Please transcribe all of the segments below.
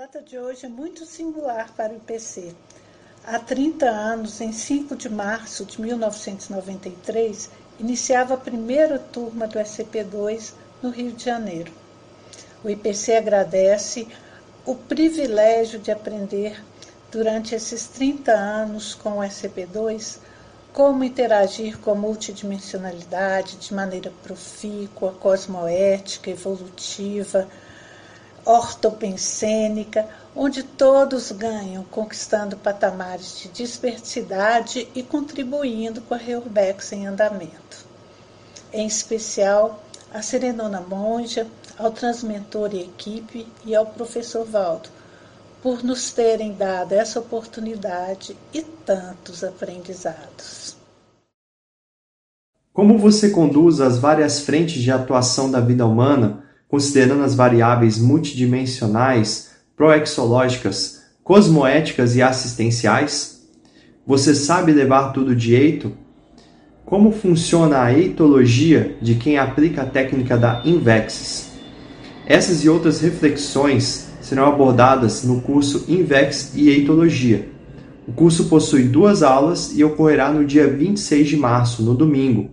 data de hoje é muito singular para o IPC. Há 30 anos, em 5 de março de 1993, iniciava a primeira turma do SCP-2 no Rio de Janeiro. O IPC agradece o privilégio de aprender durante esses 30 anos com o SCP-2 como interagir com a multidimensionalidade de maneira profícua, cosmoética, evolutiva, ortopensênica, onde todos ganham, conquistando patamares de dispersidade e contribuindo com a Reurbex em andamento. Em especial, a Serenona Monja, ao Transmentor e equipe e ao professor Valdo, por nos terem dado essa oportunidade e tantos aprendizados. Como você conduz as várias frentes de atuação da vida humana, considerando as variáveis multidimensionais, proexológicas, cosmoéticas e assistenciais? Você sabe levar tudo de eito? Como funciona a eitologia de quem aplica a técnica da Invexis? Essas e outras reflexões serão abordadas no curso Invex e Eitologia. O curso possui duas aulas e ocorrerá no dia 26 de março, no domingo.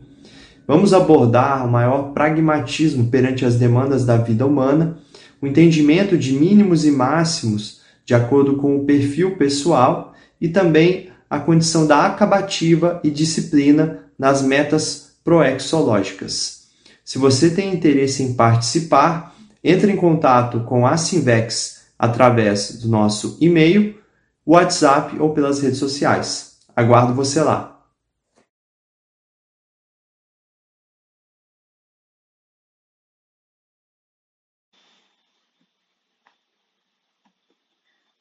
Vamos abordar o maior pragmatismo perante as demandas da vida humana, o entendimento de mínimos e máximos de acordo com o perfil pessoal e também a condição da acabativa e disciplina nas metas proexológicas. Se você tem interesse em participar, entre em contato com a Sinvex através do nosso e-mail, WhatsApp ou pelas redes sociais. Aguardo você lá.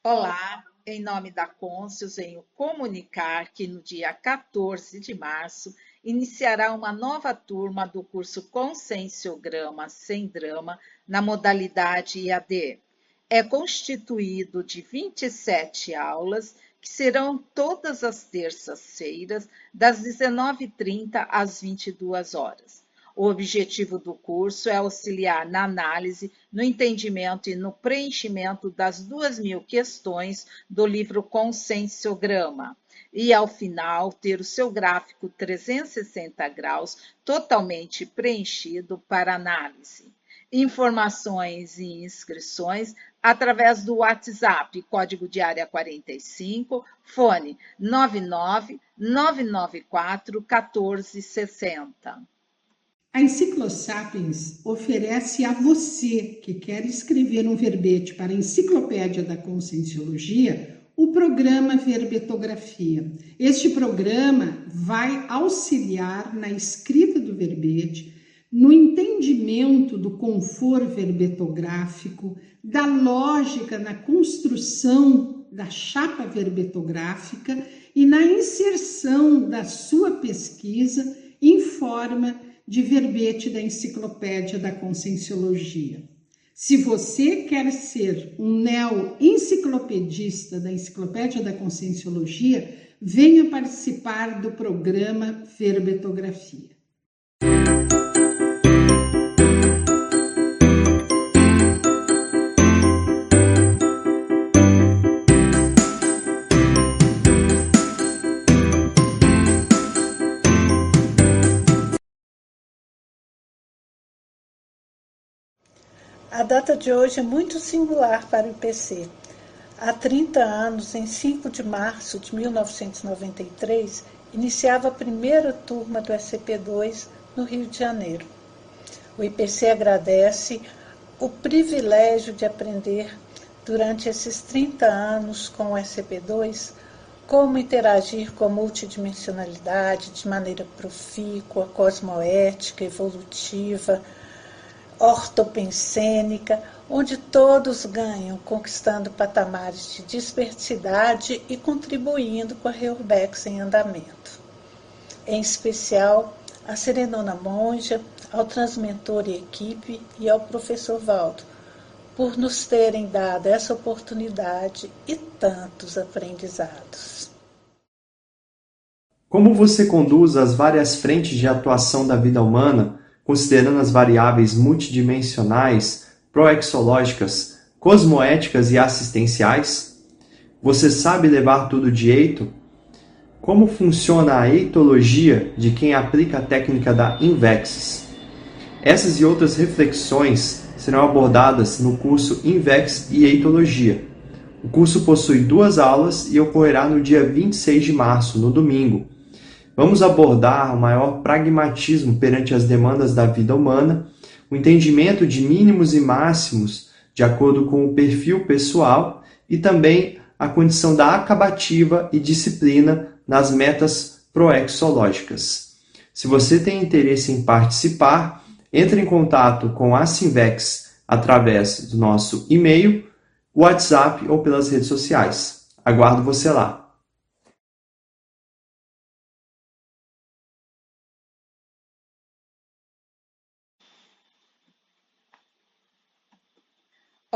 Olá, em nome da Côncius, venho comunicar que no dia 14 de março iniciará uma nova turma do curso Conscienciograma Sem Drama na modalidade IAD. É constituído de 27 aulas que serão todas as terças-feiras, das 19h30 às 22 horas. O objetivo do curso é auxiliar na análise, no entendimento e no preenchimento das duas mil questões do livro Conscienciograma. E, ao final, ter o seu gráfico 360 graus totalmente preenchido para análise. Informações e inscrições através do WhatsApp, código de área 45, fone 99 994 1460. A Enciclosapiens oferece a você que quer escrever um verbete para a Enciclopédia da Conscienciologia o programa Verbetografia. Este programa vai auxiliar na escrita do verbete, no entendimento do conforto verbetográfico, da lógica na construção da chapa verbetográfica e na inserção da sua pesquisa em forma de verbete da Enciclopédia da Conscienciologia. Se você quer ser um neo-enciclopedista da Enciclopédia da Conscienciologia, venha participar do programa Verbetografia. A data de hoje é muito singular para o IPC. Há 30 anos, em 5 de março de 1993, iniciava a primeira turma do SCP-2 no Rio de Janeiro. O IPC agradece o privilégio de aprender durante esses 30 anos com o SCP-2 como interagir com a multidimensionalidade de maneira profícua, cosmoética, evolutiva, ortopensênica, onde todos ganham, conquistando patamares de dispersidade e contribuindo com a Reurbex em andamento. Em especial, a Serenona Monja, ao Transmentor e equipe e ao professor Valdo, por nos terem dado essa oportunidade e tantos aprendizados. Como você conduz as várias frentes de atuação da vida humana? Considerando as variáveis multidimensionais, proexológicas, cosmoéticas e assistenciais? Você sabe levar tudo de eito? Como funciona a eitologia de quem aplica a técnica da Invexis? Essas e outras reflexões serão abordadas no curso Invex e Eitologia. O curso possui duas aulas e ocorrerá no dia 26 de março, no domingo. Vamos abordar o maior pragmatismo perante as demandas da vida humana, o entendimento de mínimos e máximos de acordo com o perfil pessoal e também a condição da acabativa e disciplina nas metas proexológicas. Se você tem interesse em participar, entre em contato com a Sinvex através do nosso e-mail, WhatsApp ou pelas redes sociais. Aguardo você lá.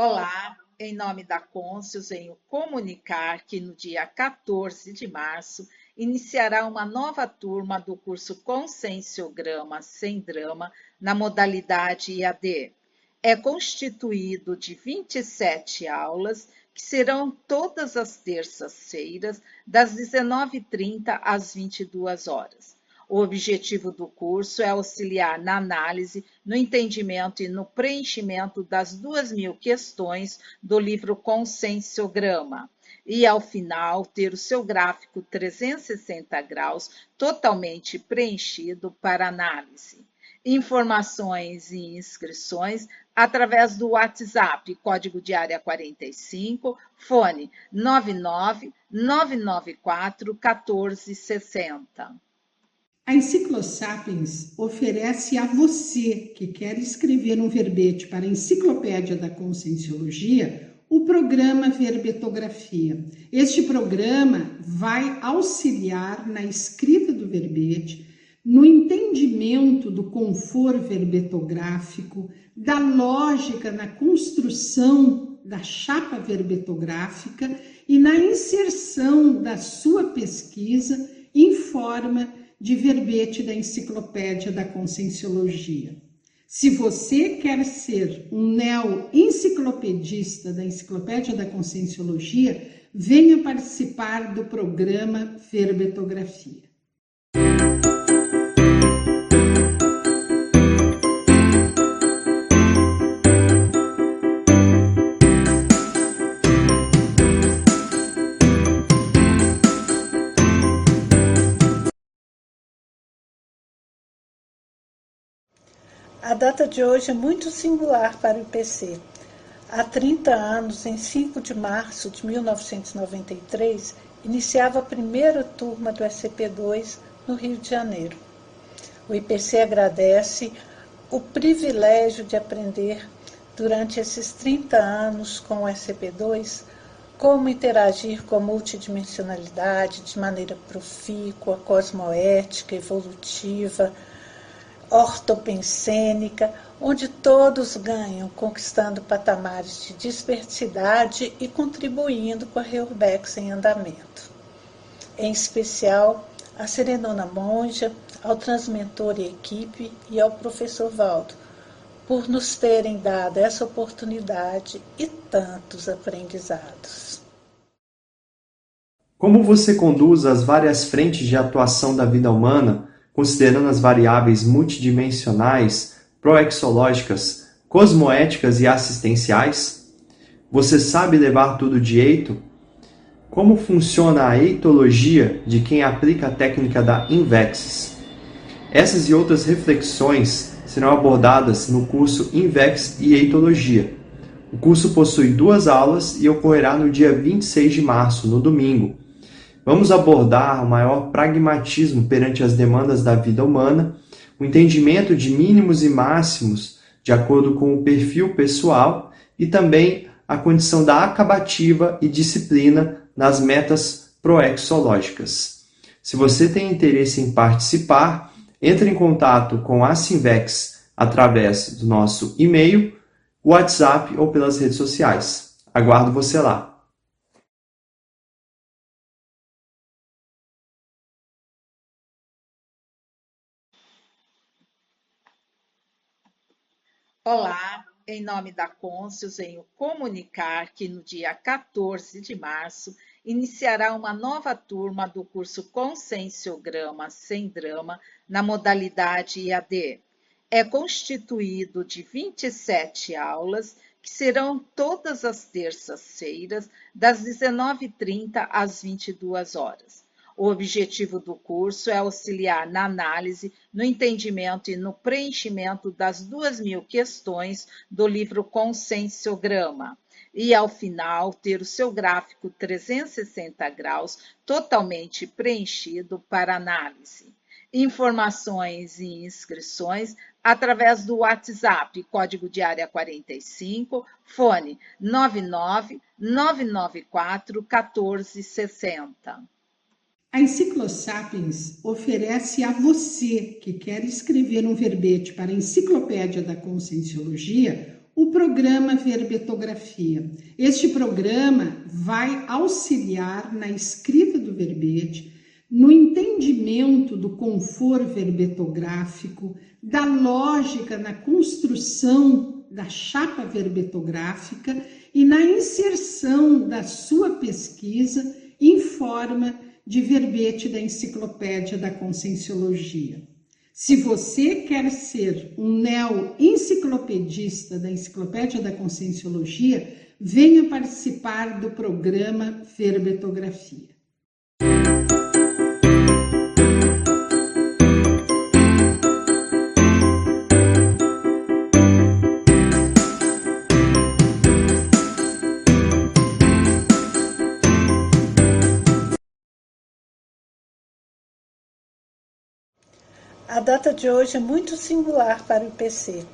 Olá, em nome da Côncios, venho comunicar que no dia 14 de março iniciará uma nova turma do curso Conscienciograma Sem Drama na modalidade IAD. É constituído de 27 aulas que serão todas as terças-feiras, das 19h30 às 22 horas. O objetivo do curso é auxiliar na análise, no entendimento e no preenchimento das duas mil questões do livro Conscienciograma. E, ao final, ter o seu gráfico 360 graus totalmente preenchido para análise. Informações e inscrições através do WhatsApp, código de área 45, fone 99 994 1460. A Enciclosapiens oferece a você que quer escrever um verbete para a Enciclopédia da Conscienciologia o programa Verbetografia. Este programa vai auxiliar na escrita do verbete, no entendimento do conforto verbetográfico, da lógica na construção da chapa verbetográfica e na inserção da sua pesquisa em forma de verbete da Enciclopédia da Conscienciologia. Se você quer ser um neo-enciclopedista da Enciclopédia da Conscienciologia, venha participar do programa Verbetografia. A data de hoje é muito singular para o IPC. Há 30 anos, em 5 de março de 1993, iniciava a primeira turma do SCP-2 no Rio de Janeiro. O IPC agradece o privilégio de aprender durante esses 30 anos com o SCP-2 como interagir com a multidimensionalidade de maneira profícua, cosmoética, evolutiva, ortopensênica, onde todos ganham, conquistando patamares de dispersidade e contribuindo com a Reurbex em andamento. Em especial, a Serenona Monja, ao transmentor e equipe e ao professor Valdo, por nos terem dado essa oportunidade e tantos aprendizados. Como você conduz as várias frentes de atuação da vida humana considerando as variáveis multidimensionais, proexológicas, cosmoéticas e assistenciais? Você sabe levar tudo de eito? Como funciona a eitologia de quem aplica a técnica da Invexis? Essas e outras reflexões serão abordadas no curso Invex e Eitologia. O curso possui duas aulas e ocorrerá no dia 26 de março, no domingo, Vamos abordar o maior pragmatismo perante as demandas da vida humana, o entendimento de mínimos e máximos de acordo com o perfil pessoal e também a condição da acabativa e disciplina nas metas proexológicas. Se você tem interesse em participar, entre em contato com a Sinvex através do nosso e-mail, WhatsApp ou pelas redes sociais. Aguardo você lá. Olá, em nome da Côncios, venho comunicar que no dia 14 de março iniciará uma nova turma do curso Conscienciograma Sem Drama na modalidade IAD. É constituído de 27 aulas que serão todas as terças-feiras, das 19h30 às 22 horas. O objetivo do curso é auxiliar na análise, no entendimento e no preenchimento das duas mil questões do livro Conscienciograma e, ao final, ter o seu gráfico 360 graus totalmente preenchido para análise. Informações e inscrições através do WhatsApp, código de área 45, fone 99 994 1460. A Enciclosapiens oferece a você que quer escrever um verbete para a Enciclopédia da Conscienciologia o programa Verbetografia. Este programa vai auxiliar na escrita do verbete, no entendimento do conforto verbetográfico, da lógica na construção da chapa verbetográfica e na inserção da sua pesquisa em forma de verbete da Enciclopédia da Conscienciologia. Se você quer ser um neo-enciclopedista da Enciclopédia da Conscienciologia, venha participar do programa Verbetografia. A data de hoje é muito singular para o IPC.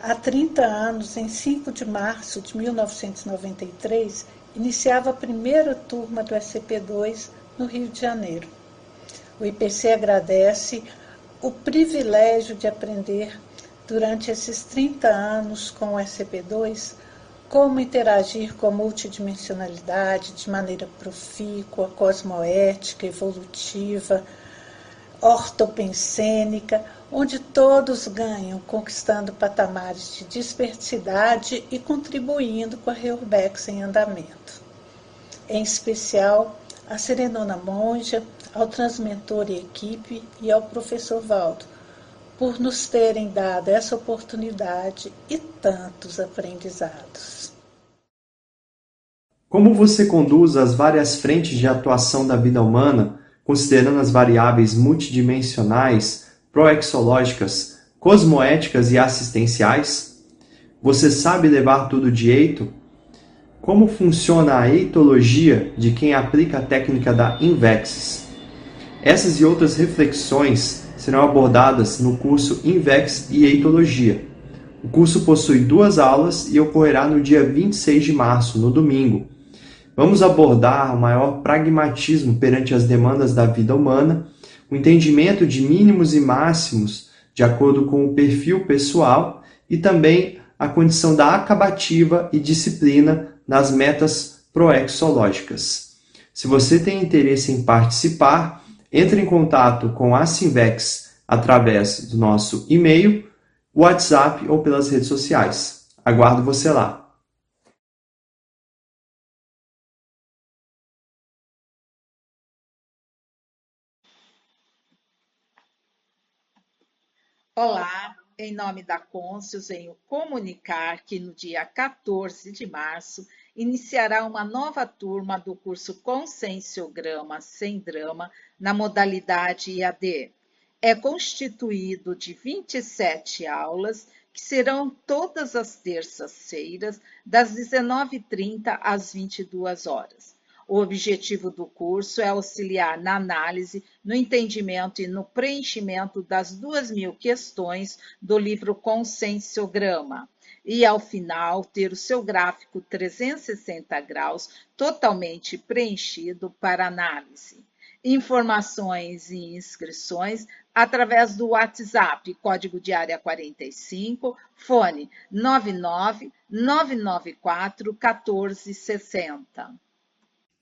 Há 30 anos, em 5 de março de 1993, iniciava a primeira turma do SCP-2 no Rio de Janeiro. O IPC agradece o privilégio de aprender durante esses 30 anos com o SCP-2 como interagir com a multidimensionalidade de maneira profícua, cosmoética, evolutiva, ortopensênica, onde todos ganham, conquistando patamares de dispersidade e contribuindo com a Reurbex em andamento. Em especial, a Serenona Monja, ao transmentor e equipe e ao professor Valdo, por nos terem dado essa oportunidade e tantos aprendizados. Como você conduz as várias frentes de atuação da vida humana considerando as variáveis multidimensionais, proexológicas, cosmoéticas e assistenciais? Você sabe levar tudo de eito? Como funciona a eitologia de quem aplica a técnica da Invexis? Essas e outras reflexões serão abordadas no curso Invex e Eitologia. O curso possui duas aulas e ocorrerá no dia 26 de março, no domingo, Vamos abordar o maior pragmatismo perante as demandas da vida humana, o entendimento de mínimos e máximos de acordo com o perfil pessoal e também a condição da acabativa e disciplina nas metas proexológicas. Se você tem interesse em participar, entre em contato com a Simvex através do nosso e-mail, WhatsApp ou pelas redes sociais. Aguardo você lá. Olá, em nome da Côncios, venho comunicar que no dia 14 de março iniciará uma nova turma do curso Conscienciograma Sem Drama na modalidade IAD. É constituído de 27 aulas que serão todas as terças-feiras, das 19h30 às 22 horas. O objetivo do curso é auxiliar na análise, no entendimento e no preenchimento das duas mil questões do livro Conscienciograma e, ao final, ter o seu gráfico 360 graus totalmente preenchido para análise. Informações e inscrições através do WhatsApp, código de área 45, fone 99 994 1460.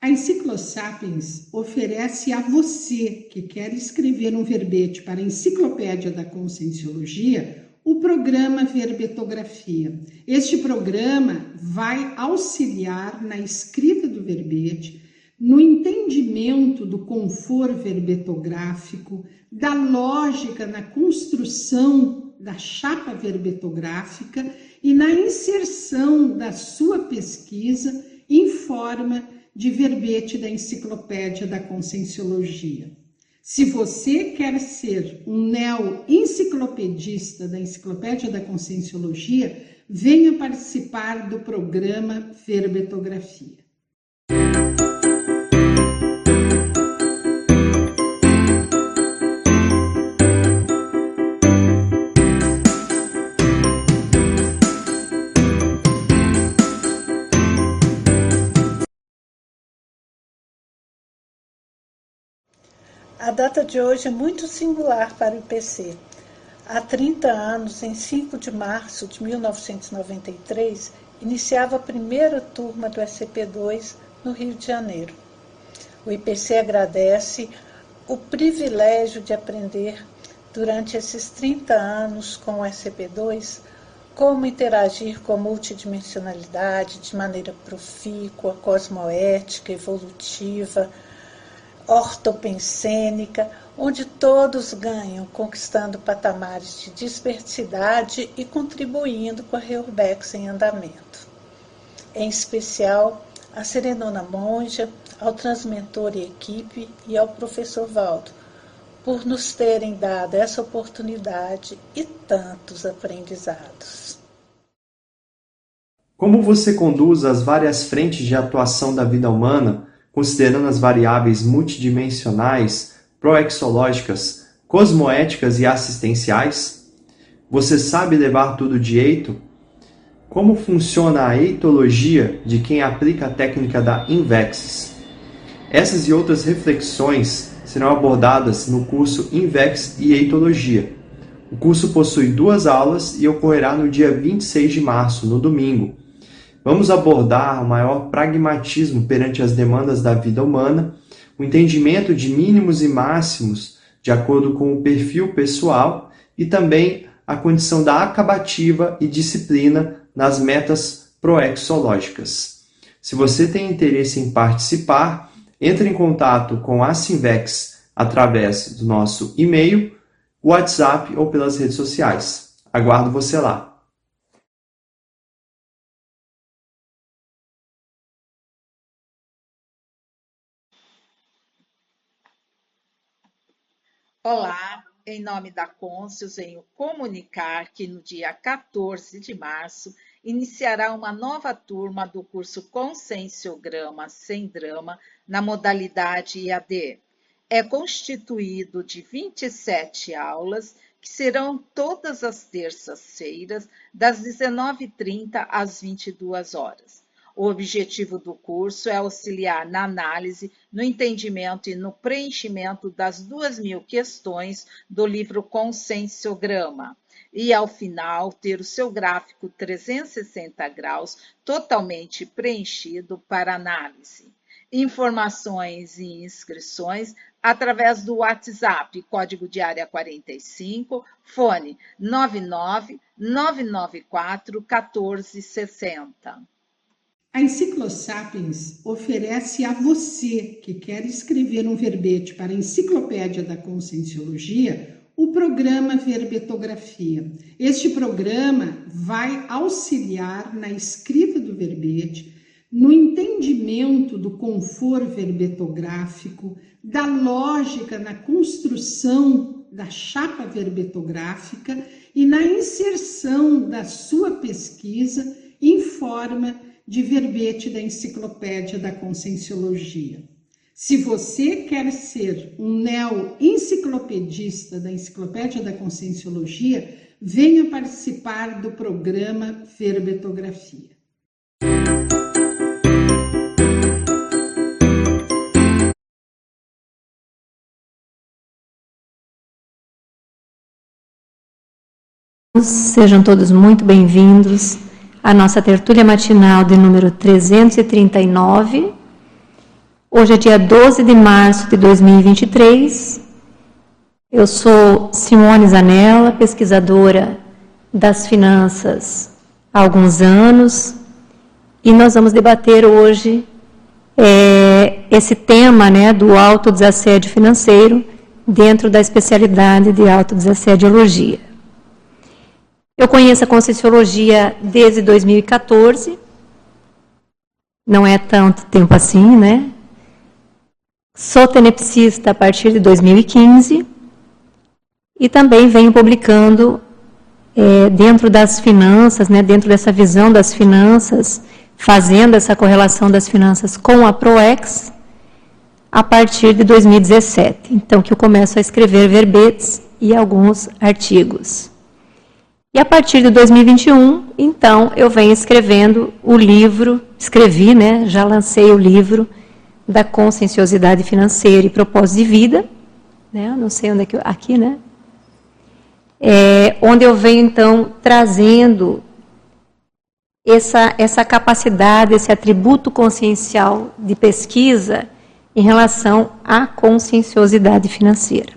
A Enciclosapiens oferece a você que quer escrever um verbete para a Enciclopédia da Conscienciologia o programa Verbetografia. Este programa vai auxiliar na escrita do verbete, no entendimento do conforto verbetográfico, da lógica na construção da chapa verbetográfica e na inserção da sua pesquisa em forma de verbete da Enciclopédia da Conscienciologia. Se você quer ser um neo-enciclopedista da Enciclopédia da Conscienciologia, venha participar do programa Verbetografia. Data de hoje é muito singular para o IPC. Há 30 anos, em 5 de março de 1993, iniciava a primeira turma do SCP-2 no Rio de Janeiro. O IPC agradece o privilégio de aprender durante esses 30 anos com o SCP-2 como interagir com a multidimensionalidade de maneira profícua, cosmoética, evolutiva, ortopensênica, onde todos ganham, conquistando patamares de diversidade e contribuindo com a Reurbex em andamento. Em especial, a Serenona Monja, ao Transmentor e equipe e ao professor Valdo, por nos terem dado essa oportunidade e tantos aprendizados. Como você conduz as várias frentes de atuação da vida humana considerando as variáveis multidimensionais, proexológicas, cosmoéticas e assistenciais? Você sabe levar tudo de eito? Como funciona a eitologia de quem aplica a técnica da Invexis? Essas e outras reflexões serão abordadas no curso Invex e Eitologia. O curso possui duas aulas e ocorrerá no dia 26 de março, no domingo, Vamos abordar o maior pragmatismo perante as demandas da vida humana, o entendimento de mínimos e máximos de acordo com o perfil pessoal e também a condição da acabativa e disciplina nas metas proexológicas. Se você tem interesse em participar, entre em contato com a Sinvex através do nosso e-mail, WhatsApp ou pelas redes sociais. Aguardo você lá. Olá, em nome da Côncios, venho comunicar que no dia 14 de março iniciará uma nova turma do curso Conscienciograma Sem Drama na modalidade IAD. É constituído de 27 aulas que serão todas as terças-feiras, das 19h30 às 22 horas. O objetivo do curso é auxiliar na análise, no entendimento e no preenchimento das duas mil questões do livro Conscienciograma e, ao final, ter o seu gráfico 360 graus totalmente preenchido para análise. Informações e inscrições através do WhatsApp, código de área 45, fone 99 994 1460. A Enciclosapiens oferece a você que quer escrever um verbete para a Enciclopédia da Conscienciologia o programa Verbetografia. Este programa vai auxiliar na escrita do verbete, no entendimento do conforto verbetográfico, da lógica na construção da chapa verbetográfica e na inserção da sua pesquisa em forma de verbete da Enciclopédia da Conscienciologia. Se você quer ser um neo-enciclopedista da Enciclopédia da Conscienciologia, venha participar do programa Verbetografia. Sejam todos muito bem-vindos a nossa tertúlia matinal de número 339. Hoje é dia 12 de março de 2023. Eu sou Simone Zanella, pesquisadora das finanças há alguns anos e nós vamos debater hoje é, esse tema né, do autodesassédio financeiro dentro da especialidade de autodesassediologia. Eu conheço a Conscienciologia desde 2014, não é tanto tempo assim, né? Sou tenepsista a partir de 2015 e também venho publicando é, dentro das finanças, né, dentro dessa visão das finanças, fazendo essa correlação das finanças com a ProEx a partir de 2017. Então, que eu começo a escrever verbetes e alguns artigos. E a partir de 2021, então, eu venho escrevendo o livro, escrevi, né, já lancei o livro da conscienciosidade financeira e propósito de vida, né, não sei onde é que eu, aqui, né, é, onde eu venho então trazendo essa, essa capacidade, esse atributo consciencial de pesquisa em relação à conscienciosidade financeira.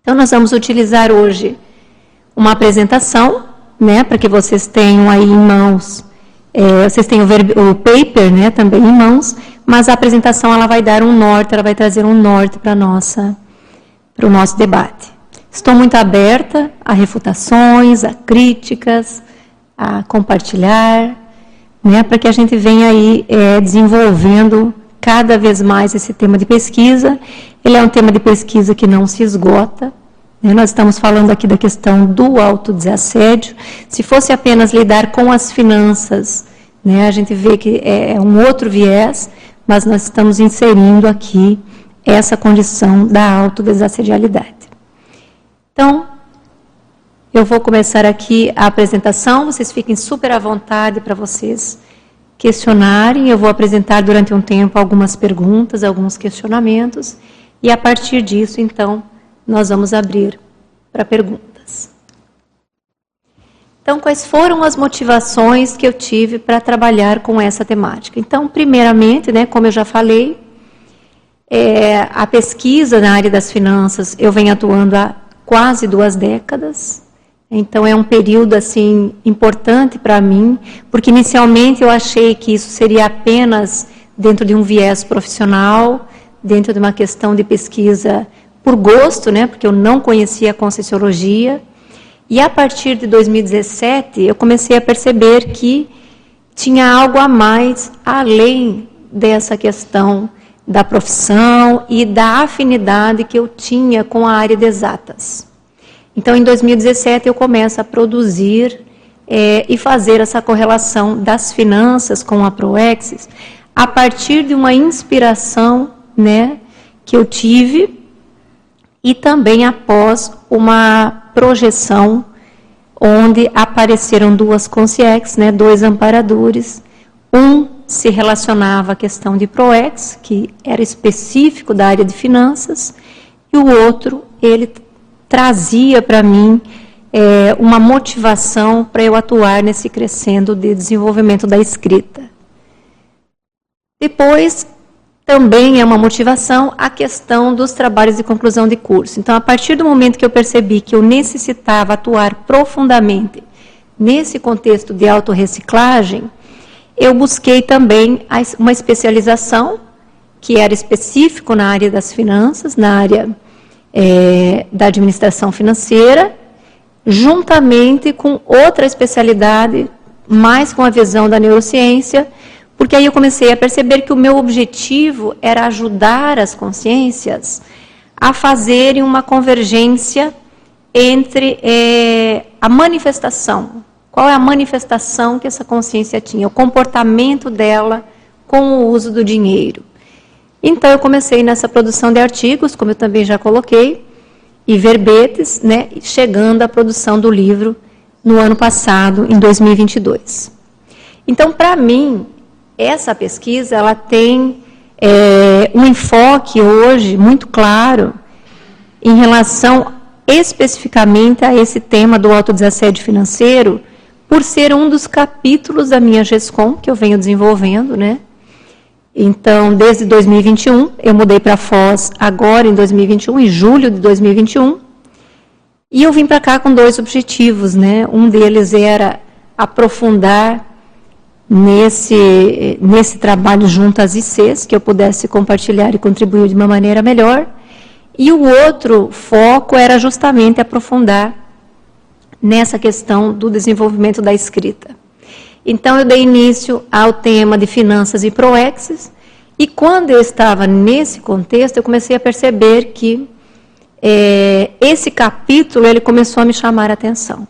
Então, nós vamos utilizar hoje uma apresentação, né, para que vocês tenham aí em mãos, é, vocês têm o, o, paper, né, também em mãos, mas a apresentação ela vai dar um norte, ela vai trazer um norte para nossa, para o nosso debate. Estou muito aberta a refutações, a críticas, a compartilhar, né, para que a gente venha aí é, desenvolvendo cada vez mais esse tema de pesquisa. Ele é um tema de pesquisa que não se esgota. Nós estamos falando aqui da questão do autodesassédio. Se fosse apenas lidar com as finanças, né, a gente vê que é, é um outro viés, mas nós estamos inserindo aqui essa condição da autodesassedialidade. Então, eu vou começar aqui a apresentação, vocês fiquem super à vontade para vocês questionarem. Eu vou apresentar durante um tempo algumas perguntas, alguns questionamentos, e a partir disso, então, nós vamos abrir para perguntas. Então, quais foram as motivações que eu tive para trabalhar com essa temática? Então, primeiramente, né, como eu já falei, é, a pesquisa na área das finanças eu venho atuando há quase duas décadas. Então é um período assim importante para mim, porque inicialmente eu achei que isso seria apenas dentro de um viés profissional, dentro de uma questão de pesquisa por gosto, né, porque eu não conhecia a Conscienciologia. E a partir de 2017 eu comecei a perceber que tinha algo a mais além dessa questão da profissão e da afinidade que eu tinha com a área de exatas. Então, em 2017, eu começo a produzir é, e fazer essa correlação das finanças com a Proexis a partir de uma inspiração né, que eu tive e também após uma projeção onde apareceram duas consciex, né, dois amparadores, um se relacionava à questão de PROEX, que era específico da área de finanças, e o outro, ele trazia para mim é, uma motivação para eu atuar nesse crescendo de desenvolvimento da escrita. Depois, também é uma motivação a questão dos trabalhos de conclusão de curso. Então, a partir do momento que eu percebi que eu necessitava atuar profundamente nesse contexto de autorreciclagem, eu busquei também uma especialização que era específico na área das finanças, na área é, da administração financeira, juntamente com outra especialidade, mais com a visão da neurociência, porque aí eu comecei a perceber que o meu objetivo era ajudar as consciências a fazerem uma convergência entre é, a manifestação qual é a manifestação que essa consciência tinha, o comportamento dela com o uso do dinheiro. Então eu comecei nessa produção de artigos, como eu também já coloquei, e verbetes, né, chegando à produção do livro no ano passado, em 2022. Então, para mim, essa pesquisa ela tem é, um enfoque hoje muito claro em relação especificamente a esse tema do autodesassédio financeiro, por ser um dos capítulos da minha GESCOM que eu venho desenvolvendo, né? Então, desde 2021, eu mudei para Foz agora em 2021, em julho de 2021. E eu vim para cá com dois objetivos, né? Um deles era aprofundar nesse, nesse trabalho junto às ICs, que eu pudesse compartilhar e contribuir de uma maneira melhor. E o outro foco era justamente aprofundar nessa questão do desenvolvimento da escrita. Então, eu dei início ao tema de finanças e proexes, e quando eu estava nesse contexto, eu comecei a perceber que é, esse capítulo ele começou a me chamar a atenção.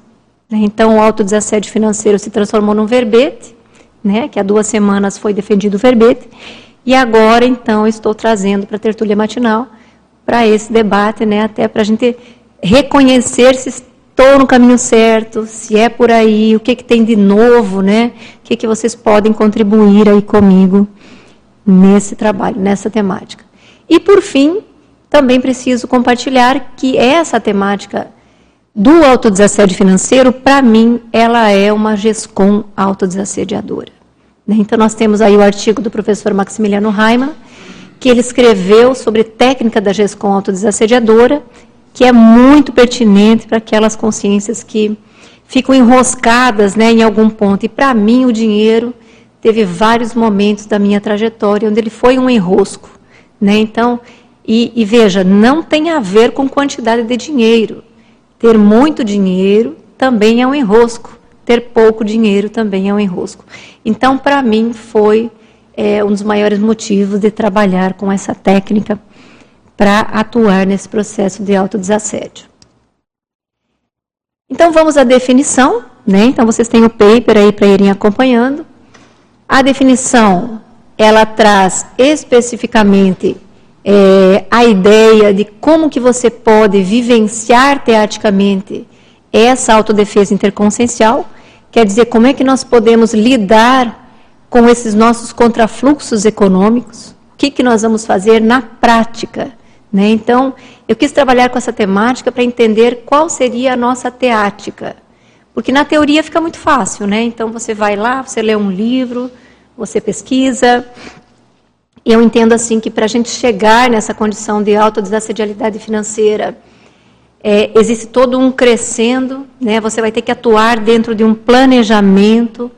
Então, o autodesassédio financeiro se transformou num verbete, né, que há duas semanas foi defendido o verbete, e agora, então, estou trazendo para a tertúlia matinal, para esse debate, né, até para a gente reconhecer se estou no caminho certo, se é por aí, o que, que tem de novo, né, o que, que vocês podem contribuir aí comigo nesse trabalho, nessa temática. E, por fim, também preciso compartilhar que essa temática do autodesassédio financeiro, para mim, ela é uma GESCOM autodesassediadora. Né? Então, nós temos aí o artigo do professor Maximiliano Raimann, que ele escreveu sobre técnica da GESCOM autodesassediadora, que é muito pertinente para aquelas consciências que ficam enroscadas né, em algum ponto. E, para mim, o dinheiro teve vários momentos da minha trajetória onde ele foi um enrosco. Né? Então, e, e veja, não tem a ver com quantidade de dinheiro. Ter muito dinheiro também é um enrosco. Ter pouco dinheiro também é um enrosco. Então, para mim, foi é, um dos maiores motivos de trabalhar com essa técnica para atuar nesse processo de autodesassédio. Então, vamos à definição. Né? Então, vocês têm o paper aí para irem acompanhando. A definição, ela traz especificamente é, a ideia de como que você pode vivenciar teaticamente essa autodefesa interconsciencial, quer dizer, como é que nós podemos lidar com esses nossos contrafluxos econômicos, o que, que nós vamos fazer na prática. Né? Então, eu quis trabalhar com essa temática para entender qual seria a nossa teática. Porque na teoria fica muito fácil, né? Então você vai lá, você lê um livro, você pesquisa, eu entendo assim que para a gente chegar nessa condição de autodesassedialidade financeira, é, existe todo um crescendo, né? Você vai ter que atuar dentro de um planejamento.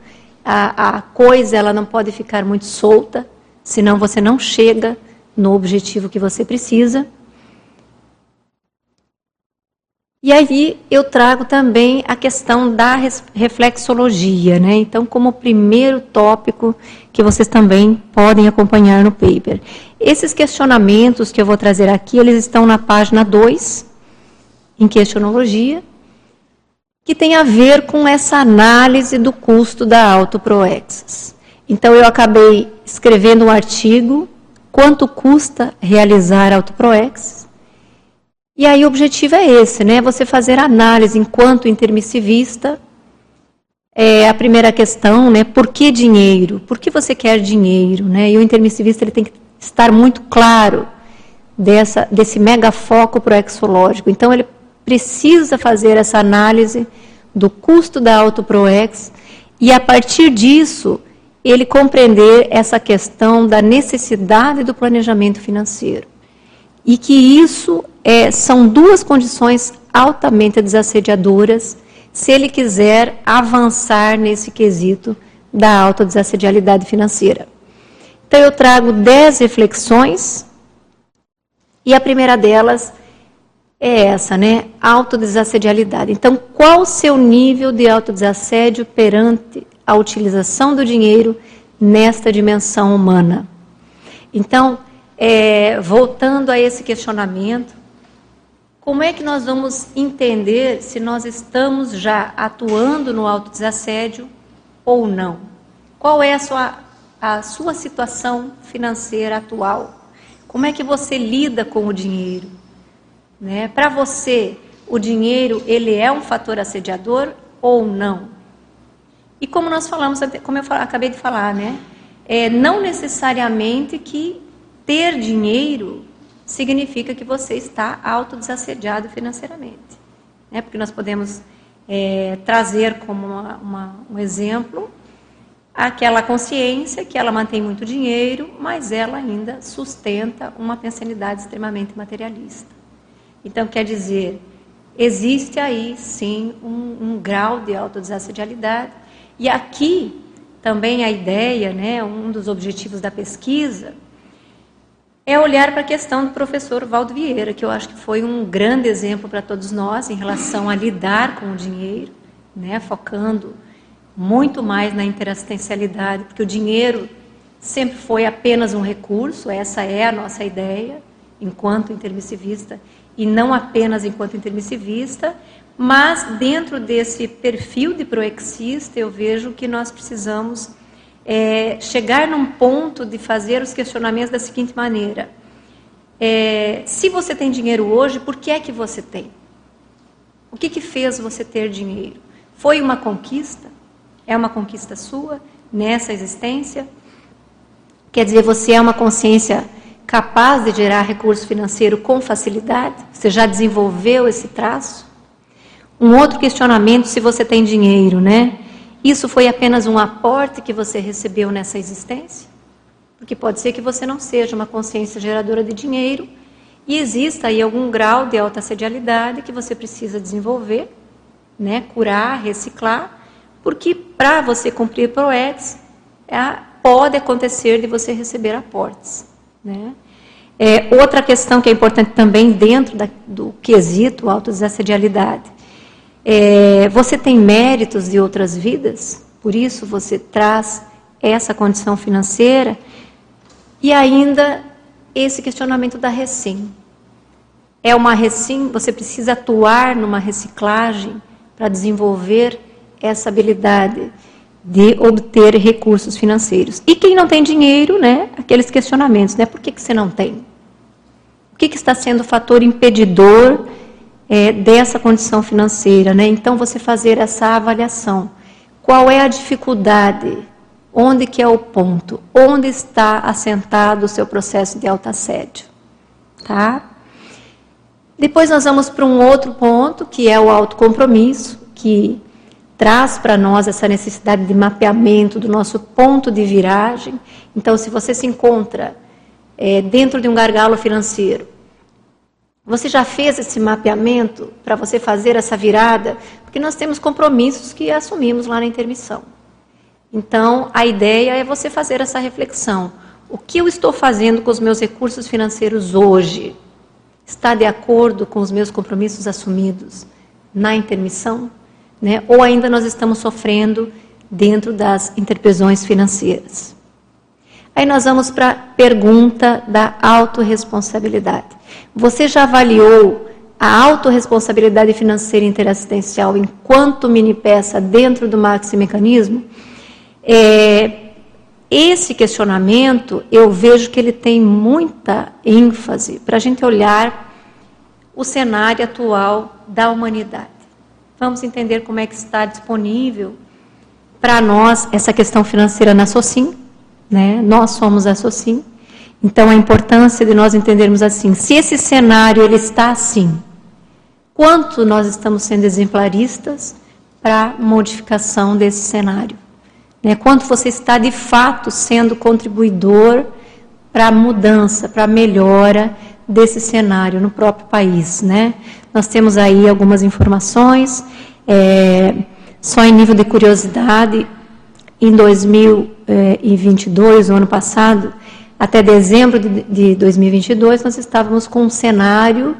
A, a coisa ela não pode ficar muito solta, senão você não chega no objetivo que você precisa. E aí eu trago também a questão da reflexologia, né? Então, como primeiro tópico que vocês também podem acompanhar no paper. Esses questionamentos que eu vou trazer aqui, eles estão na página 2, em questionologia, que tem a ver com essa análise do custo da autoproexis. Então, eu acabei escrevendo um artigo, quanto custa realizar autoproexis, e aí o objetivo é esse, né? Você fazer análise enquanto intermissivista. É a primeira questão, né? Por que dinheiro? Por que você quer dinheiro, né? E o intermissivista ele tem que estar muito claro dessa desse mega foco proexológico. Então ele precisa fazer essa análise do custo da autoproex e a partir disso ele compreender essa questão da necessidade do planejamento financeiro e que isso é, são duas condições altamente desassediadoras se ele quiser avançar nesse quesito da autodesassedialidade financeira. Então, eu trago dez reflexões e a primeira delas é essa, né? Autodesassedialidade. Então, qual o seu nível de autodesassédio perante a utilização do dinheiro nesta dimensão humana? Então, é, voltando a esse questionamento, como é que nós vamos entender se nós estamos já atuando no autodesassédio ou não? Qual é a sua, a sua situação financeira atual? Como é que você lida com o dinheiro? Né? Para você, o dinheiro ele é um fator assediador ou não? E como nós falamos, como eu acabei de falar, né? É, não necessariamente que ter dinheiro significa que você está autodesassediado financeiramente. Né? Porque nós podemos é, trazer como uma, uma, um exemplo aquela consciência que ela mantém muito dinheiro, mas ela ainda sustenta uma pensanidade extremamente materialista. Então, quer dizer, existe aí sim um, um grau de autodesassedialidade. E aqui também a ideia, né, um dos objetivos da pesquisa, é olhar para a questão do professor Valdo Vieira, que eu acho que foi um grande exemplo para todos nós em relação a lidar com o dinheiro, né, focando muito mais na interassistencialidade, porque o dinheiro sempre foi apenas um recurso, essa é a nossa ideia, enquanto intermissivista, e não apenas enquanto intermissivista, mas dentro desse perfil de proexista, eu vejo que nós precisamos é, chegar num ponto de fazer os questionamentos da seguinte maneira: é, se você tem dinheiro hoje, por que é que você tem? O que, que fez você ter dinheiro? Foi uma conquista? É uma conquista sua nessa existência? Quer dizer, você é uma consciência capaz de gerar recurso financeiro com facilidade? Você já desenvolveu esse traço? Um outro questionamento se você tem dinheiro, né? Isso foi apenas um aporte que você recebeu nessa existência? Porque pode ser que você não seja uma consciência geradora de dinheiro e exista aí algum grau de alta sedialidade que você precisa desenvolver, né? Curar, reciclar, porque para você cumprir PROEX, é, pode acontecer de você receber aportes, né? É, outra questão que é importante também dentro da, do quesito autodesassedialidade. É, você tem méritos de outras vidas, por isso você traz essa condição financeira e ainda esse questionamento da recém. É uma recém, você precisa atuar numa reciclagem para desenvolver essa habilidade de obter recursos financeiros. E quem não tem dinheiro, né, aqueles questionamentos, né, por que, que você não tem? O que, que está sendo o fator impedidor é, dessa condição financeira? Né? Então, você fazer essa avaliação. Qual é a dificuldade? Onde que é o ponto? Onde está assentado o seu processo de autoassédio? Tá? Depois nós vamos para um outro ponto, que é o autocompromisso, que traz para nós essa necessidade de mapeamento do nosso ponto de viragem. Então, se você se encontra é, dentro de um gargalo financeiro, você já fez esse mapeamento para você fazer essa virada? Porque nós temos compromissos que assumimos lá na intermissão. Então, a ideia é você fazer essa reflexão. O que eu estou fazendo com os meus recursos financeiros hoje? Está de acordo com os meus compromissos assumidos na intermissão? né? ou ainda nós estamos sofrendo dentro das interpesões financeiras. Aí nós vamos para a pergunta da autorresponsabilidade. Você já avaliou a autorresponsabilidade financeira interassistencial enquanto mini peça dentro do maxi mecanismo? É, esse questionamento eu vejo que ele tem muita ênfase para a gente olhar o cenário atual da humanidade. Vamos entender como é que está disponível para nós essa questão financeira na SOCIM, né? Nós somos a SOCIM. Então a importância de nós entendermos assim, se esse cenário ele está assim, quanto nós estamos sendo exemplaristas para modificação desse cenário? Né? Quanto você está de fato sendo contribuidor para a mudança, para a melhora desse cenário no próprio país, né? Nós temos aí algumas informações, é, só em nível de curiosidade, em 2022, o ano passado, até dezembro de 2022, nós estávamos com um cenário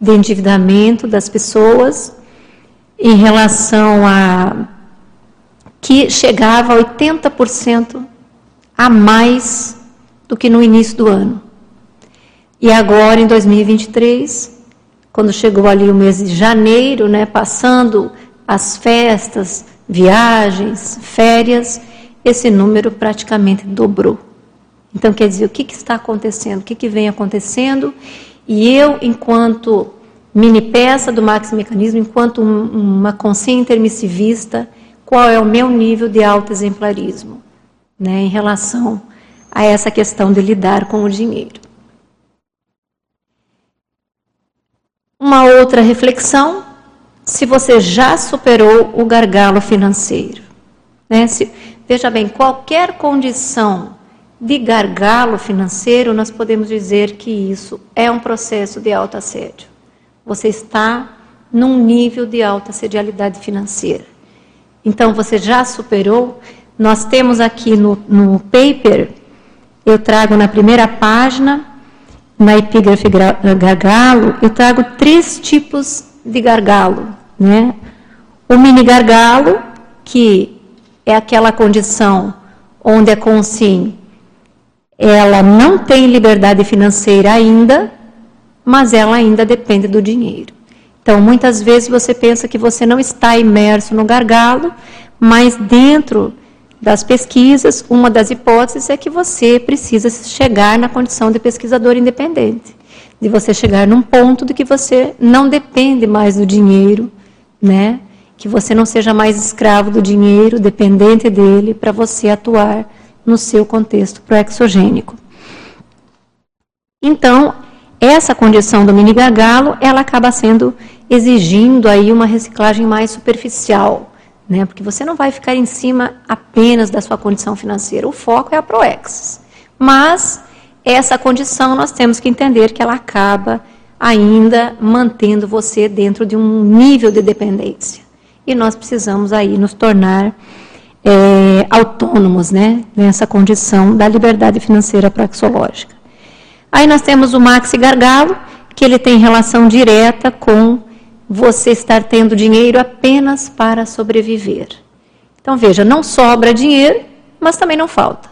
de endividamento das pessoas em relação a que chegava a 80% a mais do que no início do ano. E agora, em 2023, quando chegou ali o mês de janeiro, né, passando as festas, viagens, férias, esse número praticamente dobrou. Então, quer dizer, o que, que está acontecendo? O que, que vem acontecendo? E eu, enquanto mini peça do Max Mecanismo, enquanto um, uma consciência intermissivista, qual é o meu nível de autoexemplarismo né, em relação a essa questão de lidar com o dinheiro? Uma outra reflexão, se você já superou o gargalo financeiro. Né? Se, veja bem, qualquer condição de gargalo financeiro, nós podemos dizer que isso é um processo de autoassédio. Você está num nível de alta sedialidade financeira. Então, você já superou? Nós temos aqui no, no paper, eu trago na primeira página, na epígrafe gargalo, eu trago três tipos de gargalo. Né? O mini gargalo, que é aquela condição onde a consim ela não tem liberdade financeira ainda, mas ela ainda depende do dinheiro. Então, muitas vezes você pensa que você não está imerso no gargalo, mas dentro das pesquisas, uma das hipóteses é que você precisa chegar na condição de pesquisador independente, de você chegar num ponto de que você não depende mais do dinheiro, né? Que você não seja mais escravo do dinheiro, dependente dele, para você atuar no seu contexto proexogênico. Então, essa condição do mini gargalo, ela acaba sendo exigindo aí uma reciclagem mais superficial, né? Porque você não vai ficar em cima apenas da sua condição financeira. O foco é a proex. Mas essa condição nós temos que entender que ela acaba ainda mantendo você dentro de um nível de dependência. E nós precisamos aí nos tornar é, autônomos, né, nessa condição da liberdade financeira praxológica. Aí nós temos o maxi gargalo, que ele tem relação direta com você estar tendo dinheiro apenas para sobreviver. Então veja, não sobra dinheiro, mas também não falta,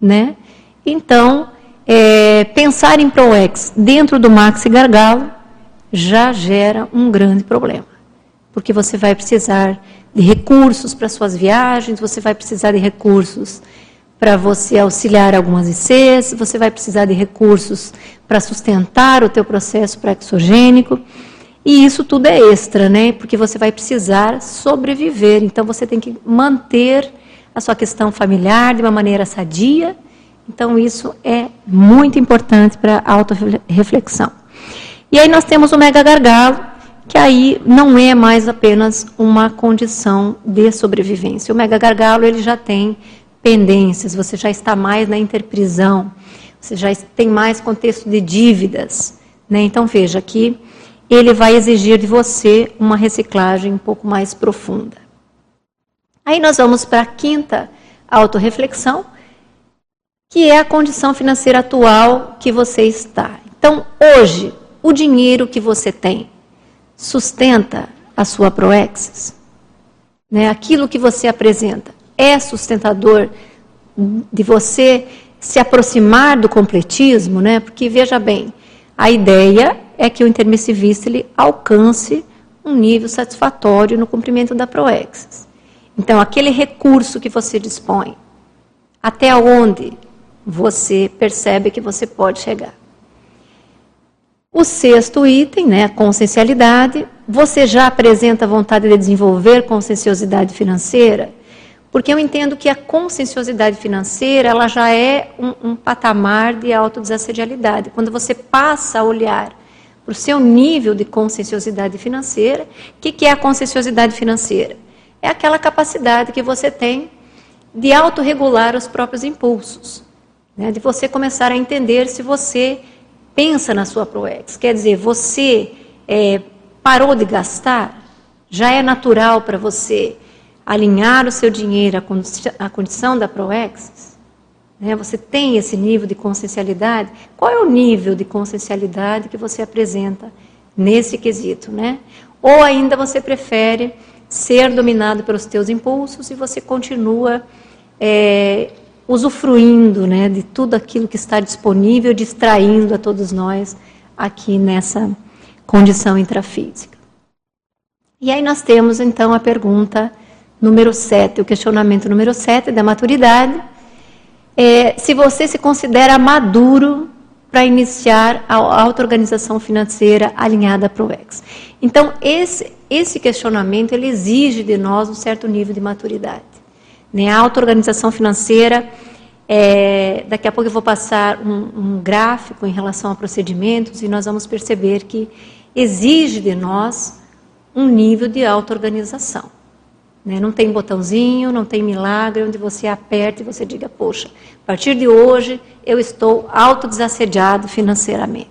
né? Então é, pensar em ProEx dentro do maxi gargalo já gera um grande problema, porque você vai precisar de recursos para suas viagens, você vai precisar de recursos para você auxiliar algumas ICs, você vai precisar de recursos para sustentar o teu processo pré-exogênico. E isso tudo é extra, né? Porque você vai precisar sobreviver. Então você tem que manter a sua questão familiar de uma maneira sadia. Então isso é muito importante para a autorreflexão. E aí nós temos o mega gargalo, que aí não é mais apenas uma condição de sobrevivência. O mega gargalo ele já tem pendências, você já está mais na interprisão, você já tem mais contexto de dívidas. Né? Então veja que ele vai exigir de você uma reciclagem um pouco mais profunda. Aí nós vamos para a quinta autorreflexão, que é a condição financeira atual que você está. Então, hoje, o dinheiro que você tem sustenta a sua proexis? Né? Aquilo que você apresenta é sustentador de você se aproximar do completismo, né? Porque veja bem, a ideia é que o intermissivista ele alcance um nível satisfatório no cumprimento da proexis. Então, aquele recurso que você dispõe, até onde você percebe que você pode chegar. O sexto item, né, a consciencialidade, você já apresenta vontade de desenvolver conscienciosidade financeira? Porque eu entendo que a conscienciosidade financeira ela já é um, um patamar de autodesassedialidade. Quando você passa a olhar para o seu nível de conscienciosidade financeira, o que, que é a conscienciosidade financeira? É aquela capacidade que você tem de autorregular os próprios impulsos. Né? De você começar a entender se você pensa na sua ProEx. Quer dizer, você é, parou de gastar? Já é natural para você alinhar o seu dinheiro à, condição da ProEx, né, você tem esse nível de consciencialidade, qual é o nível de consciencialidade que você apresenta nesse quesito? Né? Ou ainda você prefere ser dominado pelos teus impulsos e você continua é, usufruindo né, de tudo aquilo que está disponível, distraindo a todos nós aqui nessa condição intrafísica. E aí nós temos então a pergunta número 7, o questionamento número 7 da maturidade, é se você se considera maduro para iniciar a auto-organização financeira alinhada o ex. Então, esse, esse questionamento ele exige de nós um certo nível de maturidade. Né? A auto-organização financeira, é, daqui a pouco eu vou passar um, um gráfico em relação a procedimentos e nós vamos perceber que exige de nós um nível de auto-organização. Né? Não tem botãozinho, não tem milagre onde você aperta e você diga, poxa, a partir de hoje eu estou autodesassediado financeiramente.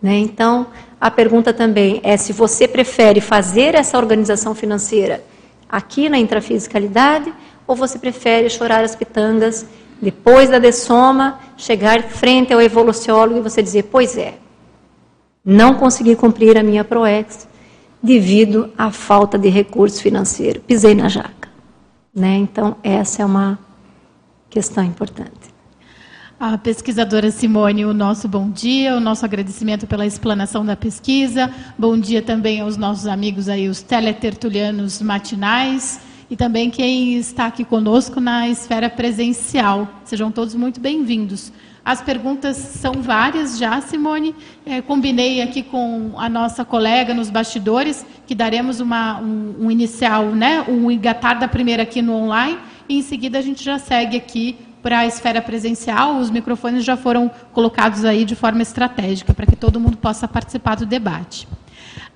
Né? Então, A pergunta também é se você prefere fazer essa organização financeira aqui na intrafisicalidade ou você prefere chorar as pitangas depois da dessoma, chegar frente ao evoluciólogo e você dizer: Pois é, não consegui cumprir a minha PROEX devido à falta de recurso financeiro. Pisei na jaca. Né? Então, essa é uma questão importante. A pesquisadora Simone, o nosso bom dia, o nosso agradecimento pela explanação da pesquisa. Bom dia também aos nossos amigos aí, os teletertulianos matinais e também quem está aqui conosco na esfera presencial. Sejam todos muito bem-vindos. As perguntas são várias já, Simone. É, combinei aqui com a nossa colega nos bastidores que daremos uma, um, um inicial, né, um engatar da primeira aqui no online, e em seguida a gente já segue aqui para a esfera presencial. Os microfones já foram colocados aí de forma estratégica, para que todo mundo possa participar do debate.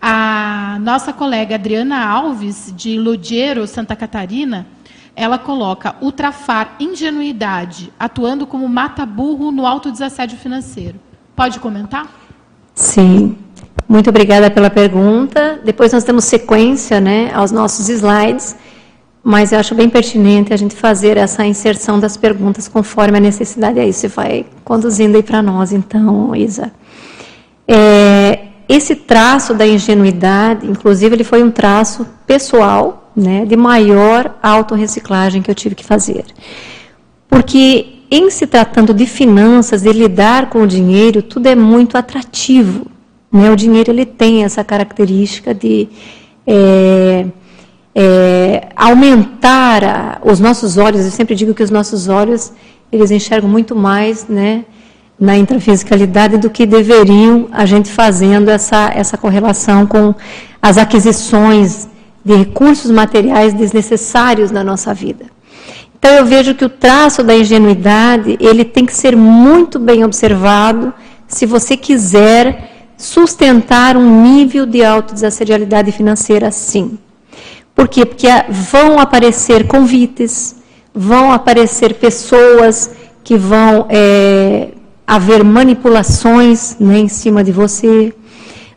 A nossa colega Adriana Alves, de Lodiero, Santa Catarina, ela coloca ultrafar ingenuidade, atuando como mata-burro no alto desassédio financeiro. Pode comentar? Sim. Muito obrigada pela pergunta. Depois nós temos sequência né, aos nossos slides, mas eu acho bem pertinente a gente fazer essa inserção das perguntas conforme a necessidade. Aí você vai conduzindo aí para nós, então, Isa. É, esse traço da ingenuidade, inclusive, ele foi um traço pessoal, né, de maior autorreciclagem que eu tive que fazer. Porque, em se tratando de finanças, de lidar com o dinheiro, tudo é muito atrativo. Né? O dinheiro ele tem essa característica de é, é, aumentar a, os nossos olhos. Eu sempre digo que os nossos olhos eles enxergam muito mais, né? Na intrafisicalidade do que deveriam a gente fazendo essa, essa correlação com as aquisições de recursos materiais desnecessários na nossa vida. Então eu vejo que o traço da ingenuidade, ele tem que ser muito bem observado se você quiser sustentar um nível de autodesassedialidade financeira sim. Por quê? Porque vão aparecer convites, vão aparecer pessoas que vão é, haver manipulações né, em cima de você,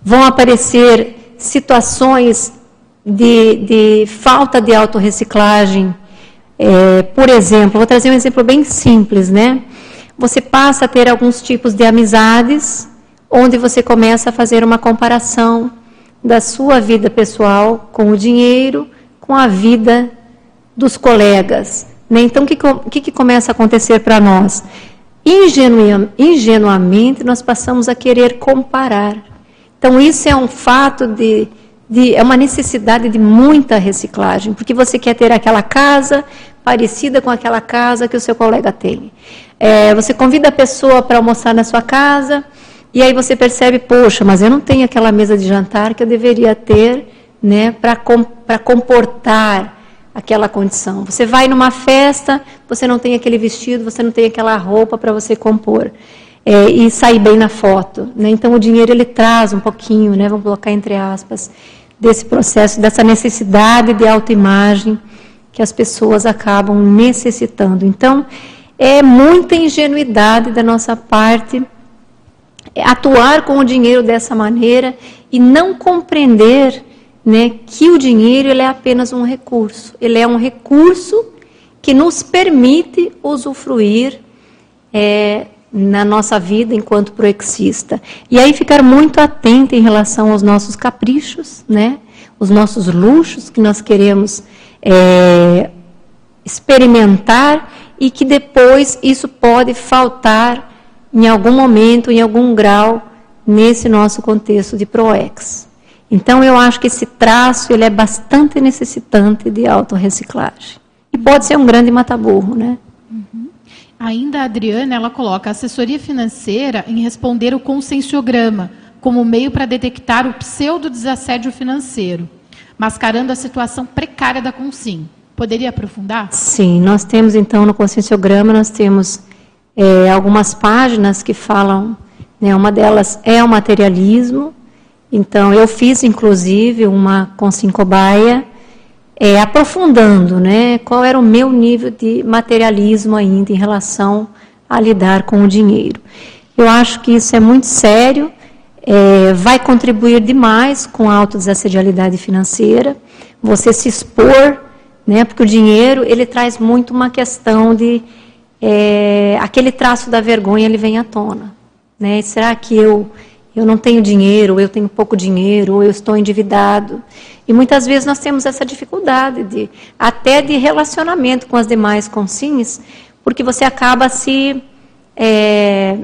vão aparecer situações de, de falta de autorreciclagem. É, por exemplo, vou trazer um exemplo bem simples, né? Você passa a ter alguns tipos de amizades, onde você começa a fazer uma comparação da sua vida pessoal com o dinheiro, com a vida dos colegas. Né? Então, o que, que, que começa a acontecer para nós? Ingenuamente nós passamos a querer comparar. Então, isso é um fato de, de, é uma necessidade de muita reciclagem, porque você quer ter aquela casa parecida com aquela casa que o seu colega tem. É, você convida a pessoa para almoçar na sua casa, e aí você percebe, poxa, mas eu não tenho aquela mesa de jantar que eu deveria ter né, para com, comportar aquela condição. Você vai numa festa, você não tem aquele vestido, você não tem aquela roupa para você compor é, e sair bem na foto. Né? Então o dinheiro ele traz um pouquinho, né, vamos colocar entre aspas, desse processo, dessa necessidade de autoimagem que as pessoas acabam necessitando. Então é muita ingenuidade da nossa parte atuar com o dinheiro dessa maneira e não compreender né, que o dinheiro ele é apenas um recurso. Ele é um recurso que nos permite usufruir é, na nossa vida enquanto proexista. E aí ficar muito atento em relação aos nossos caprichos, né, os nossos luxos que nós queremos é, experimentar e que depois isso pode faltar em algum momento, em algum grau, nesse nosso contexto de ProEx. Então, eu acho que esse traço ele é bastante necessitante de autorreciclagem. E pode ser um grande mataburro, né? Uhum. Ainda a Adriana, ela coloca assessoria financeira em responder o conscienciograma como meio para detectar o pseudo-desassédio financeiro, mascarando a situação precária da Consim. Poderia aprofundar? Sim, nós temos então no conscienciograma, nós temos é, algumas páginas que falam, né, uma delas é o materialismo, então, eu fiz, inclusive, uma com cobaia, é, aprofundando né, qual era o meu nível de materialismo ainda em relação a lidar com o dinheiro. Eu acho que isso é muito sério. é, vai contribuir demais com a autodesassedialidade financeira, você se expor, né, porque o dinheiro ele traz muito uma questão de é, aquele traço da vergonha ele vem à tona, né? Será que eu eu não tenho dinheiro, eu tenho pouco dinheiro, eu estou endividado? E muitas vezes nós temos essa dificuldade de até de relacionamento com as demais consins, porque você acaba se é,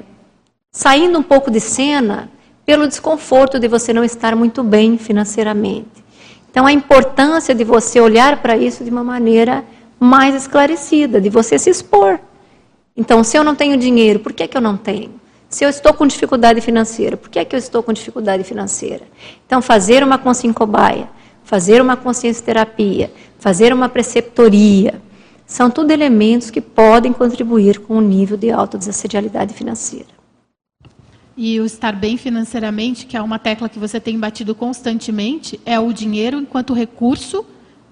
saindo um pouco de cena pelo desconforto de você não estar muito bem financeiramente. Então, a importância de você olhar para isso de uma maneira mais esclarecida, de você se expor. Então, se eu não tenho dinheiro, por que, que eu não tenho? Se eu estou com dificuldade financeira, por que, que eu estou com dificuldade financeira? Então, fazer uma consciência cobaia, fazer uma consciência terapia, fazer uma preceptoria, são tudo elementos que podem contribuir com o nível de autodesassedialidade financeira. E o estar bem financeiramente, que é uma tecla que você tem batido constantemente, é o dinheiro enquanto recurso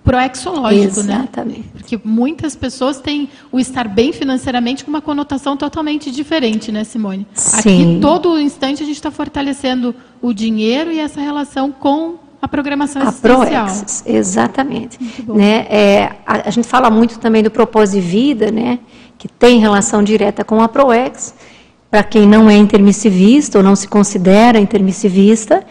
proexológico, né? Exatamente. né? Porque muitas pessoas têm o estar bem financeiramente com uma conotação totalmente diferente, né, Simone? Sim. Aqui, todo instante, a gente está fortalecendo o dinheiro e essa relação com a programação a existencial. Proexis, exatamente. Né? É, a, a, gente fala muito também do propósito de vida, né? que tem relação direta com a Proex, para quem não é intermissivista ou não se considera intermissivista,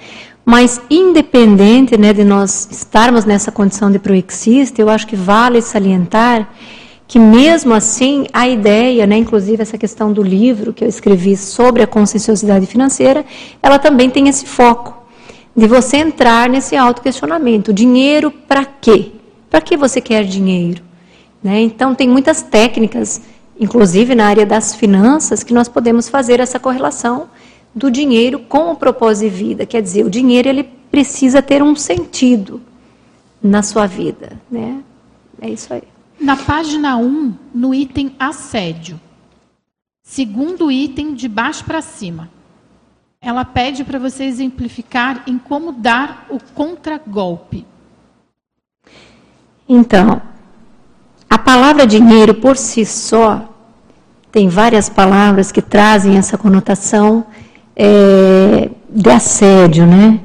mas independente né, de nós estarmos nessa condição de proexista, eu acho que vale salientar que mesmo assim a ideia, né, inclusive essa questão do livro que eu escrevi sobre a conscienciosidade financeira, ela também tem esse foco de você entrar nesse autoquestionamento. Dinheiro para quê? Para que você quer dinheiro? Né? Então tem muitas técnicas inclusive na área das finanças, que nós podemos fazer essa correlação do dinheiro com o propósito de vida. Quer dizer, o dinheiro ele precisa ter um sentido na sua vida, né? É isso aí. Na página 1, no item assédio, segundo item de baixo para cima, ela pede para você exemplificar em como dar o contragolpe. Então, a palavra dinheiro por si só tem várias palavras que trazem essa conotação é, de assédio, né?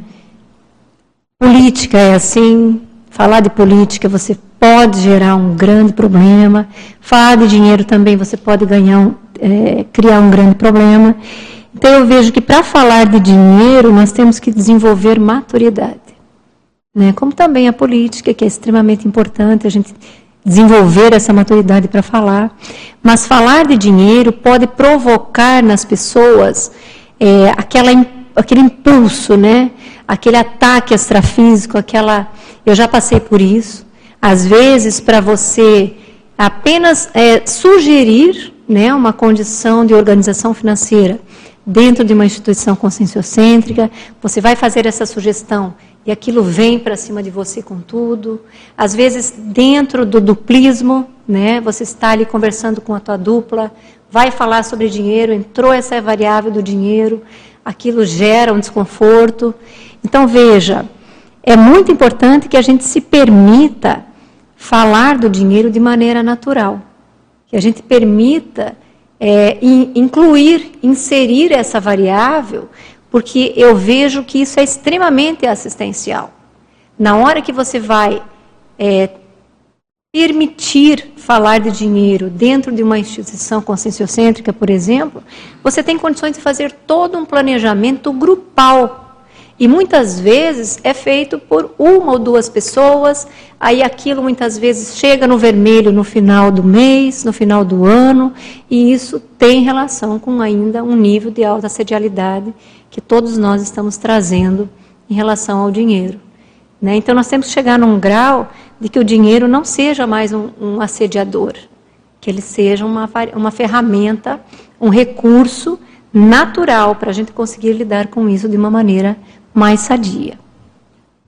Política é assim. Falar de política você pode gerar um grande problema. Falar de dinheiro também você pode ganhar um, é, criar um grande problema. Então eu vejo que para falar de dinheiro nós temos que desenvolver maturidade, né? Como também a política que é extremamente importante a gente desenvolver essa maturidade para falar. Mas falar de dinheiro pode provocar nas pessoas é, aquela, aquele impulso, né? aquele ataque extrafísico, aquela. Eu já passei por isso. Às vezes, para você apenas é, sugerir né, uma condição de organização financeira dentro de uma instituição conscienciocêntrica, você vai fazer essa sugestão e aquilo vem para cima de você com tudo. Às vezes, dentro do duplismo, né, você está ali conversando com a tua dupla, vai falar sobre dinheiro, entrou essa variável do dinheiro, aquilo gera um desconforto. Então, veja, é muito importante que a gente se permita falar do dinheiro de maneira natural, que a gente permita é, incluir, inserir essa variável porque eu vejo que isso é extremamente assistencial. Na hora que você vai é, permitir falar de dinheiro dentro de uma instituição conscienciocêntrica, por exemplo, você tem condições de fazer todo um planejamento grupal. E muitas vezes é feito por uma ou duas pessoas, aí aquilo muitas vezes chega no vermelho no final do mês, no final do ano, e isso tem relação com ainda um nível de alta sedialidade que todos nós estamos trazendo em relação ao dinheiro. Né? Então, nós temos que chegar num grau de que o dinheiro não seja mais um, um assediador, que ele seja uma, uma ferramenta, um recurso natural para a gente conseguir lidar com isso de uma maneira mais sadia.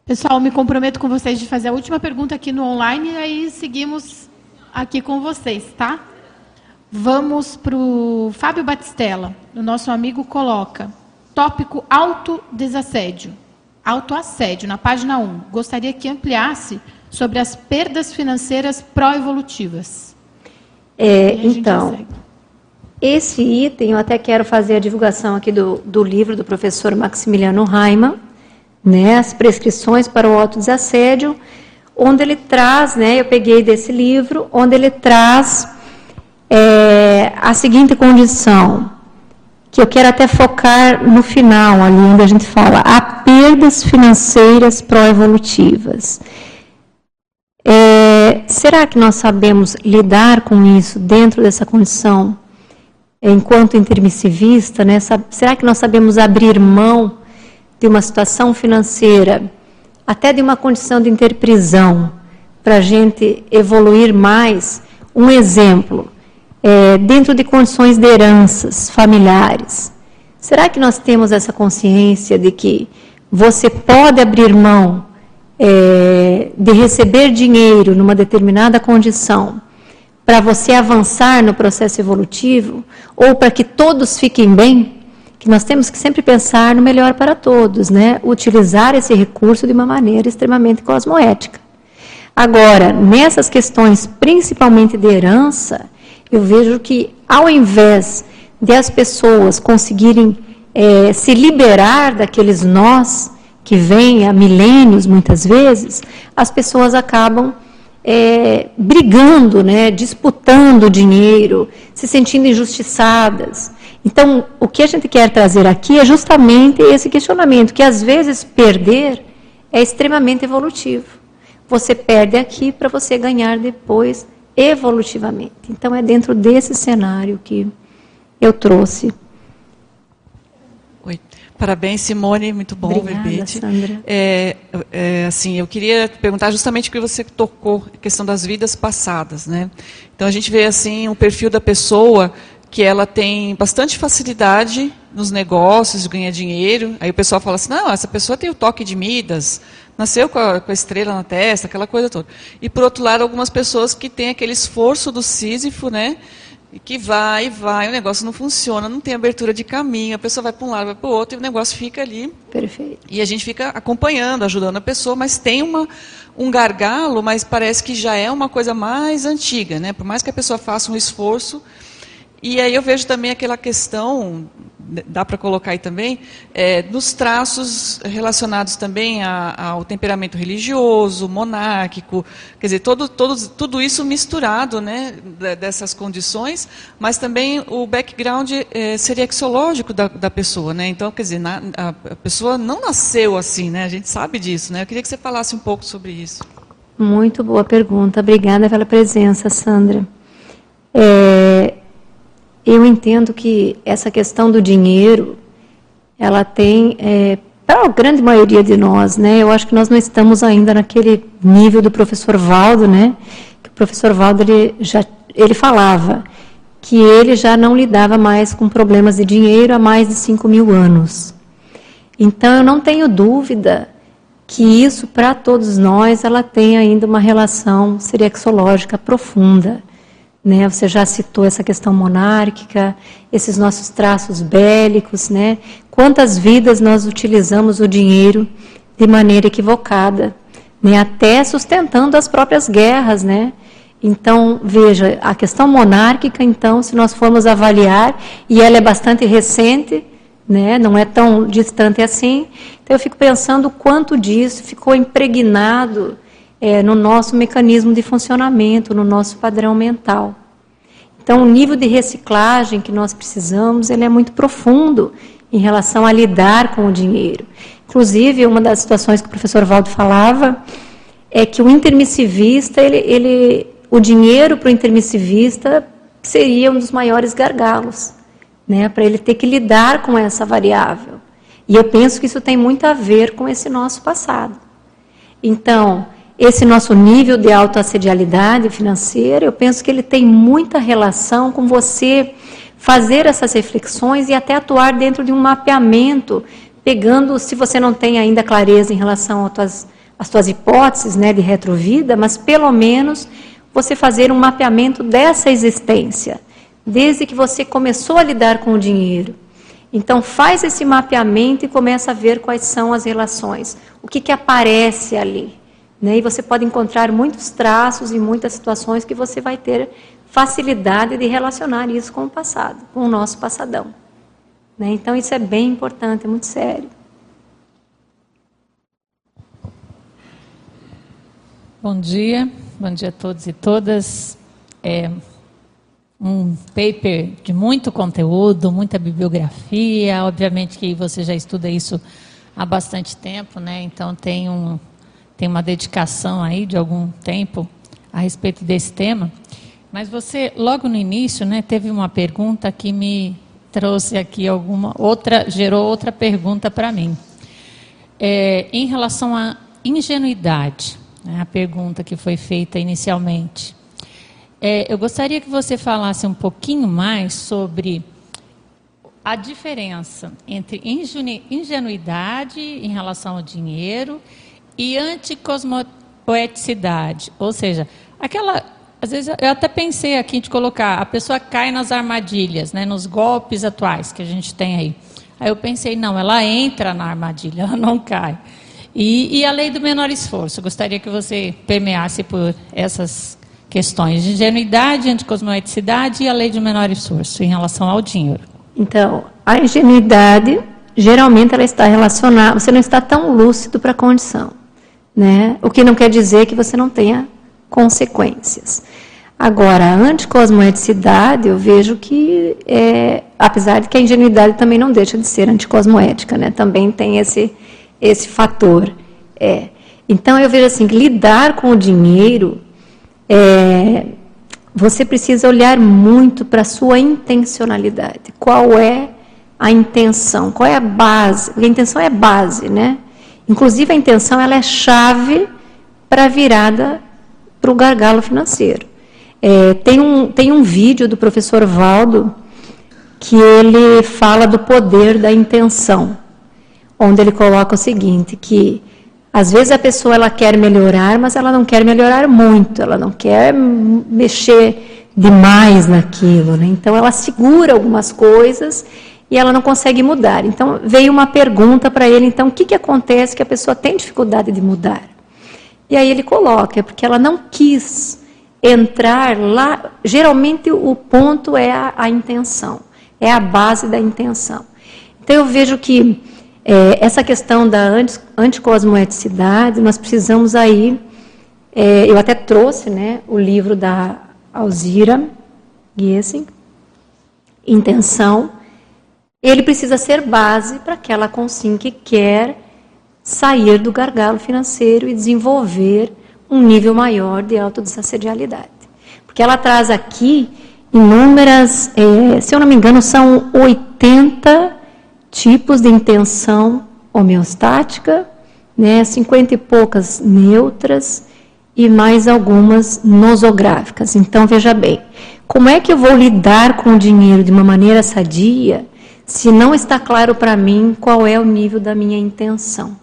Pessoal, me comprometo com vocês de fazer a última pergunta aqui no online e aí seguimos aqui com vocês, tá? Vamos para o Fábio Batistella, o nosso amigo coloca. Tópico autodesassédio. Autoassédio, na página 1. Gostaria que ampliasse sobre as perdas financeiras pró-evolutivas. É, então, esse item, eu até quero fazer a divulgação aqui do, do livro do professor Maximiliano Raimann, né, as prescrições para o autodesassédio, onde ele traz, né, eu peguei desse livro, onde ele traz é, a seguinte condição, que eu quero até focar no final, ali onde a gente fala, há perdas financeiras pró-evolutivas. É, será que nós sabemos lidar com isso dentro dessa condição enquanto intermissivista, né, será que nós sabemos abrir mão de uma situação financeira, até de uma condição de interprisão, para a gente evoluir mais? Um exemplo, é, dentro de condições de heranças familiares, será que nós temos essa consciência de que você pode abrir mão é, de receber dinheiro numa determinada condição? Para você avançar no processo evolutivo ou para que todos fiquem bem, que nós temos que sempre pensar no melhor para todos, né? Utilizar esse recurso de uma maneira extremamente cosmoética. Agora, nessas questões, principalmente de herança, eu vejo que ao invés de as pessoas conseguirem é, se liberar daqueles nós que vêm há milênios, muitas vezes, as pessoas acabam é, brigando, né, disputando dinheiro, se sentindo injustiçadas. Então, o que a gente quer trazer aqui é justamente esse questionamento, que às vezes perder é extremamente evolutivo. Você perde aqui para você ganhar depois evolutivamente. Então, é dentro desse cenário que eu trouxe Parabéns, Simone, muito bom Obrigada, verbete. Sandra. É, é, assim, eu queria perguntar justamente o que você tocou, a questão das vidas passadas, né? Então a gente vê assim o perfil da pessoa que ela tem bastante facilidade nos negócios, de ganhar dinheiro. Aí o pessoal fala assim, não, essa pessoa tem o toque de Midas, nasceu com a, com a estrela na testa, aquela coisa toda. E por outro lado, algumas pessoas que têm aquele esforço do Sísifo, né? E que vai, vai, o negócio não funciona, não tem abertura de caminho, a pessoa vai para um lado, vai para o outro, e o negócio fica ali. Perfeito. E a gente fica acompanhando, ajudando a pessoa, mas tem uma, um gargalo, mas parece que já é uma coisa mais antiga, né? Por mais que a pessoa faça um esforço. E aí eu vejo também aquela questão dá para colocar aí também, é, nos traços relacionados também a, ao temperamento religioso, monárquico, quer dizer, todo, todo, tudo isso misturado né, dessas condições, mas também o background é, seriexológico da, da pessoa. Né? Então, quer dizer, na, a, pessoa não nasceu assim, né? a gente sabe disso. Né? Eu queria que você falasse um pouco sobre isso. Muito boa pergunta. Obrigada pela presença, Sandra. É, eu entendo que essa questão do dinheiro, ela tem, é, para a grande maioria de nós, né, eu acho que nós não estamos ainda naquele nível do professor Valdo, né, que o professor Valdo, ele, já, ele falava que ele já não lidava mais com problemas de dinheiro há mais de 5 mil anos. Então, eu não tenho dúvida que isso, para todos nós, ela tem ainda uma relação seriexológica profunda. Né? Você já citou essa questão monárquica, esses nossos traços bélicos, né? Quantas vidas nós utilizamos o dinheiro de maneira equivocada, né? Até sustentando as próprias guerras, né? Então, veja, a questão monárquica, então, se nós formos avaliar, e ela é bastante recente, né? Não é tão distante assim. Então, eu fico pensando quanto disso ficou impregnado é, no nosso mecanismo de funcionamento, no nosso padrão mental. Então, o nível de reciclagem que nós precisamos, ele é muito profundo em relação a lidar com o dinheiro. Inclusive, uma das situações que o professor Valdo falava é que o intermissivista, ele, ele o dinheiro para o intermissivista seria um dos maiores gargalos, né, para ele ter que lidar com essa variável. E eu penso que isso tem muito a ver com esse nosso passado. Então, esse nosso nível de autoassedialidade financeira, eu penso que ele tem muita relação com você fazer essas reflexões e até atuar dentro de um mapeamento, pegando, se você não tem ainda clareza em relação às tuas, às tuas hipóteses né, de retrovida, mas pelo menos você fazer um mapeamento dessa existência, desde que você começou a lidar com o dinheiro. Então faz esse mapeamento e começa a ver quais são as relações, o que, que aparece ali. Né? E você pode encontrar muitos traços e muitas situações que você vai ter facilidade de relacionar isso com o passado, com o nosso passadão. Né? Então, isso é bem importante, é muito sério. Bom dia, bom dia a todos e todas. É um paper de muito conteúdo, muita bibliografia. Obviamente que você já estuda isso há bastante tempo, né? Então tem, um, tem uma dedicação aí de algum tempo a respeito desse tema. Mas você, logo no início, né, teve uma pergunta que me trouxe aqui alguma outra, gerou outra pergunta para mim. É, em relação à ingenuidade, né, a pergunta que foi feita inicialmente. É, eu gostaria que você falasse um pouquinho mais sobre a diferença entre ingenuidade em relação ao dinheiro e anticosmopoeticidade. Ou seja, aquela. Às vezes eu até pensei aqui de colocar, a pessoa cai nas armadilhas, né, nos golpes atuais que a gente tem aí. Aí eu pensei, não, ela entra na armadilha, ela não cai. E, e a lei do menor esforço, gostaria que você permeasse por essas questões de ingenuidade, anticosmoeticidade e a lei de menor esforço em relação ao dinheiro. Então, a ingenuidade, geralmente ela está relacionada, você não está tão lúcido para a condição, né? O que não quer dizer que você não tenha consequências. Agora, a anticosmoeticidade, eu vejo que, é, apesar de que a ingenuidade também não deixa de ser anticosmoética, né? Também tem esse, esse fator. É. Então, eu vejo assim, que lidar com o dinheiro é, você precisa olhar muito para a sua intencionalidade. Qual é a intenção? Qual é a base? a intenção é base, né? Inclusive a intenção ela é chave para a virada para o gargalo financeiro. É, tem, um, tem um vídeo do professor Valdo que ele fala do poder da intenção, onde ele coloca o seguinte, que às vezes a pessoa ela quer melhorar, mas ela não quer melhorar muito, ela não quer mexer demais naquilo, né? Então ela segura algumas coisas e ela não consegue mudar. Então veio uma pergunta para ele, então o que, que acontece que a pessoa tem dificuldade de mudar? E aí ele coloca, é porque ela não quis entrar lá. Geralmente o ponto é a, a intenção, é a base da intenção. Então eu vejo que é, essa questão da anticosmoeticidade, nós precisamos aí, é, eu até trouxe né, o livro da Alzira Giesing, Intenção, ele precisa ser base para aquela consim que quer sair do gargalo financeiro e desenvolver um nível maior de autodesassedialidade. Porque ela traz aqui inúmeras, é, se eu não me engano, são 80 tipos de intenção homeostática, né, 50 e poucas neutras e mais algumas nosográficas. Então, veja bem, como é que eu vou lidar com o dinheiro de uma maneira sadia se não está claro para mim qual é o nível da minha intenção?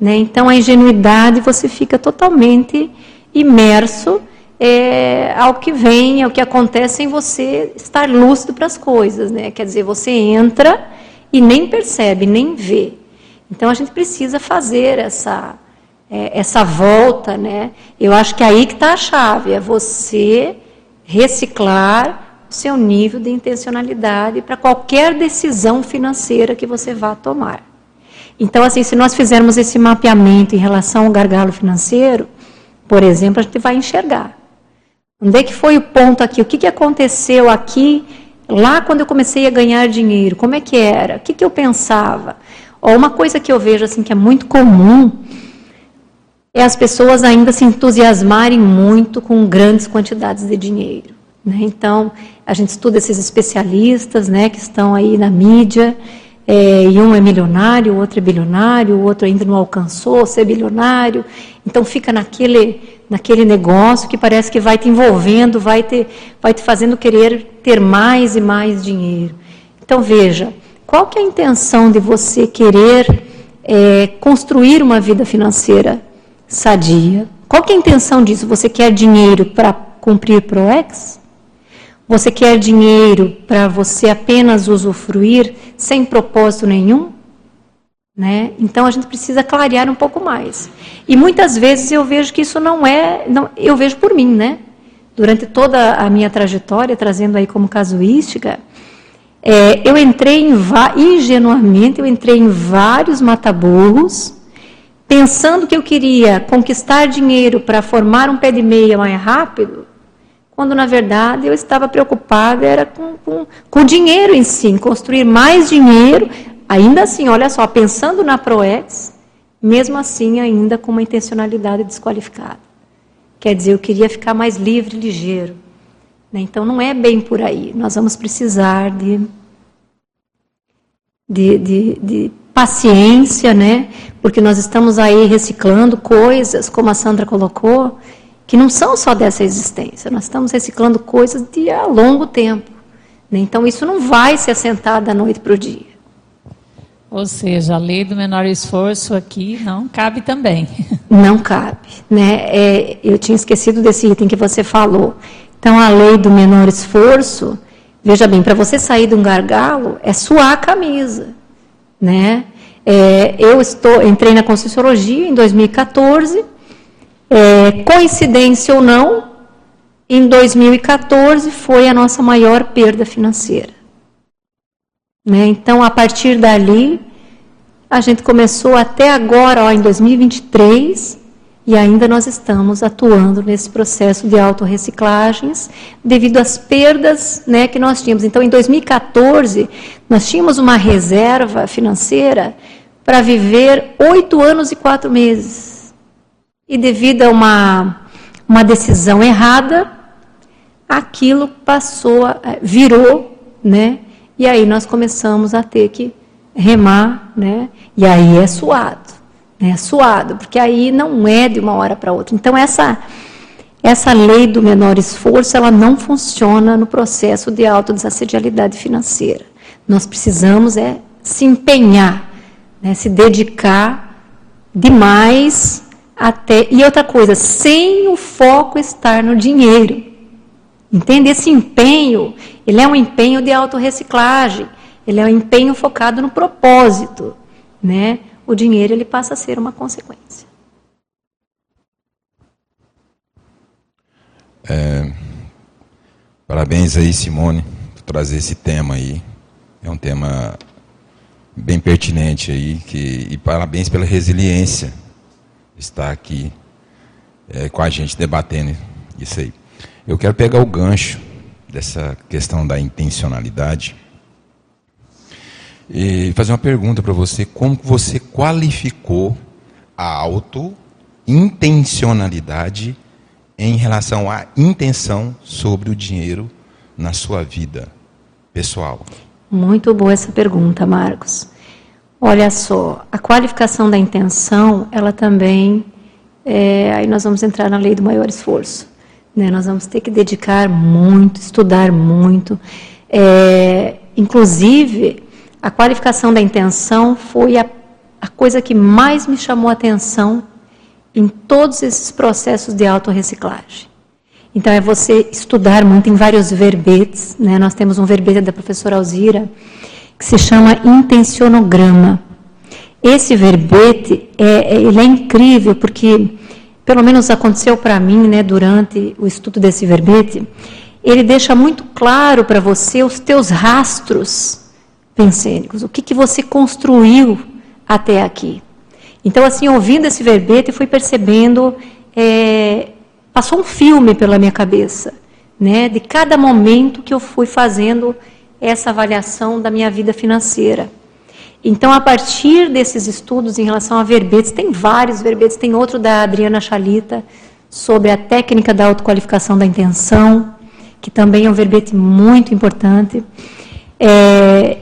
Né? Então, a ingenuidade você fica totalmente imerso é, ao que vem, ao que acontece em você estar lúcido para as coisas. Né? Quer dizer, você entra e nem percebe, nem vê. Então a gente precisa fazer essa, é, essa volta, né? Eu acho que é aí que está a chave, é você reciclar seu nível de intencionalidade para qualquer decisão financeira que você vá tomar. Então, assim, se nós fizermos esse mapeamento em relação ao gargalo financeiro, por exemplo, a gente vai enxergar. Onde é que foi o ponto aqui? O que, que aconteceu aqui Lá quando eu comecei a ganhar dinheiro, como é que era? O que, que eu pensava? Ó, uma coisa que eu vejo assim que é muito comum é as pessoas ainda se entusiasmarem muito com grandes quantidades de dinheiro. Né? Então, a gente estuda esses especialistas né, que estão aí na mídia, é, e um é milionário, o outro é bilionário, o outro ainda não alcançou ser bilionário. Então, fica naquele naquele negócio que parece que vai te envolvendo, vai te, vai te fazendo querer ter mais e mais dinheiro. Então veja, qual que é a intenção de você querer é, construir uma vida financeira sadia? Qual que é a intenção disso? Você quer dinheiro para cumprir ProEx? Você quer dinheiro para você apenas usufruir sem propósito nenhum? Né? Então a gente precisa clarear um pouco mais. E muitas vezes eu vejo que isso não é, não, eu vejo por mim, né? durante toda a minha trajetória, trazendo aí como casuística, é, eu entrei em, ingenuamente, eu entrei em vários mataburros, pensando que eu queria conquistar dinheiro para formar um pé de meia mais rápido, quando na verdade eu estava preocupada era com, com, com o dinheiro em si, em construir mais dinheiro, ainda assim, olha só, pensando na ProEx, mesmo assim ainda com uma intencionalidade desqualificada. Quer dizer, eu queria ficar mais livre, ligeiro. Né? Então não é bem por aí. Nós vamos precisar de, de, de, de paciência, né? Porque nós estamos aí reciclando coisas, como a Sandra colocou, que não são só dessa existência. Nós estamos reciclando coisas de a longo tempo. Né? Então isso não vai se assentar da noite para o dia. Ou seja, a lei do menor esforço aqui não cabe também. Não cabe. Né? É, eu tinha esquecido desse item que você falou. Então, a lei do menor esforço, veja bem, para você sair de um gargalo, é suar a camisa. Né? É, eu estou, entrei na Conscienciologia em 2014, é, coincidência ou não, em 2014 foi a nossa maior perda financeira. Né? Então, a partir dali, a gente começou até agora, ó, em 2023, e ainda nós estamos atuando nesse processo de autorreciclagens devido às perdas né, que nós tínhamos. Então, em 2014, nós tínhamos uma reserva financeira para viver oito anos e quatro meses. E devido a uma, uma decisão errada, aquilo passou, virou, né? E aí nós começamos a ter que remar, né? E aí é suado, né? É suado, porque aí não é de uma hora para outra. Então essa essa lei do menor esforço, ela não funciona no processo de autodesassedialidade financeira. Nós precisamos é se empenhar, né? se dedicar demais até e outra coisa, sem o foco estar no dinheiro. Entende? Esse empenho, ele é um empenho de autorreciclagem, ele é um empenho focado no propósito, né? O dinheiro ele passa a ser uma consequência. É, parabéns aí, Simone, por trazer esse tema aí. É um tema bem pertinente aí, que, e parabéns pela resiliência estar aqui é, com a gente debatendo isso aí. Eu quero pegar o gancho dessa questão da intencionalidade e fazer uma pergunta para você: como você qualificou a auto-intencionalidade em relação à intenção sobre o dinheiro na sua vida pessoal? Muito boa essa pergunta, Marcos. Olha só, a qualificação da intenção, ela também, é, aí nós vamos entrar na lei do maior esforço. Né? Nós vamos ter que dedicar muito, estudar muito. É, inclusive, a qualificação da intenção foi a, a coisa que mais me chamou a atenção em todos esses processos de autorreciclagem. Então, é você estudar muito em vários verbetes. Né? Nós temos um verbete da professora Alzira que se chama intencionograma. Esse verbete é, é ele é incrível porque pelo menos aconteceu para mim, né, durante o estudo desse verbete, ele deixa muito claro para você os teus rastros pensênicos, o que, que você construiu até aqui. Então, assim, ouvindo esse verbete, fui percebendo, é, passou um filme pela minha cabeça, né, de cada momento que eu fui fazendo essa avaliação da minha vida financeira. Então, a partir desses estudos em relação a verbetes, tem vários verbetes, tem outro da Adriana Chalita, sobre a técnica da autoqualificação da intenção, que também é um verbete muito importante. É,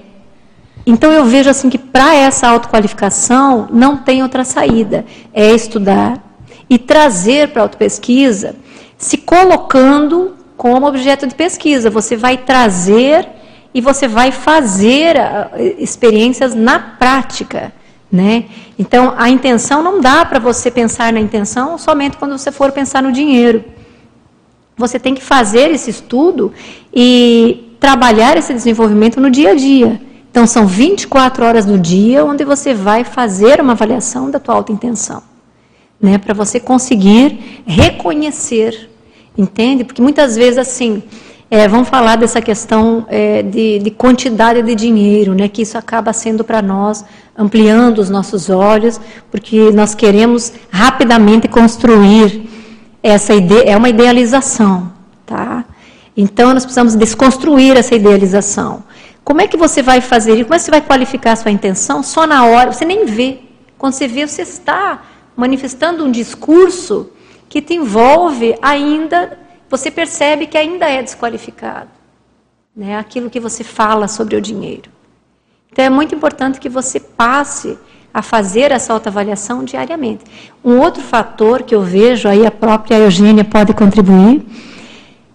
então, eu vejo assim que para essa autoqualificação não tem outra saída, é estudar e trazer para a autopesquisa, se colocando como objeto de pesquisa. Você vai trazer e você vai fazer ah, experiências na prática. Né? Então, a intenção não dá para você pensar na intenção somente quando você for pensar no dinheiro. Você tem que fazer esse estudo e trabalhar esse desenvolvimento no dia a dia. Então, são 24 horas do dia onde você vai fazer uma avaliação da tua intenção, Né? Para você conseguir reconhecer Entende? Porque muitas vezes, assim, é, vamos falar dessa questão é, de, de, quantidade de dinheiro, né, que isso acaba sendo para nós ampliando os nossos olhos, porque nós queremos rapidamente construir essa ideia, é uma idealização, tá? Então nós precisamos desconstruir essa idealização. Como é que você vai fazer? Como é que você vai qualificar a sua intenção? Só na hora, você nem vê. Quando você vê, você está manifestando um discurso que te envolve ainda você percebe que ainda é desqualificado. Né? Aquilo que você fala sobre o dinheiro. Então é muito importante que você passe a fazer essa autoavaliação diariamente. Um outro fator que eu vejo, aí a própria Eugênia pode contribuir,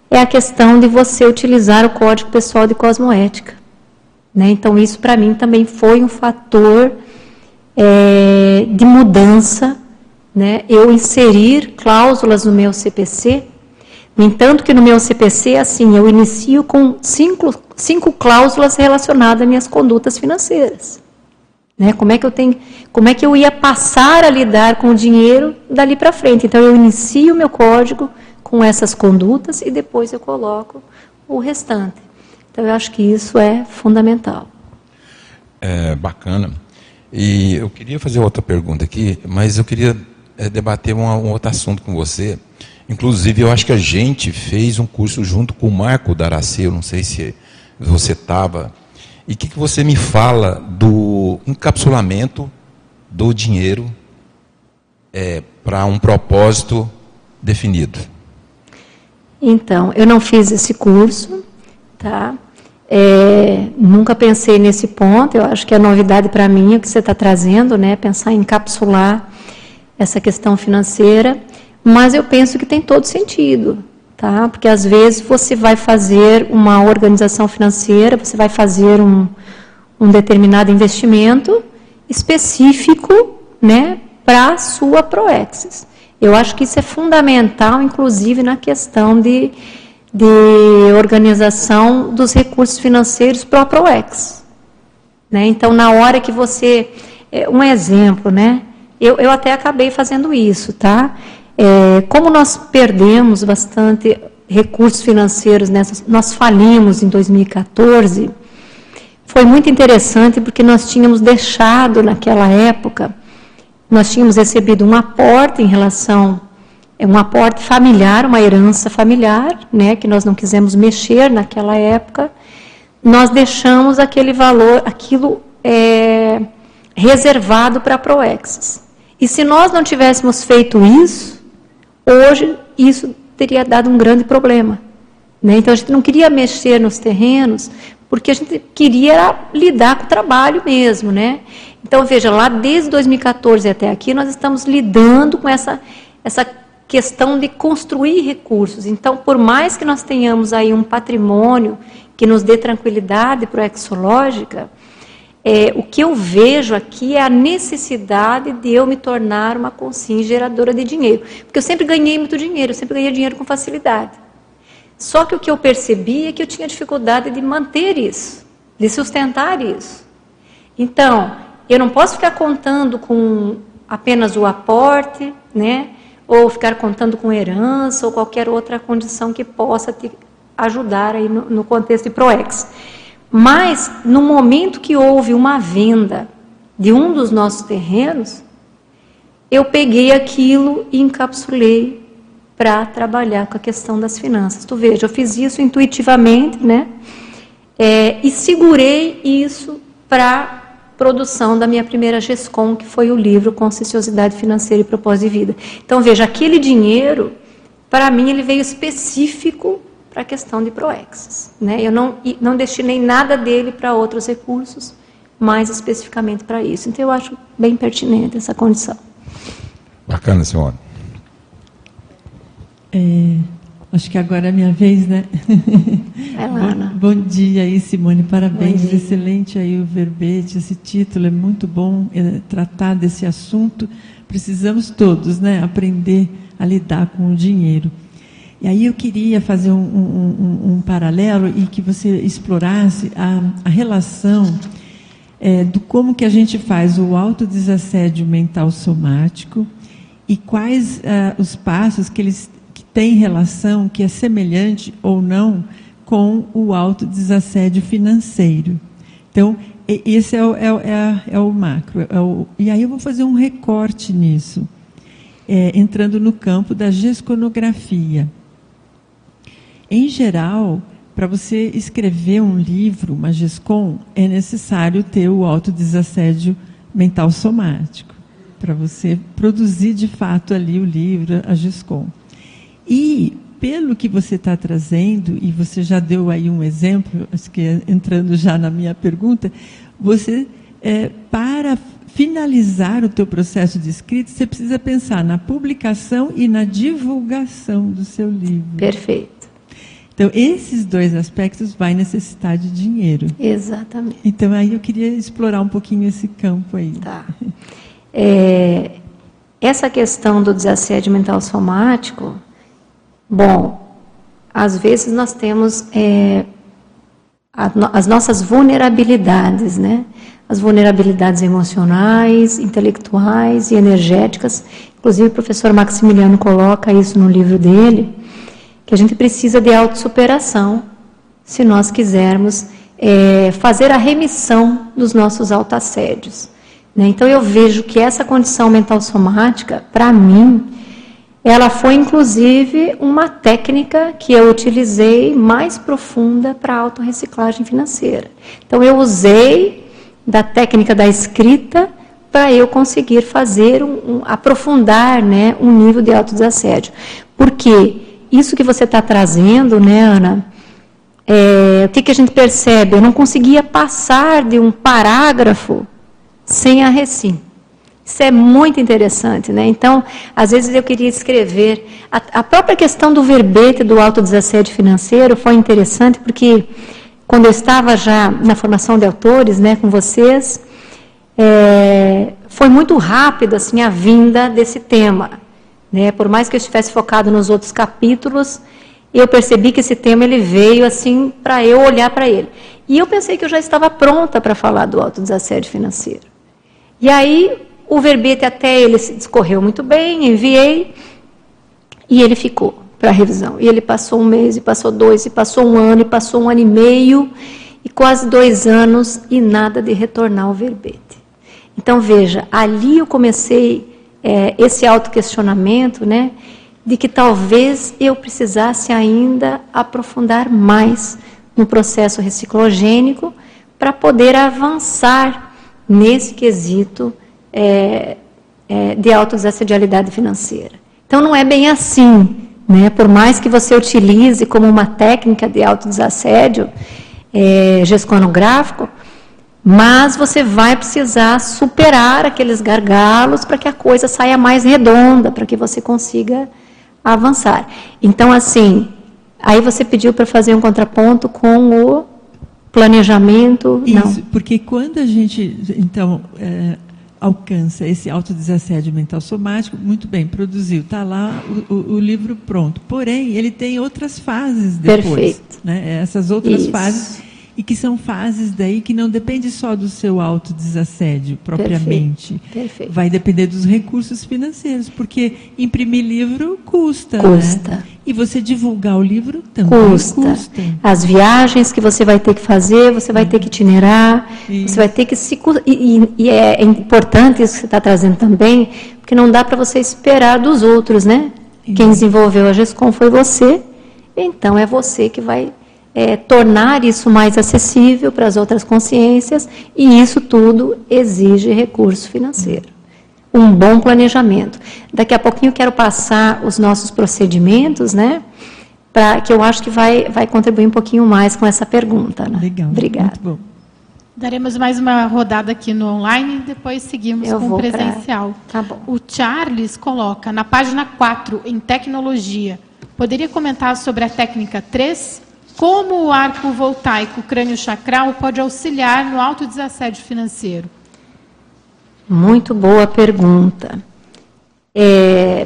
é a questão de você utilizar o Código Pessoal de Cosmoética. Né? Então, isso para mim também foi um fator é, de mudança. Né? Eu inserir cláusulas no meu CPC no entanto, que no meu CPC, assim, eu inicio com cinco, cinco cláusulas relacionadas às minhas condutas financeiras. Né? Como, é que eu tenho, como é que eu ia passar a lidar com o dinheiro dali para frente? Então, eu inicio o meu código com essas condutas e depois eu coloco o restante. Então, eu acho que isso é fundamental. É bacana. E eu queria fazer outra pergunta aqui, mas eu queria é, debater um, um outro assunto com você Inclusive, eu acho que a gente fez um curso junto com o Marco Daracê, eu não sei se você estava. E o que, que você me fala do encapsulamento do dinheiro é, para um propósito definido? Então, eu não fiz esse curso, tá? É, nunca pensei nesse ponto. Eu acho que é novidade para mim o que você está trazendo, né? Pensar em encapsular essa questão financeira. Mas eu penso que tem todo sentido, tá? Porque às vezes você vai fazer uma organização financeira, você vai fazer um, um determinado investimento específico, né, para sua Proexis. Eu acho que isso é fundamental, inclusive na questão de, de organização dos recursos financeiros para a Proex. Né? Então, na hora que você. É, um exemplo, né? Eu, eu até acabei fazendo isso, tá? É, como nós perdemos bastante recursos financeiros, nós falimos em 2014, foi muito interessante porque nós tínhamos deixado naquela época, nós tínhamos recebido um aporte em relação, é um aporte familiar, uma herança familiar, né, que nós não quisemos mexer naquela época, nós deixamos aquele valor, aquilo é, reservado para a Proexis. E se nós não tivéssemos feito isso, Hoje, isso teria dado um grande problema. Né? Então, a gente não queria mexer nos terrenos, porque a gente queria lidar com o trabalho mesmo. Né? Então, veja, lá desde 2014 até aqui, nós estamos lidando com essa, essa questão de construir recursos. Então, por mais que nós tenhamos aí um patrimônio que nos dê tranquilidade proexológica, é, o que eu vejo aqui é a necessidade de eu me tornar uma consciência geradora de dinheiro. Porque eu sempre ganhei muito dinheiro, eu sempre ganhei dinheiro com facilidade. Só que o que eu percebi é que eu tinha dificuldade de manter isso, de sustentar isso. Então, eu não posso ficar contando com apenas o aporte, né? Ou ficar contando com herança ou qualquer outra condição que possa te ajudar aí no, no contexto de ProEx. Mas, no momento que houve uma venda de um dos nossos terrenos, eu peguei aquilo e encapsulei para trabalhar com a questão das finanças. Tu veja, eu fiz isso intuitivamente, né? É, e segurei isso para produção da minha primeira GESCOM, que foi o livro Conscienciosidade Financeira e Propósito de Vida. Então, veja, aquele dinheiro, para mim, ele veio específico para a questão de ProExis. Né? Eu não, não destinei nada dele para outros recursos, mais especificamente para isso. Então, eu acho bem pertinente essa condição. Bacana, senhora. É, acho que agora é a minha vez, né? É lá, Ana. Bom, bom dia aí, Simone. Parabéns. Excelente aí o verbete, esse título. É muito bom é, tratar desse assunto. Precisamos todos né, aprender a lidar com o dinheiro. E aí eu queria fazer um, um, um, paralelo e que você explorasse a, a relação é, do como que a gente faz o autodesassédio mental somático e quais uh, os passos que, eles, que tem relação que é semelhante ou não com o autodesassédio financeiro. Então, esse é o, é, é, é o macro. É o, e aí eu vou fazer um recorte nisso, é, entrando no campo da gesconografia. Em geral, para você escrever um livro, uma GESCOM, é necessário ter o autodesassédio mental somático, para você produzir de fato ali o livro, a GESCOM. E, pelo que você está trazendo, e você já deu aí um exemplo, acho que entrando já na minha pergunta, você, é, para finalizar o teu processo de escrita, você precisa pensar na publicação e na divulgação do seu livro. Perfeito. Então, esses dois aspectos vai necessitar de dinheiro. Exatamente. Então, aí eu queria explorar um pouquinho esse campo aí. Tá. É, essa questão do desassédio mental somático, bom, às vezes nós temos é, a, as nossas vulnerabilidades, né? As vulnerabilidades emocionais, intelectuais e energéticas. Inclusive, o professor Maximiliano coloca isso no livro dele que a gente precisa de autossuperação se nós quisermos é, fazer a remissão dos nossos autoassédios. Né? Então eu vejo que essa condição mental somática, para mim, ela foi inclusive uma técnica que eu utilizei mais profunda para a autorreciclagem financeira. Então eu usei da técnica da escrita para eu conseguir fazer um, um, aprofundar né, um nível de autodesassédio. Por quê? Isso que você está trazendo, né, Ana? É, o que, que a gente percebe? Eu não conseguia passar de um parágrafo sem a recim. Isso é muito interessante, né? Então, às vezes eu queria escrever. A, a própria questão do verbete do autodesassédio financeiro foi interessante, porque quando eu estava já na formação de autores, né, com vocês, é, foi muito rápido assim a vinda desse tema. Né? Por mais que eu estivesse focado nos outros capítulos, eu percebi que esse tema ele veio assim para eu olhar para ele. E eu pensei que eu já estava pronta para falar do autodesassédio financeiro. E aí o verbete até ele se discorreu muito bem, enviei e ele ficou para revisão. E ele passou um mês, e passou dois, e passou um ano, e passou um ano e meio, e quase dois anos, e nada de retornar o verbete. Então veja, ali eu comecei é, esse autoquestionamento, né, de que talvez eu precisasse ainda aprofundar mais no processo reciclogênico para poder avançar nesse quesito é, é, de autodesassedialidade financeira. Então não é bem assim, né? Por mais que você utilize como uma técnica de autodesassédio é, gesconográfico, mas você vai precisar superar aqueles gargalos para que a coisa saia mais redonda, para que você consiga avançar. Então, assim, aí você pediu para fazer um contraponto com o planejamento. Isso, não. porque quando a gente, então, é, alcança esse autodesassédio mental somático, muito bem, produziu, está lá o, o, o, livro pronto. Porém, ele tem outras fases depois. Perfeito. Né? Essas outras Isso. fases e que são fases daí que não depende só do seu autodesassédio propriamente. Perfeito. Perfeito. Vai depender dos recursos financeiros, porque imprimir livro custa. Custa. Né? E você divulgar o livro também custa. custa. As viagens que você vai ter que fazer, você vai ter que itinerar, isso. você vai ter que se. E, e é importante isso que você está trazendo também, porque não dá para você esperar dos outros, né? Isso. Quem desenvolveu a GESCOM foi você, então é você que vai é, tornar isso mais acessível para as outras consciências, e isso tudo exige recurso financeiro. Um bom planejamento. Daqui a pouquinho eu quero passar os nossos procedimentos, né? Para que eu acho que vai, vai contribuir um pouquinho mais com essa pergunta. Né? Legal. Obrigada. Muito bom. Daremos mais uma rodada aqui no online e depois seguimos Eu com o presencial. Pra... Tá bom. O Charles coloca na página 4, em tecnologia, poderia comentar sobre a técnica 3? Como o arco voltaico crânio chacral pode auxiliar no autodesassédio financeiro? Muito boa pergunta. É,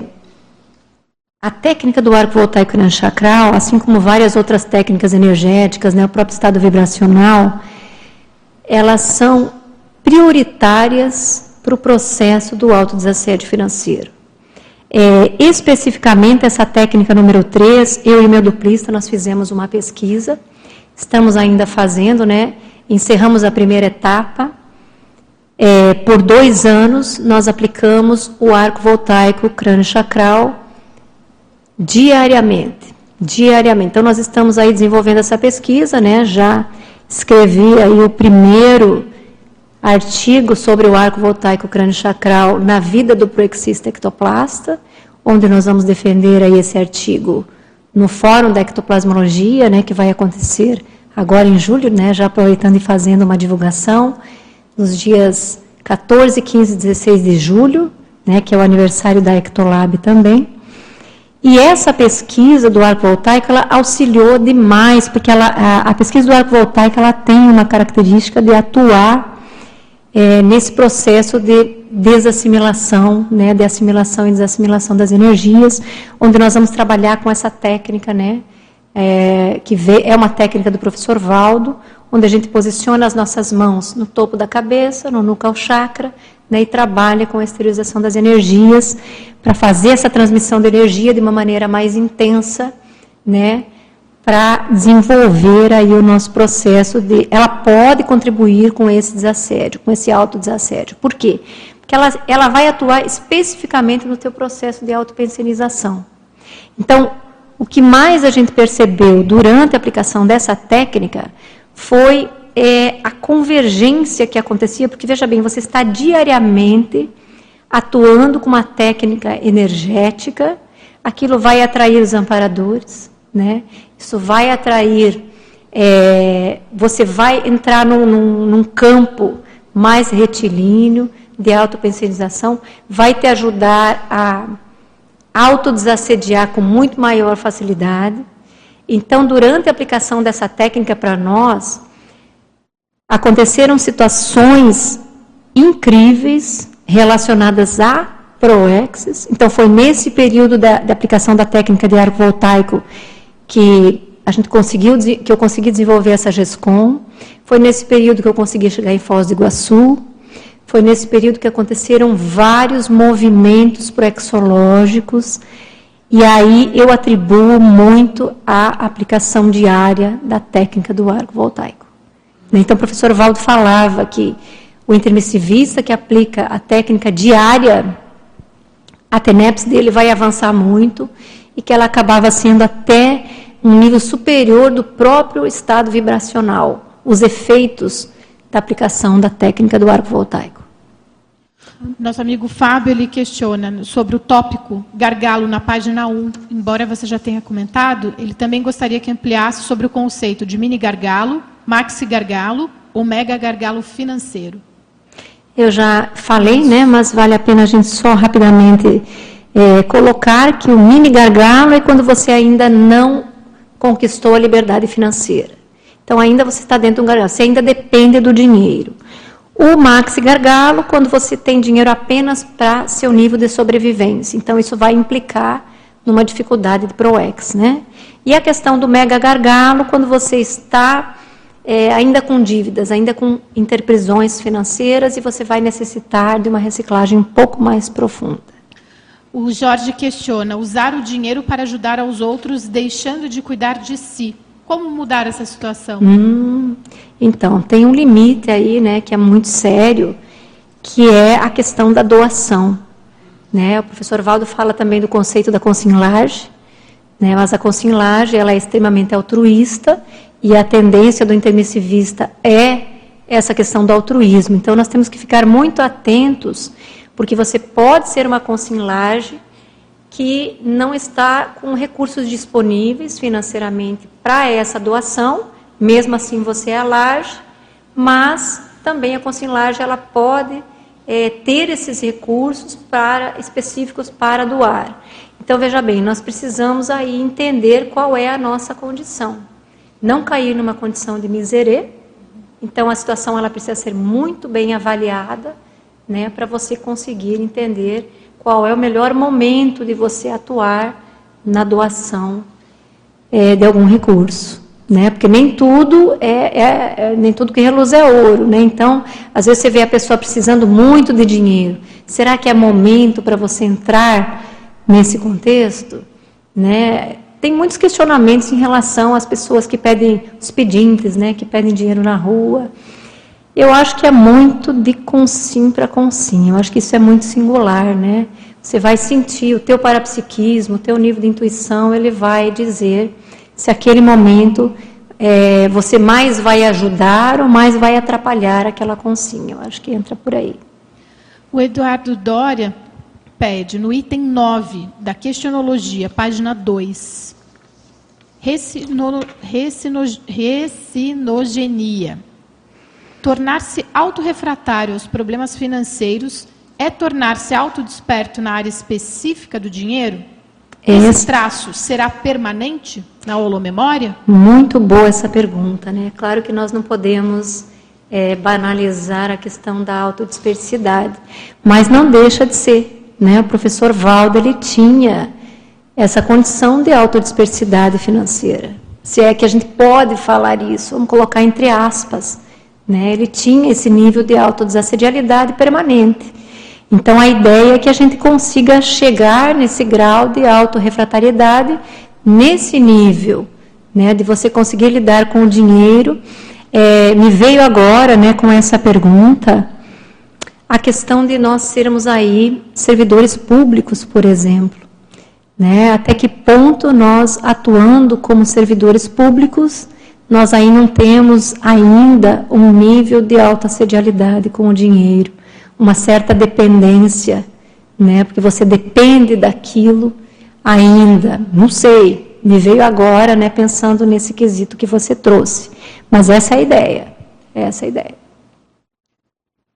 a técnica do arco voltaico crânio chacral, assim como várias outras técnicas energéticas, né, o próprio estado vibracional, elas são prioritárias para o processo do autodesassédio financeiro. É, especificamente essa técnica número 3, eu e meu duplista, nós fizemos uma pesquisa, estamos ainda fazendo, né? Encerramos a primeira etapa. É, por dois anos, nós aplicamos o arco voltaico crânio chacral diariamente. Diariamente. Então, nós estamos aí desenvolvendo essa pesquisa, né? Já escrevi aí o primeiro artigo sobre o arco voltaico crânio chacral na vida do proexista ectoplasta, onde nós vamos defender aí esse artigo no Fórum da Ectoplasmologia, né, que vai acontecer agora em julho, né, já aproveitando e fazendo uma divulgação, nos dias 14, 15 e 16 de julho, né, que é o aniversário da Ectolab também. E essa pesquisa do arco voltaico, ela auxiliou demais, porque ela, a, a pesquisa do arco voltaico, ela tem uma característica de atuar é, nesse processo de desassimilação, né, de assimilação e desassimilação das energias, onde nós vamos trabalhar com essa técnica, né, é, que é uma técnica do professor Valdo, onde a gente posiciona as nossas mãos no topo da cabeça, no nucal chakra, né, e trabalha com a esterilização das energias para fazer essa transmissão de energia de uma maneira mais intensa, né, para desenvolver aí o nosso processo de. Ela pode contribuir com esse desassédio, com esse autodesassédio. Por quê? Porque ela, ela vai atuar especificamente no teu processo de autopensionização. Então, o que mais a gente percebeu durante a aplicação dessa técnica foi é, a convergência que acontecia, porque veja bem, você está diariamente atuando com uma técnica energética, aquilo vai atrair os amparadores, né? Isso vai atrair, é, você vai entrar num, num, num campo mais retilíneo de autopensionização, vai te ajudar a autodesassediar com muito maior facilidade. Então, durante a aplicação dessa técnica para nós, aconteceram situações incríveis relacionadas a ProExis. Então, foi nesse período da, da aplicação da técnica de arco voltaico que a gente conseguiu, que eu consegui desenvolver essa GESCOM. Foi nesse período que eu consegui chegar em Foz do Iguaçu. Foi nesse período que aconteceram vários movimentos proexológicos. E aí eu atribuo muito à aplicação diária da técnica do arco voltaico. Então, o professor Valdo falava que o intermissivista que aplica a técnica diária, a TENEPS dele vai avançar muito e que ela acabava sendo até um nível superior do próprio estado vibracional, os efeitos da aplicação da técnica do arco voltaico. Nosso amigo Fábio ele questiona sobre o tópico gargalo na página 1. Embora você já tenha comentado, ele também gostaria que ampliasse sobre o conceito de mini gargalo, maxi gargalo ou mega gargalo financeiro. Eu já falei, né, mas vale a pena a gente só rapidamente é, colocar que o mini gargalo é quando você ainda não conquistou a liberdade financeira. Então, ainda você está dentro de um gargalo, você ainda depende do dinheiro. O maxi gargalo, quando você tem dinheiro apenas para seu nível de sobrevivência. Então, isso vai implicar numa dificuldade de ProEx, né? E a questão do mega gargalo, quando você está é, ainda com dívidas, ainda com interprisões financeiras e você vai necessitar de uma reciclagem um pouco mais profunda. O Jorge questiona: usar o dinheiro para ajudar aos outros, deixando de cuidar de si. Como mudar essa situação? Hum, então, tem um limite aí, né, que é muito sério, que é a questão da doação. Né? O professor Valdo fala também do conceito da consignagem, né? mas a consignagem ela é extremamente altruísta e a tendência do intermissivista é essa questão do altruísmo. Então, nós temos que ficar muito atentos porque você pode ser uma consignagem que não está com recursos disponíveis financeiramente para essa doação, mesmo assim você é large, mas também a consignagem ela pode é, ter esses recursos para específicos para doar. Então veja bem, nós precisamos aí entender qual é a nossa condição, não cair numa condição de miserê. Então a situação ela precisa ser muito bem avaliada né, para você conseguir entender qual é o melhor momento de você atuar na doação é, de algum recurso, né? Porque nem tudo é, é, é, nem tudo que reluz é ouro, né? Então, às vezes você vê a pessoa precisando muito de dinheiro. Será que é momento para você entrar nesse contexto, né, tem muitos questionamentos em relação às pessoas que pedem, os pedintes, né, que pedem dinheiro na rua. Eu acho que é muito de consim para consim. Eu acho que isso é muito singular, né? Você vai sentir o teu parapsiquismo, o teu nível de intuição, ele vai dizer se aquele momento é, você mais vai ajudar ou mais vai atrapalhar aquela consinha. Eu acho que entra por aí. O Eduardo Dória pede, no item 9 da questionologia, página 2, recino, recino, recinogenia. Tornar-se autorrefratário aos problemas financeiros é tornar-se autodesperto na área específica do dinheiro? Esse traço será permanente na holomemória? Muito boa essa pergunta, né? Claro que nós não podemos é, banalizar a questão da autodispersidade, mas não deixa de ser, né? O professor Valdo, ele tinha essa condição de autodispersidade financeira. Se é que a gente pode falar isso, vamos colocar entre aspas, né? Ele tinha esse nível de autodesassedialidade permanente. Então a ideia é que a gente consiga chegar nesse grau de autorrefratariedade, nesse nível, né, de você conseguir lidar com o dinheiro. É, me veio agora, né, com essa pergunta, a questão de nós sermos aí servidores públicos, por exemplo. Né? Até que ponto nós, atuando como servidores públicos, nós aí não temos ainda um nível de alta sedialidade com o dinheiro, uma certa dependência, né? Porque você depende daquilo ainda. Não sei, me veio agora, né, pensando nesse quesito que você trouxe. Mas essa é a ideia. Essa é a ideia.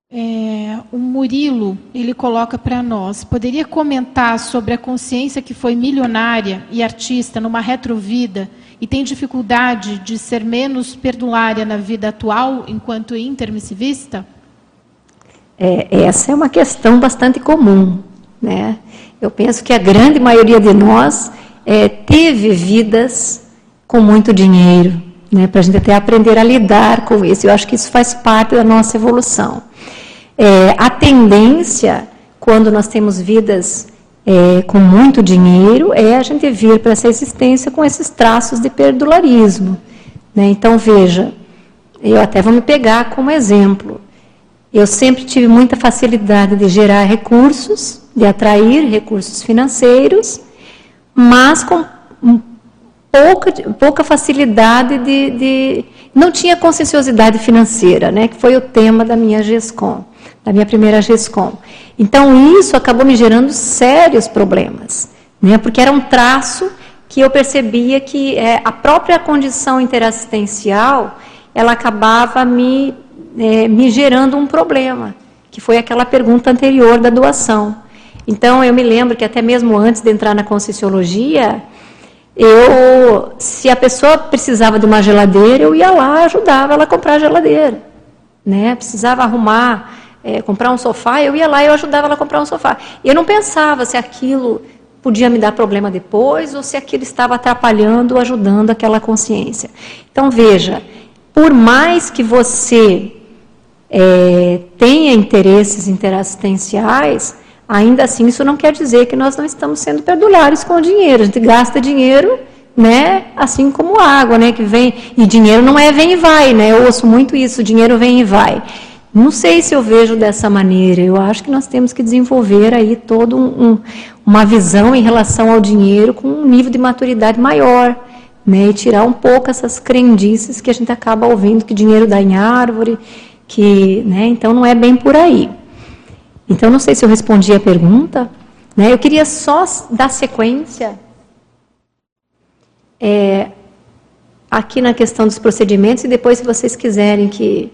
É, o Murilo, ele coloca para nós, poderia comentar sobre a consciência que foi milionária e artista numa retrovida e tem dificuldade de ser menos perdulária na vida atual enquanto intermissivista? É, essa é uma questão bastante comum. Né? Eu penso que a grande maioria de nós é, teve vidas com muito dinheiro, né? para a gente até aprender a lidar com isso. Eu acho que isso faz parte da nossa evolução. É, a tendência, quando nós temos vidas é, com muito dinheiro é a gente vir para essa existência com esses traços de perdularismo. Né? Então, veja, eu até vou me pegar como exemplo. Eu sempre tive muita facilidade de gerar recursos, de atrair recursos financeiros, mas com pouca, pouca facilidade de, de. Não tinha conscienciosidade financeira, né? que foi o tema da minha GESCOM, da minha primeira GESCOM. Então, isso acabou me gerando sérios problemas, né? porque era um traço que eu percebia que é, a própria condição interassistencial ela acabava me, é, me gerando um problema, que foi aquela pergunta anterior da doação. Então, eu me lembro que até mesmo antes de entrar na Conscienciologia, eu, se a pessoa precisava de uma geladeira, eu ia lá, ajudava ela a comprar a geladeira. Né? Precisava arrumar é, comprar um sofá, eu ia lá e eu ajudava ela a comprar um sofá. Eu não pensava se aquilo podia me dar problema depois ou se aquilo estava atrapalhando ajudando aquela consciência. Então, veja, por mais que você é, tenha interesses interassistenciais, ainda assim isso não quer dizer que nós não estamos sendo perdulares com o dinheiro. A gente gasta dinheiro, né, assim como água, né, que vem e dinheiro não é vem e vai, né? Eu ouço muito isso, dinheiro vem e vai. Não sei se eu vejo dessa maneira. Eu acho que nós temos que desenvolver aí toda um, um, uma visão em relação ao dinheiro com um nível de maturidade maior, né? E tirar um pouco essas crendices que a gente acaba ouvindo que dinheiro dá em árvore, que, né? Então não é bem por aí. Então não sei se eu respondi a pergunta, né? Eu queria só dar sequência é, aqui na questão dos procedimentos e depois se vocês quiserem que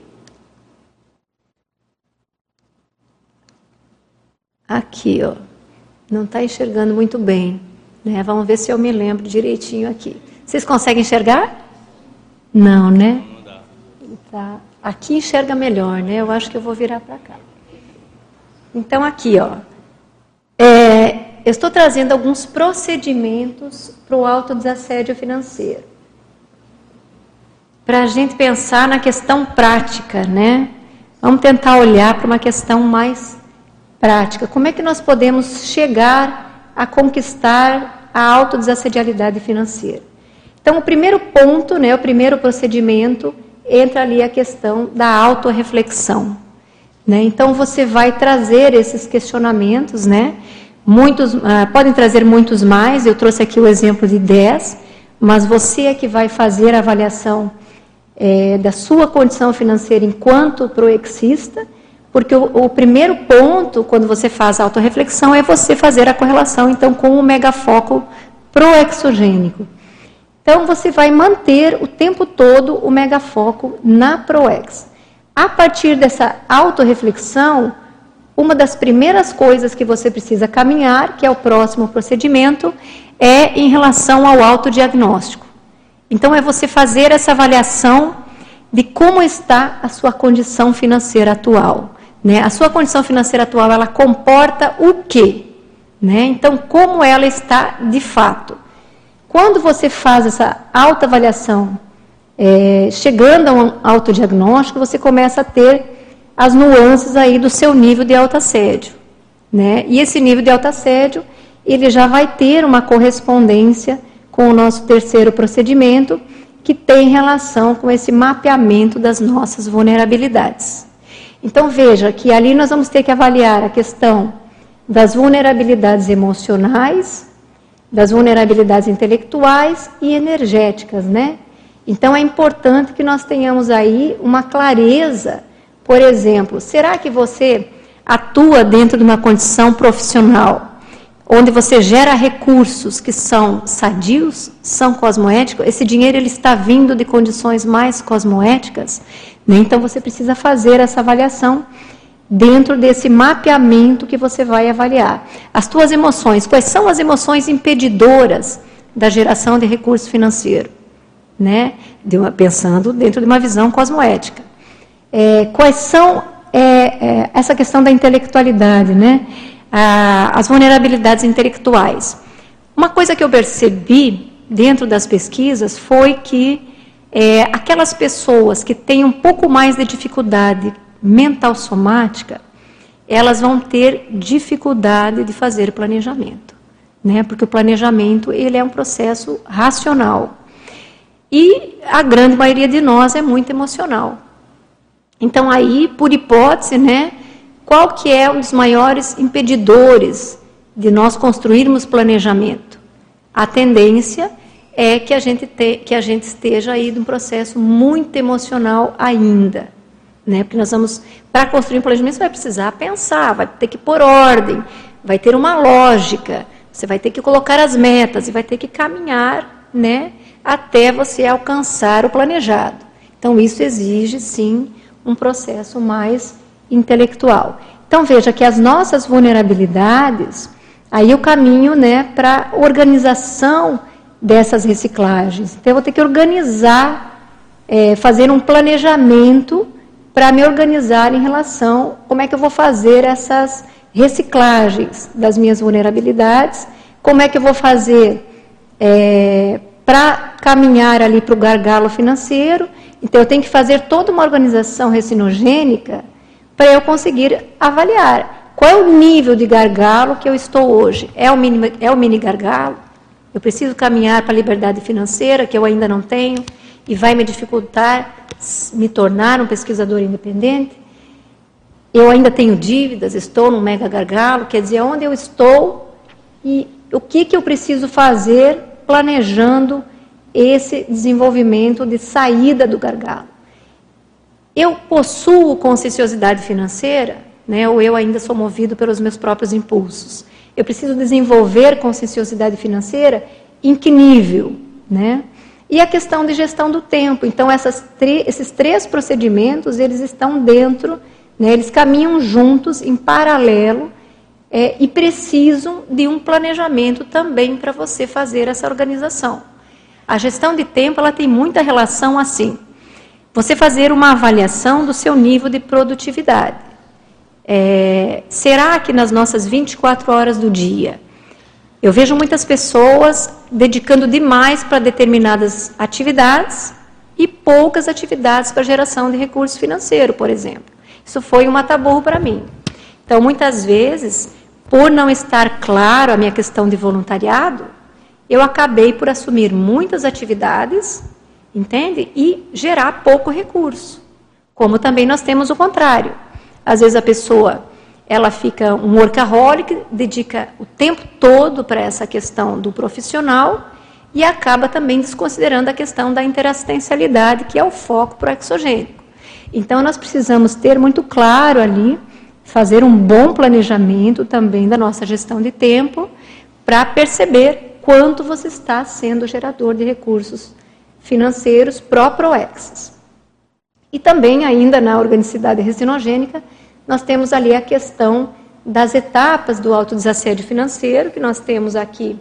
Aqui, ó. Não está enxergando muito bem. Né? Vamos ver se eu me lembro direitinho aqui. Vocês conseguem enxergar? Não, né? Não dá. Tá. Aqui enxerga melhor, né? Eu acho que eu vou virar para cá. Então, aqui, ó. É, eu estou trazendo alguns procedimentos para o autodesassédio financeiro. Para a gente pensar na questão prática, né? Vamos tentar olhar para uma questão mais prática. Como é que nós podemos chegar a conquistar a autodesassedialidade financeira. Então, o primeiro ponto, né, o primeiro procedimento, entra ali a questão da autorreflexão. Né? Então, você vai trazer esses questionamentos, né? Muitos, ah, podem trazer muitos mais, eu trouxe aqui o exemplo de 10, mas você é que vai fazer a avaliação é, da sua condição financeira enquanto proexista, porque o, o, primeiro ponto, quando você faz a autorreflexão, é você fazer a correlação, então, com o megafoco proexogênico. Então, você vai manter o tempo todo o megafoco na proex. A partir dessa autorreflexão, uma das primeiras coisas que você precisa caminhar, que é o próximo procedimento, é em relação ao autodiagnóstico. Então, é você fazer essa avaliação de como está a sua condição financeira atual. Né? A sua condição financeira atual, ela comporta o quê? Né? Então, como ela está de fato? Quando você faz essa autoavaliação, é, chegando a um autodiagnóstico, você começa a ter as nuances aí do seu nível de autoassédio. Né? E esse nível de autoassédio, ele já vai ter uma correspondência com o nosso terceiro procedimento, que tem relação com esse mapeamento das nossas vulnerabilidades. Então veja que ali nós vamos ter que avaliar a questão das vulnerabilidades emocionais, das vulnerabilidades intelectuais e energéticas, né? Então é importante que nós tenhamos aí uma clareza por exemplo, será que você atua dentro de uma condição profissional onde você gera recursos que são sadios, são cosmoéticos? Esse dinheiro ele está vindo de condições mais cosmoéticas? Né? Então você precisa fazer essa avaliação dentro desse mapeamento que você vai avaliar. As tuas emoções, quais são as emoções impedidoras da geração de recurso financeiro? Né? De uma, pensando dentro de uma visão cosmoética é, quais são é, é, essa questão da intelectualidade, né? As vulnerabilidades intelectuais. Uma coisa que eu percebi dentro das pesquisas foi que é, aquelas pessoas que têm um pouco mais de dificuldade mental somática, elas vão ter dificuldade de fazer planejamento, né? Porque o planejamento ele é um processo racional e a grande maioria de nós é muito emocional. Então aí, por hipótese, né, qual que é um dos maiores impedidores de nós construirmos planejamento? A tendência é que a gente, te, que a gente esteja aí num processo muito emocional ainda. Né? Porque nós vamos, para construir um planejamento, você vai precisar pensar, vai ter que pôr ordem, vai ter uma lógica, você vai ter que colocar as metas e vai ter que caminhar né, até você alcançar o planejado. Então, isso exige, sim, um processo mais intelectual. Então veja que as nossas vulnerabilidades, aí o caminho né, para organização dessas reciclagens. Então eu vou ter que organizar, é, fazer um planejamento para me organizar em relação como é que eu vou fazer essas reciclagens das minhas vulnerabilidades, como é que eu vou fazer é, para caminhar ali para o gargalo financeiro então, eu tenho que fazer toda uma organização recinogênica para eu conseguir avaliar qual é o nível de gargalo que eu estou hoje. É o mini, é o mini gargalo? Eu preciso caminhar para a liberdade financeira, que eu ainda não tenho, e vai me dificultar me tornar um pesquisador independente? Eu ainda tenho dívidas, estou num mega gargalo, quer dizer, onde eu estou e o que, que eu preciso fazer planejando esse desenvolvimento de saída do gargalo. Eu possuo conscienciosidade financeira, né, ou eu ainda sou movido pelos meus próprios impulsos. Eu preciso desenvolver conscienciosidade financeira em que nível, né? E a questão de gestão do tempo. Então, esses três procedimentos, eles estão dentro, né, eles caminham juntos, em paralelo, é, e precisam de um planejamento também para você fazer essa organização. A gestão de tempo ela tem muita relação assim. Você fazer uma avaliação do seu nível de produtividade. É, será que nas nossas 24 horas do dia eu vejo muitas pessoas dedicando demais para determinadas atividades e poucas atividades para geração de recurso financeiro, por exemplo. Isso foi um mataburro para mim. Então, muitas vezes, por não estar claro a minha questão de voluntariado, eu acabei por assumir muitas atividades, entende? E gerar pouco recurso. Como também nós temos o contrário. Às vezes a pessoa ela fica um workaholic, dedica o tempo todo para essa questão do profissional e acaba também desconsiderando a questão da interassistencialidade, que é o foco pro exogênico. Então nós precisamos ter muito claro ali, fazer um bom planejamento também da nossa gestão de tempo, para perceber quanto você está sendo gerador de recursos financeiros pró-proexes. E também ainda na organicidade resinogênica, nós temos ali a questão das etapas do autodesassédio financeiro, que nós temos aqui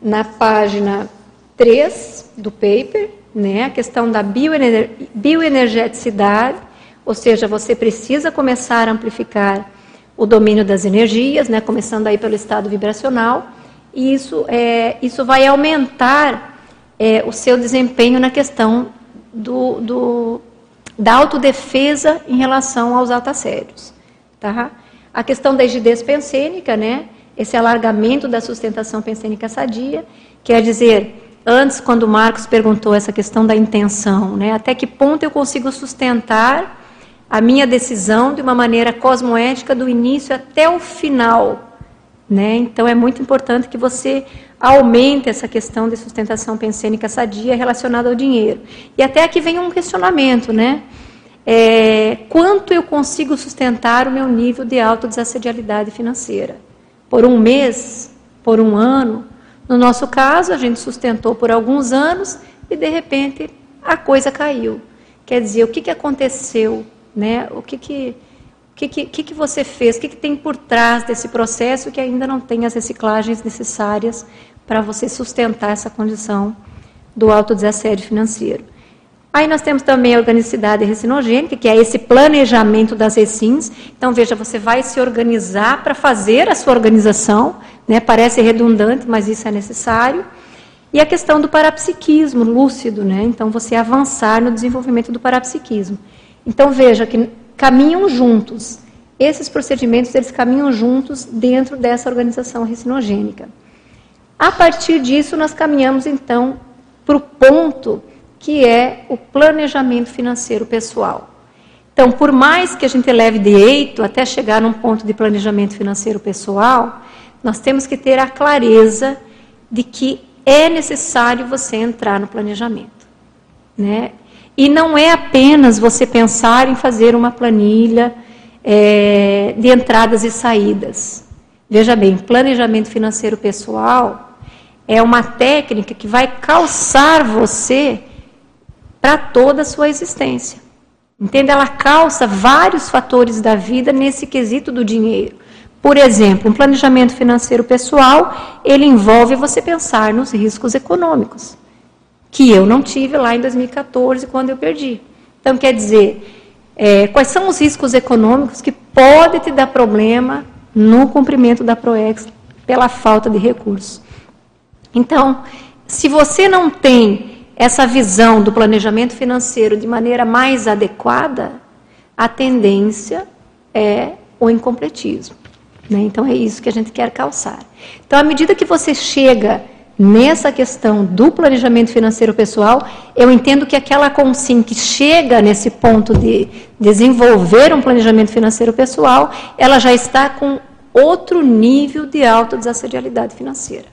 na página 3 do paper, né, a questão da bioener bioenergeticidade, ou seja, você precisa começar a amplificar o domínio das energias, né, começando aí pelo estado vibracional, e isso, é, isso vai aumentar é, o seu desempenho na questão do, do da autodefesa em relação aos autassédios. Tá? A questão da rigidez pensênica, né? esse alargamento da sustentação pensênica sadia, quer dizer, antes, quando o Marcos perguntou essa questão da intenção, né? até que ponto eu consigo sustentar a minha decisão de uma maneira cosmoética do início até o final. Né? Então, é muito importante que você aumente essa questão de sustentação pensênica sadia relacionada ao dinheiro. E até aqui vem um questionamento, né? É, quanto eu consigo sustentar o meu nível de autodesassedialidade financeira? Por um mês? Por um ano? No nosso caso, a gente sustentou por alguns anos e, de repente, a coisa caiu. Quer dizer, o que, que aconteceu? Né? O que, que, que, que, que você fez? O que, que tem por trás desse processo que ainda não tem as reciclagens necessárias para você sustentar essa condição do autodesassédio financeiro? Aí nós temos também a organicidade recinogênica, que é esse planejamento das recins. Então, veja, você vai se organizar para fazer a sua organização, né? parece redundante, mas isso é necessário. E a questão do parapsiquismo lúcido, né? então você avançar no desenvolvimento do parapsiquismo. Então, veja que caminham juntos. Esses procedimentos, eles caminham juntos dentro dessa organização recinogênica. A partir disso, nós caminhamos, então, para o ponto que é o planejamento financeiro pessoal. Então, por mais que a gente leve de eito até chegar num ponto de planejamento financeiro pessoal, nós temos que ter a clareza de que é necessário você entrar no planejamento. Né? E não é apenas você pensar em fazer uma planilha é, de entradas e saídas. Veja bem, planejamento financeiro pessoal é uma técnica que vai calçar você para toda a sua existência. Entende? Ela calça vários fatores da vida nesse quesito do dinheiro. Por exemplo, um planejamento financeiro pessoal, ele envolve você pensar nos riscos econômicos, que eu não tive lá em 2014, quando eu perdi. Então, quer dizer, é, quais são os riscos econômicos que podem te dar problema no cumprimento da PROEX pela falta de recursos? Então, se você não tem essa visão do planejamento financeiro de maneira mais adequada, a tendência é o incompletismo. Né? Então é isso que a gente quer calçar. Então, à medida que você chega nessa questão do planejamento financeiro pessoal, eu entendo que aquela consim que chega nesse ponto de desenvolver um planejamento financeiro pessoal, ela já está com outro nível de autodesassedialidade financeira.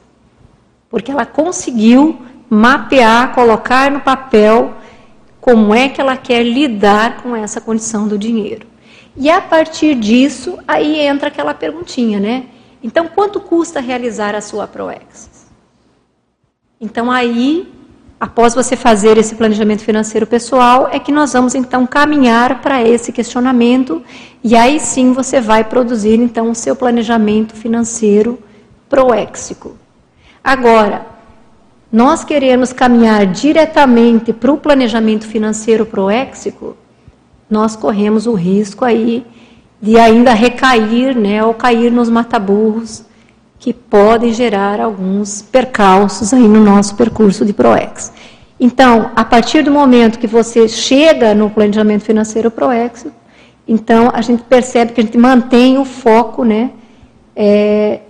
Porque ela conseguiu mapear, colocar no papel como é que ela quer lidar com essa condição do dinheiro. E a partir disso, aí entra aquela perguntinha, né? Então, quanto custa realizar a sua ProEx? Então, aí, após você fazer esse planejamento financeiro pessoal, é que nós vamos então caminhar para esse questionamento e aí sim você vai produzir então o seu planejamento financeiro proéxico. Agora, nós queremos caminhar diretamente para o planejamento financeiro proéxico, nós corremos o risco aí de ainda recair, né, ou cair nos mataburros que podem gerar alguns percalços aí no nosso percurso de proex. Então, a partir do momento que você chega no planejamento financeiro proéxico, então a gente percebe que a gente mantém o foco, né, é,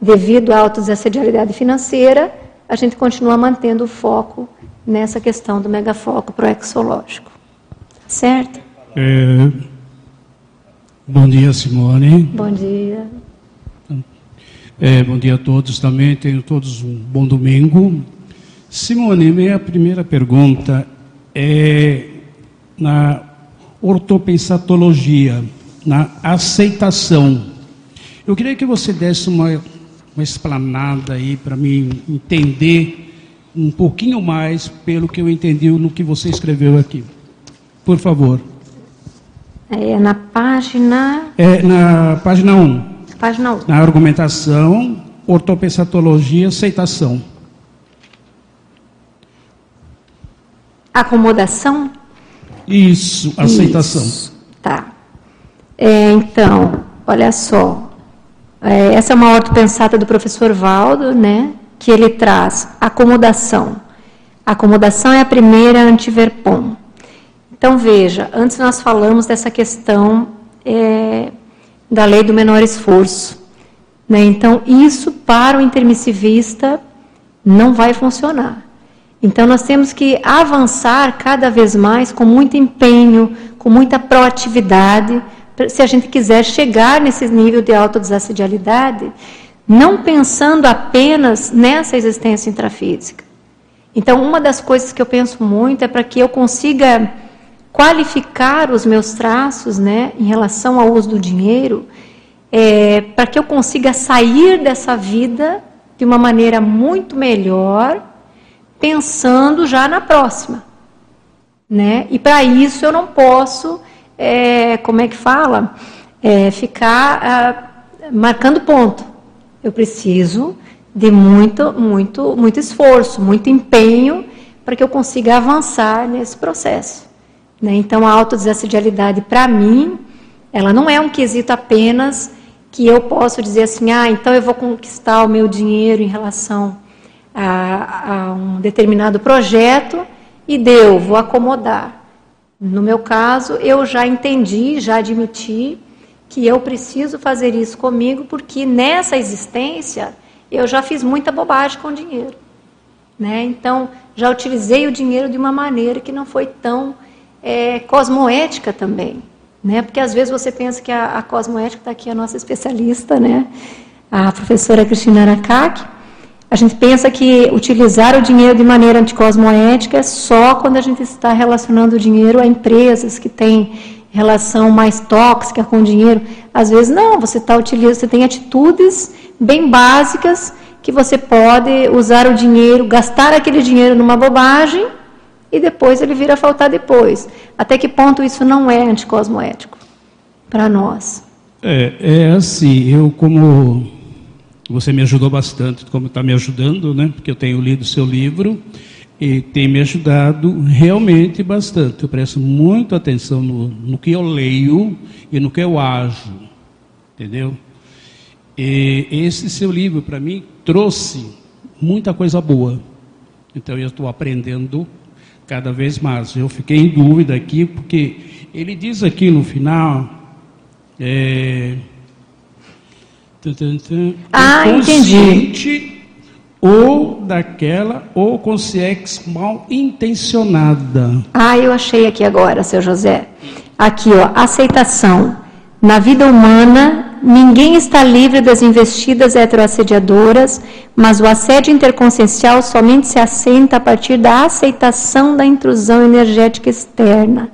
devido à autodesassedialidade financeira, a gente continua mantendo o foco nessa questão do megafoco proexológico. Certo? É, bom dia, Simone. Bom dia. É, bom dia a todos também. Tenham todos um bom domingo. Simone, minha primeira pergunta é na ortopensatologia, na aceitação. Eu queria que você desse uma, uma explanada aí para mim entender um pouquinho mais pelo que eu entendi no que você escreveu aqui. Por favor. É na página. É na página 1. Página 1. Na argumentação, ortopensatologia, aceitação. Acomodação? Isso, aceitação. Isso, tá. É, então, olha só. É, essa é uma ortopensata do professor Valdo, né? Que ele traz acomodação. Acomodação é a primeira antiverpom. Então, veja, antes nós falamos dessa questão é, da lei do menor esforço. Né? Então, isso para o intermissivista não vai funcionar. Então, nós temos que avançar cada vez mais com muito empenho, com muita proatividade, se a gente quiser chegar nesse nível de autodesassedialidade, não pensando apenas nessa existência intrafísica. Então, uma das coisas que eu penso muito é para que eu consiga qualificar os meus traços né, em relação ao uso do dinheiro, é, para que eu consiga sair dessa vida de uma maneira muito melhor, pensando já na próxima. Né? E para isso eu não posso, é, como é que fala, é, ficar ah, marcando ponto. Eu preciso de muito, muito, muito esforço, muito empenho para que eu consiga avançar nesse processo. Né? Então, a autodesassedialidade, para mim, ela não é um quesito apenas que eu posso dizer assim, ah, então eu vou conquistar o meu dinheiro em relação a, a um determinado projeto e deu, vou acomodar. No meu caso, eu já entendi, já admiti que eu preciso fazer isso comigo, porque nessa existência eu já fiz muita bobagem com o dinheiro. Né? Então, já utilizei o dinheiro de uma maneira que não foi tão é, cosmoética também. Né? Porque às vezes você pensa que a, a cosmoética está aqui a nossa especialista, né? a professora Cristina Aracaki. A gente pensa que utilizar o dinheiro de maneira anticosmoética é só quando a gente está relacionando o dinheiro a empresas que têm relação mais tóxica com o dinheiro. Às vezes não, você está utilizando, você tem atitudes bem básicas que você pode usar o dinheiro, gastar aquele dinheiro numa bobagem e depois ele vir a faltar depois. Até que ponto isso não é anticosmoético para nós? É, é assim, eu como você me ajudou bastante, como está me ajudando, né? Porque eu tenho lido seu livro e tem me ajudado realmente bastante. Eu presto muita atenção no, no que eu leio e no que eu ajo, entendeu? E esse seu livro para mim trouxe muita coisa boa. Então eu estou aprendendo cada vez mais. Eu fiquei em dúvida aqui, porque ele diz aqui no final. É, ah, entendi. Ou daquela, ou consciência mal intencionada. Ah, eu achei aqui agora, seu José. Aqui, ó, aceitação. Na vida humana, Ninguém está livre das investidas heteroassediadoras, mas o assédio interconsciencial somente se assenta a partir da aceitação da intrusão energética externa.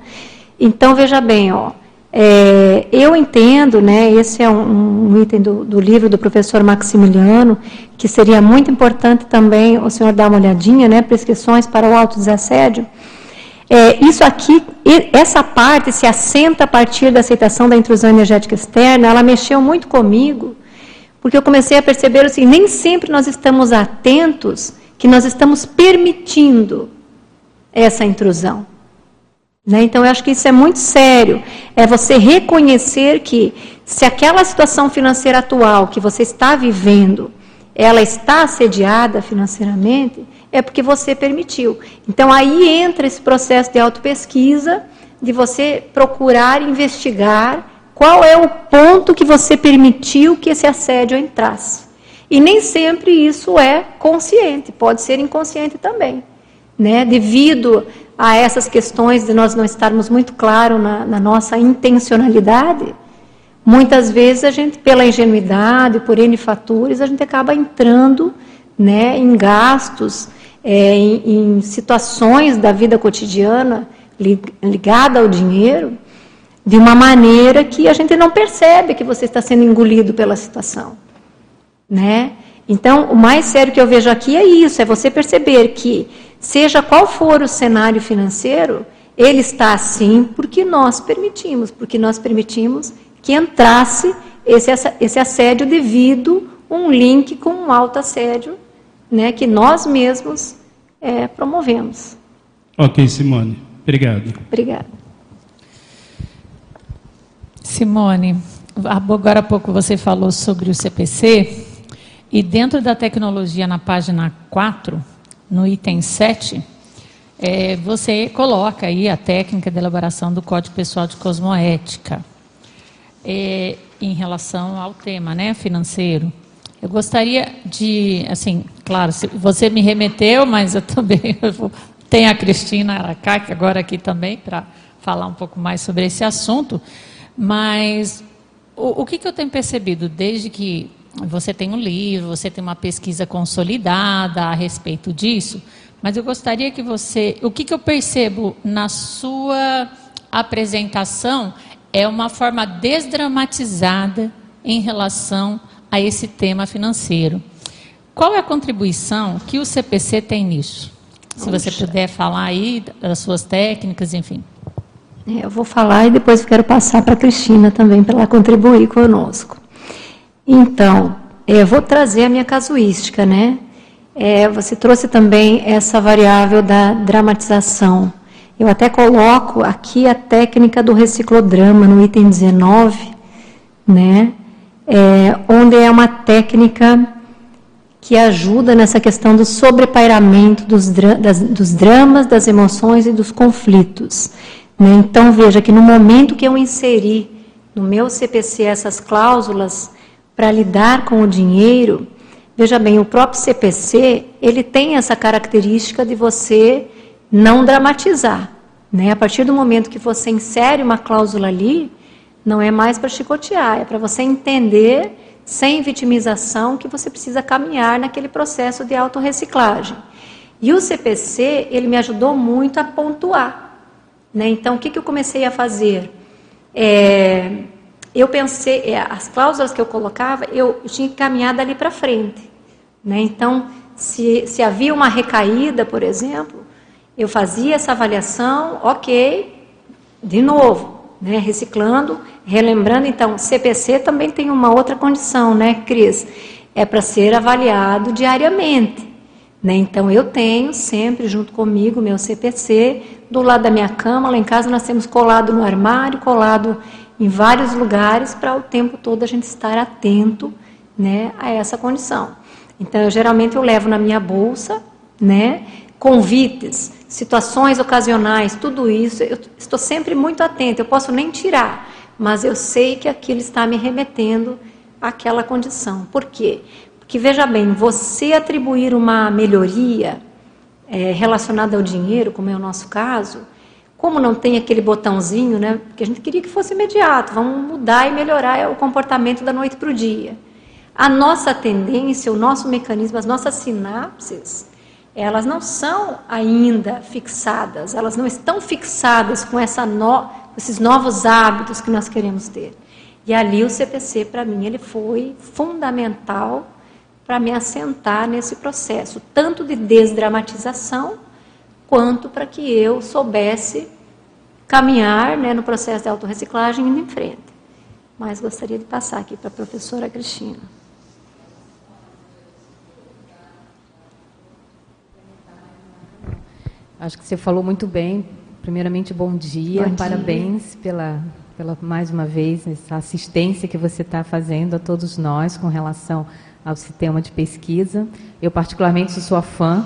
Então, veja bem, ó, é, eu entendo, né, esse é um, um item do, do, livro do professor Maximiliano, que seria muito importante também o senhor dar uma olhadinha, né, prescrições para o autodesassédio. É, isso aqui, essa parte se assenta a partir da aceitação da intrusão energética externa, ela mexeu muito comigo, porque eu comecei a perceber assim, nem sempre nós estamos atentos que nós estamos permitindo essa intrusão. Né? Então, eu acho que isso é muito sério. É você reconhecer que, se aquela situação financeira atual que você está vivendo, ela está assediada financeiramente, é porque você permitiu. Então aí entra esse processo de autopesquisa, de você procurar investigar qual é o ponto que você permitiu que esse assédio entrasse. E nem sempre isso é consciente, pode ser inconsciente também. Né? Devido a essas questões de nós não estarmos muito claros na, na nossa intencionalidade, muitas vezes a gente, pela ingenuidade, por N fatores, a gente acaba entrando né, em gastos, é, em, em situações da vida cotidiana ligada ao dinheiro, de uma maneira que a gente não percebe que você está sendo engolido pela situação, né? Então, o mais sério que eu vejo aqui é isso, é você perceber que seja qual for o cenário financeiro, ele está assim porque nós permitimos, porque nós permitimos que entrasse esse, esse assédio devido um link com um alto assédio, né, que nós mesmos é, promovemos. Ok, Simone. Obrigado. Obrigada. Simone, agora há pouco você falou sobre o CPC, e dentro da tecnologia, na página 4, no item 7, é, você coloca aí a técnica de elaboração do Código Pessoal de Cosmoética, é, em relação ao tema né, financeiro. Eu gostaria de, assim, claro, você me remeteu, mas eu também eu tem a Cristina Aracá, que agora aqui também, para falar um pouco mais sobre esse assunto. Mas o, o que, que eu tenho percebido desde que você tem um livro, você tem uma pesquisa consolidada a respeito disso, mas eu gostaria que você. O que, que eu percebo na sua apresentação é uma forma desdramatizada em relação a esse tema financeiro. Qual é a contribuição que o CPC tem nisso? Se você puder falar aí das suas técnicas, enfim. É, eu vou falar e depois quero passar para a Cristina também para ela contribuir conosco. Então, é, eu vou trazer a minha casuística, né? É, você trouxe também essa variável da dramatização. Eu até coloco aqui a técnica do reciclodrama no item 19, né? É, onde é uma técnica que ajuda nessa questão do sobrepairamento dos, das, dos dramas, das emoções e dos conflitos. Né? Então, veja que no momento que eu inseri no meu CPC essas cláusulas para lidar com o dinheiro, veja bem, o próprio CPC, ele tem essa característica de você não dramatizar. Né? A partir do momento que você insere uma cláusula ali, não é mais para chicotear, é para você entender sem vitimização, que você precisa caminhar naquele processo de autorreciclagem. E o CPC, ele me ajudou muito a pontuar. Né? Então, o que, que eu comecei a fazer? É, eu pensei, é, as cláusulas que eu colocava, eu, tinha que caminhar dali para frente. Né? Então, se, se havia uma recaída, por exemplo, eu fazia essa avaliação, ok, de novo, né, reciclando, relembrando, então, CPC também tem uma outra condição, né, Cris? É para ser avaliado diariamente. Né? Então, eu tenho sempre junto comigo meu CPC, do lado da minha cama, lá em casa nós temos colado no armário, colado em vários lugares, para o tempo todo a gente estar atento né, a essa condição. Então, eu, geralmente eu levo na minha bolsa, né, convites, situações ocasionais, tudo isso, eu estou sempre muito atenta. Eu posso nem tirar, mas eu sei que aquilo está me remetendo àquela condição. Por quê? Porque veja bem, você atribuir uma melhoria é, relacionada ao dinheiro, como é o nosso caso, como não tem aquele botãozinho, né? Porque a gente queria que fosse imediato, vamos mudar e melhorar o comportamento da noite para o dia. A nossa tendência, o nosso mecanismo, as nossas sinapses, elas não são ainda fixadas, elas não estão fixadas com essa no, esses novos hábitos que nós queremos ter. E ali o CPC, para mim, ele foi fundamental para me assentar nesse processo, tanto de desdramatização, quanto para que eu soubesse caminhar né, no processo de autorreciclagem indo em frente. Mas gostaria de passar aqui para a professora Cristina. Acho que você falou muito bem. Primeiramente, bom dia. Bom Parabéns dia. Pela, pela, mais uma vez, essa assistência que você está fazendo a todos nós com relação ao sistema de pesquisa. Eu, particularmente, sou sua fã,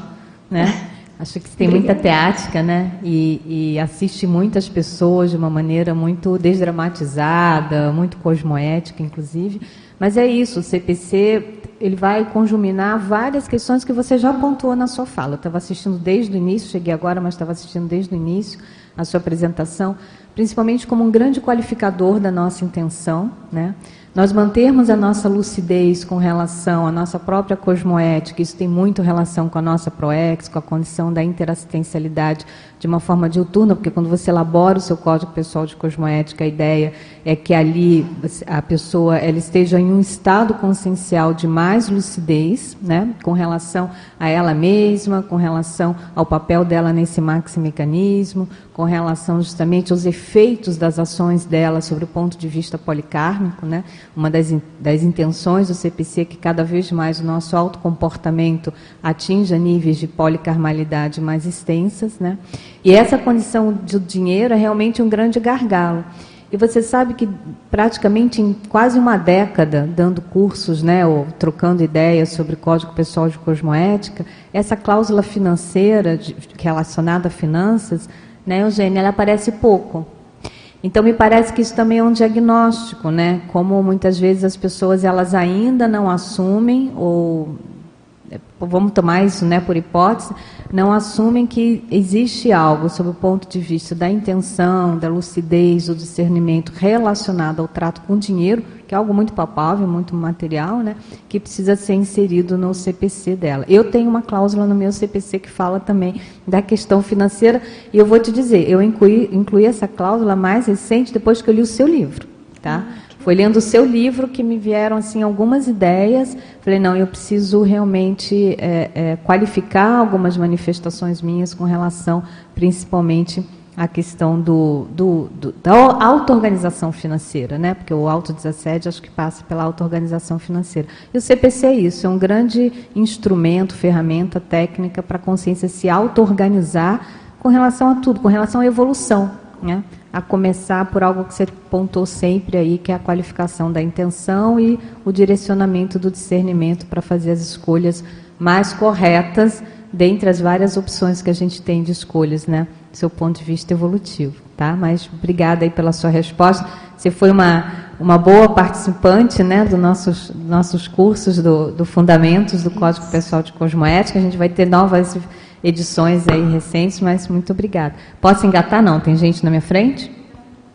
né? Acho que você tem muita teática, né? E, e, assiste muitas pessoas de uma maneira muito desdramatizada, muito cosmoética, inclusive. Mas é isso, o CPC ele vai conjuminar várias questões que você já pontuou na sua fala. Estava assistindo desde o início, cheguei agora, mas estava assistindo desde o início a sua apresentação, principalmente como um grande qualificador da nossa intenção, né? Nós mantermos a nossa lucidez com relação à nossa própria cosmoética, isso tem muito relação com a nossa ProEx, com a condição da interassistencialidade de uma forma diuturna, porque quando você elabora o seu código pessoal de cosmoética, a ideia é que ali a pessoa ela esteja em um estado consciencial de mais lucidez, né, com relação a ela mesma, com relação ao papel dela nesse maximecanismo, com relação justamente aos efeitos das ações dela sobre o ponto de vista policármico, né? Uma das, das intenções do CPC é que cada vez mais o nosso autocomportamento atinja níveis de policarmalidade mais extensas, né? E essa condição do dinheiro é realmente um grande gargalo. E você sabe que praticamente em quase uma década, dando cursos, né, ou trocando ideias sobre código pessoal de cosmoética, essa cláusula financeira de, relacionada a finanças, né, Eugênia, ela aparece pouco. Então me parece que isso também é um diagnóstico, né? Como muitas vezes as pessoas elas ainda não assumem ou vamos tomar isso né, por hipótese, não assumem que existe algo, sob o ponto de vista da intenção, da lucidez, do discernimento relacionado ao trato com dinheiro, que é algo muito palpável, muito material, né, que precisa ser inserido no CPC dela. Eu tenho uma cláusula no meu CPC que fala também da questão financeira, e eu vou te dizer, eu incluí, incluí essa cláusula mais recente depois que eu li o seu livro. Tá? Foi lendo o seu livro que me vieram assim algumas ideias. Falei, não, eu preciso realmente é, é, qualificar algumas manifestações minhas com relação, principalmente, à questão do, do, do da auto-organização financeira, né? Porque o autodesassédio acho que passa pela auto-organização financeira. E o CPC é isso, é um grande instrumento, ferramenta, técnica para a consciência se auto-organizar com relação a tudo, com relação à evolução, né? A começar por algo que você pontou sempre aí, que é a qualificação da intenção e o direcionamento do discernimento para fazer as escolhas mais corretas dentre as várias opções que a gente tem de escolhas, né, do seu ponto de vista evolutivo, tá? Mas obrigada aí pela sua resposta. Você foi uma, uma boa participante, né, dos nossos, nossos cursos do, do Fundamentos do Código Pessoal de Cosmoética. A gente vai ter novas edições aí recentes, mas muito obrigada. Posso engatar? Não, tem gente na minha frente?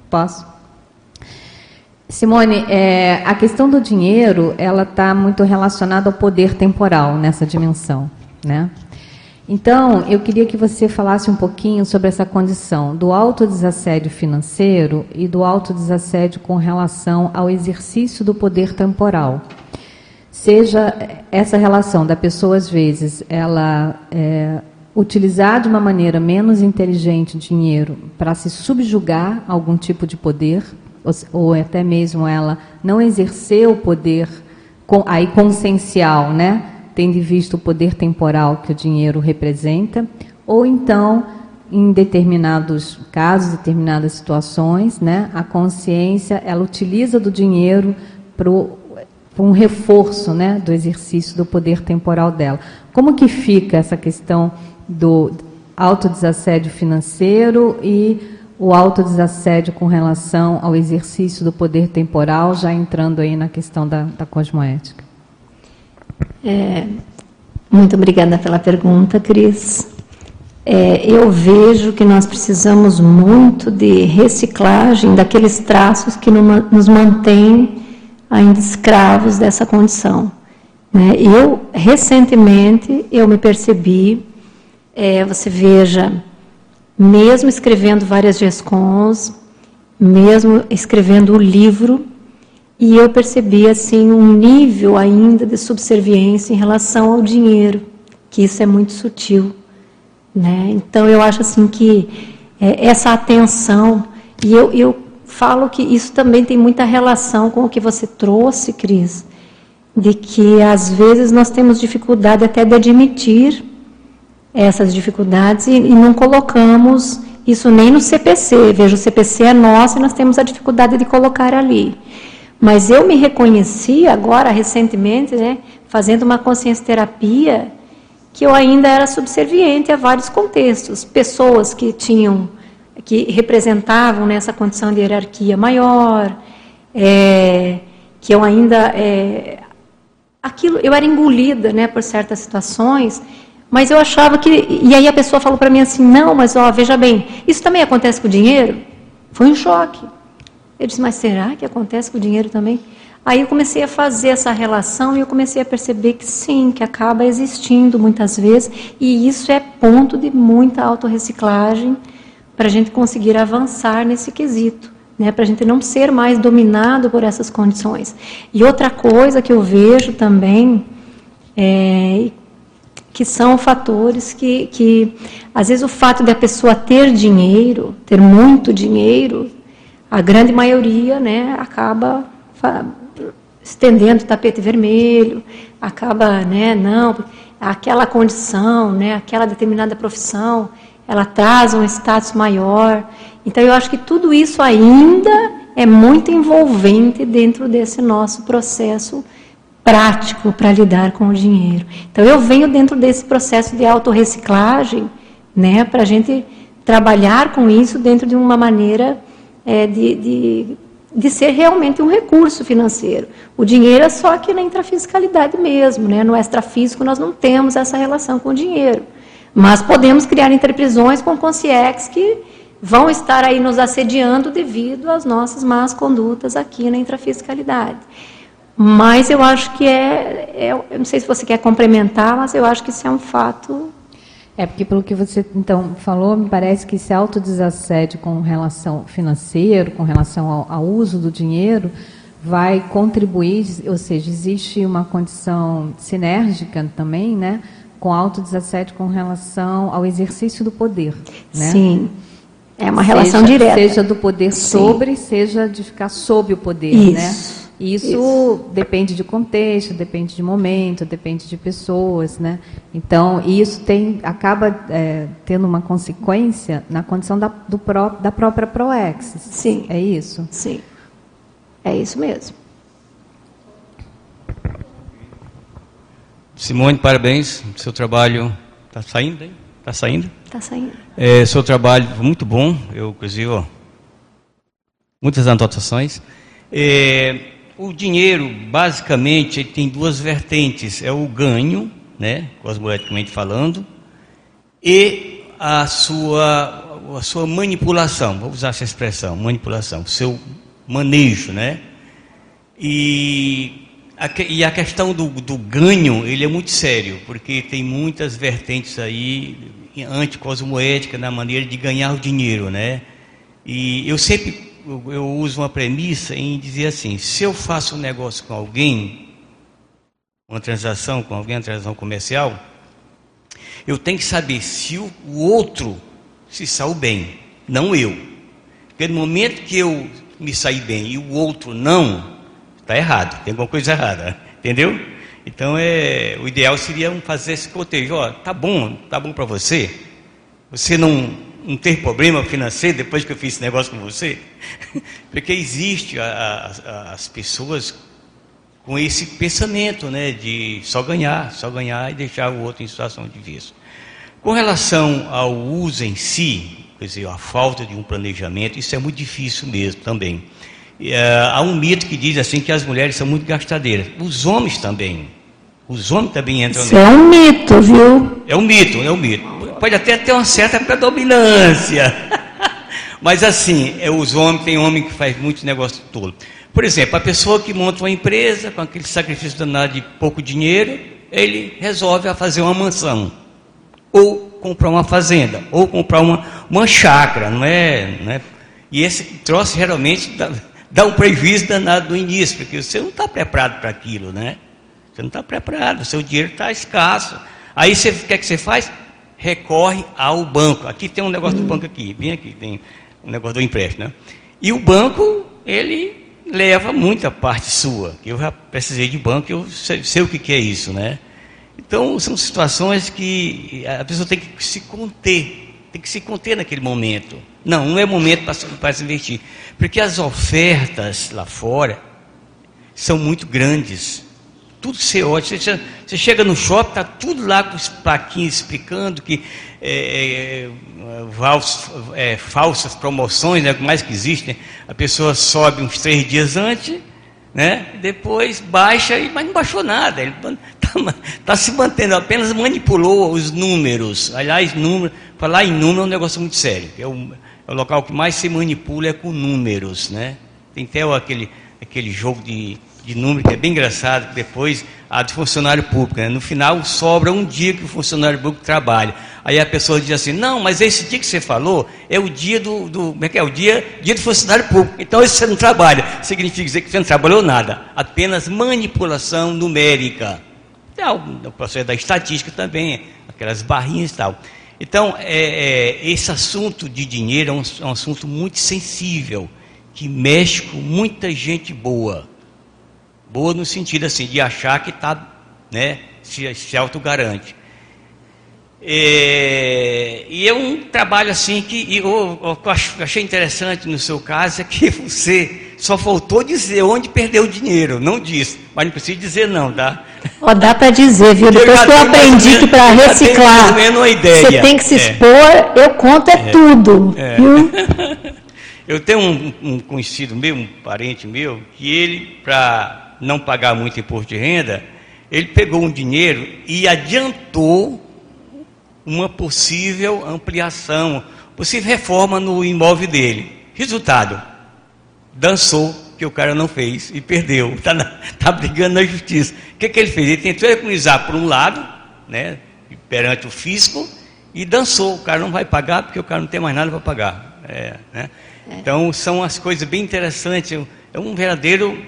Posso? Simone, é, a questão do dinheiro, ela está muito relacionada ao poder temporal nessa dimensão, né? Então, eu queria que você falasse um pouquinho sobre essa condição do autodesassédio financeiro e do autodesassédio com relação ao exercício do poder temporal. Seja essa relação da pessoa, às vezes, ela é, utilizar de uma maneira menos inteligente dinheiro para se subjugar a algum tipo de poder, ou, ou, até mesmo ela não exercer o poder com, aí consciencial, né? tendo visto o poder temporal que o dinheiro representa, ou então, em determinados casos, determinadas situações, né, a consciência ela utiliza do dinheiro para um reforço né, do exercício do poder temporal dela. Como que fica essa questão do autodesassédio financeiro e o autodesassédio com relação ao exercício do poder temporal, já entrando aí na questão da, da cosmoética. É, muito obrigada pela pergunta, Cris. É, eu vejo que nós precisamos muito de reciclagem daqueles traços que nos mantêm ainda escravos dessa condição. Né? Eu, recentemente, eu me percebi é, você veja, mesmo escrevendo várias GESCONs, mesmo escrevendo o livro, e eu percebi assim um nível ainda de subserviência em relação ao dinheiro, que isso é muito sutil, né? Então eu acho assim que é, essa atenção e eu, eu falo que isso também tem muita relação com o que você trouxe, Cris, de que às vezes nós temos dificuldade até de admitir essas dificuldades e, e, não colocamos isso nem no CPC. Veja, o CPC é nosso e nós temos a dificuldade de colocar ali. Mas eu me reconheci agora, recentemente, né, fazendo uma consciência terapia, que eu ainda era subserviente a vários contextos, pessoas que tinham, que representavam nessa condição de hierarquia maior, é, que eu ainda é, aquilo, eu era engolida, né, por certas situações, mas eu achava que e aí a pessoa falou para mim assim, não, mas ó, veja bem, isso também acontece com o dinheiro? Foi um choque. Eu disse, mas será que acontece com o dinheiro também? Aí eu comecei a fazer essa relação e eu comecei a perceber que sim, que acaba existindo muitas vezes, e isso é ponto de muita autorreciclagem para a gente conseguir avançar nesse quesito, né? para a gente não ser mais dominado por essas condições. E outra coisa que eu vejo também, é, que são fatores que, que, às vezes, o fato de a pessoa ter dinheiro, ter muito dinheiro, a grande maioria né, acaba estendendo o tapete vermelho, acaba, né, não, aquela condição, né, aquela determinada profissão, ela traz um status maior. Então eu acho que tudo isso ainda é muito envolvente dentro desse nosso processo prático para lidar com o dinheiro. Então eu venho dentro desse processo de autorreciclagem, né, para a gente trabalhar com isso dentro de uma maneira é, de, de de ser realmente um recurso financeiro. O dinheiro é só aqui na intrafiscalidade mesmo, né? no extrafísico nós não temos essa relação com o dinheiro. Mas podemos criar interprisões com consciex que vão estar aí nos assediando devido às nossas más condutas aqui na intrafiscalidade. Mas eu acho que é, é eu não sei se você quer complementar, mas eu acho que isso é um fato é, porque pelo que você então falou, me parece que esse autodesassédio com relação financeiro, com relação ao, ao uso do dinheiro, vai contribuir, ou seja, existe uma condição sinérgica também, né, com autodesassédio com relação ao exercício do poder, né? Sim. É uma relação seja, direta. Seja do poder sobre, Sim. seja de ficar sob o poder, Isso. né? Isso, Isso, depende de contexto, depende de momento, depende de pessoas, né? Então, isso tem, acaba é, tendo uma consequência na condição da, do pró, da própria ProEx. Sim. É isso? Sim. É isso mesmo. Simone, parabéns. Seu trabalho está saindo, hein? Está saindo? Está saindo. É, seu trabalho foi muito bom. Eu, inclusive, ó, muitas anotações. É, o dinheiro, basicamente, tem duas vertentes: é o ganho, né, cosmoeticamente falando, e a sua, a sua manipulação. Vou usar essa expressão, manipulação, seu manejo, né? E a, e a questão do, do ganho, ele é muito sério, porque tem muitas vertentes aí anticosmoética na maneira de ganhar o dinheiro, né? E eu sempre eu, uso uma premissa em dizer assim: se eu faço um negócio com alguém, uma transação com alguém, uma transação comercial, eu tenho que saber se o, o outro se saiu bem, não eu. Porque no momento que eu me sair bem e o outro não, está errado, tem alguma coisa errada, entendeu? Então é, o ideal seria fazer esse cotejo, ó, tá bom, tá bom para você. Você não não ter problema financeiro depois que eu fiz esse negócio com você? Porque existe a, a, as pessoas com esse pensamento, né, de só ganhar, só ganhar e deixar o outro em situação de vício. Com relação ao uso em si, quer dizer, a falta de um planejamento, isso é muito difícil mesmo também. É, há um mito que diz assim que as mulheres são muito gastadeiras. Os homens também. Os homens também entram Isso é um mito, viu? É um mito, é um mito pode até ter uma certa predominância. Mas assim, é, os homens, tem homem que faz muitos negócios tolo. Por exemplo, a pessoa que monta uma empresa com aquele sacrifício danado de pouco dinheiro, ele resolve fazer uma mansão. Ou comprar uma fazenda, ou comprar uma, uma chácara, não é, não é? E esse troço geralmente dá, dá um prejuízo danado no início, porque você não está preparado para aquilo, né? Você não está preparado, seu dinheiro está escasso. Aí você, o que, é que você faz? Recorre ao banco. Aqui tem um negócio do banco aqui, bem aqui, tem um negócio do empréstimo. Né? E o banco, ele leva muita parte sua. Eu já precisei de banco, eu sei, sei o que, que é isso, né? Então, são situações que a pessoa tem que se conter, tem que se conter naquele momento. Não, não é momento para se investir. Porque as ofertas lá fora são muito grandes. Tudo ótimo. Você, você chega no shopping, está tudo lá com os plaquinhos explicando que é, é, é, falsas promoções, né, mais que existem, a pessoa sobe uns três dias antes, né, depois baixa, mas não baixou nada, ele está tá se mantendo, apenas manipulou os números. Aliás, número, falar em número é um negócio muito sério. É o, é o local que mais se manipula é com números. Né? Tem até aquele, aquele jogo de de número, que é bem engraçado, que depois a do funcionário público. Né? No final sobra um dia que o funcionário público trabalha. Aí a pessoa diz assim, não, mas esse dia que você falou é o dia do, do como é que é? O dia, dia do funcionário público. Então esse você não trabalha. Significa dizer que você não trabalhou nada. Apenas manipulação numérica. Algo no processo da estatística também, aquelas barrinhas e tal. Então, é, é, esse assunto de dinheiro é um, é um assunto muito sensível, que mexe com muita gente boa. Boa no sentido assim, de achar que está, né, se, se autogarante. É, e é um trabalho assim que eu, eu, achei interessante no seu caso é que você só faltou dizer onde perdeu o dinheiro, não disse, mas não precisa dizer não, tá? Ó, dá para dizer, viu? Depois que eu aprendi que para reciclar você tem que se é. expor, eu conto é, é. tudo, é. viu? eu tenho um, um conhecido meu, um parente meu, que ele para não pagar muito imposto de renda, ele pegou um dinheiro e adiantou uma possível ampliação, possível reforma no imóvel dele. Resultado, dançou que o cara não fez e perdeu, está tá brigando na justiça. O que, que ele fez? Ele tentou economizar por um lado, né, perante o fisco, e dançou. O cara não vai pagar porque o cara não tem mais nada para pagar. É, né? é. Então, são as coisas bem interessantes. É um verdadeiro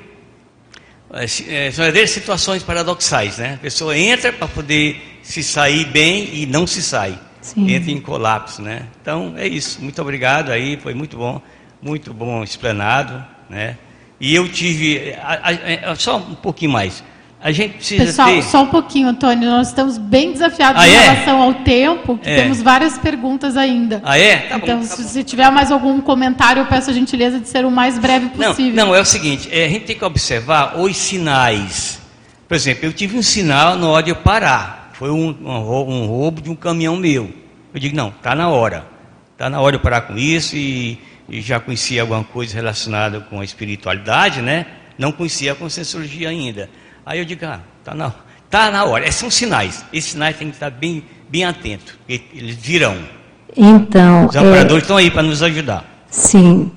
é, são verdadeiras situações paradoxais, né? A pessoa entra para poder se sair bem e não se sai. Sim. Entra em colapso, né? Então é isso. Muito obrigado aí, foi muito bom, muito bom explanado, né? E eu tive a, a, a, só um pouquinho mais. A gente precisa Pessoal, ter... só um pouquinho, Antônio. Nós estamos bem desafiados ah, em é? relação ao tempo, que é. temos várias perguntas ainda. Ah, é? Tá então, bom, tá se, se tiver mais algum comentário, eu peço a gentileza de ser o mais breve possível. Não, não é o seguinte, é, a gente tem que observar os sinais. Por exemplo, eu tive um sinal na hora de eu parar. Foi um, um, um roubo de um caminhão meu. Eu digo, não, está na hora. Está na hora de eu parar com isso e, e já conhecia alguma coisa relacionada com a espiritualidade, né? Não conhecia a conscienciologia ainda. Aí eu digo, ah, tá na, tá na hora. Esses são sinais. Esses sinais tem que estar bem, bem atento. Eles virão. Então. Os operadores é, estão aí para nos ajudar. Sim.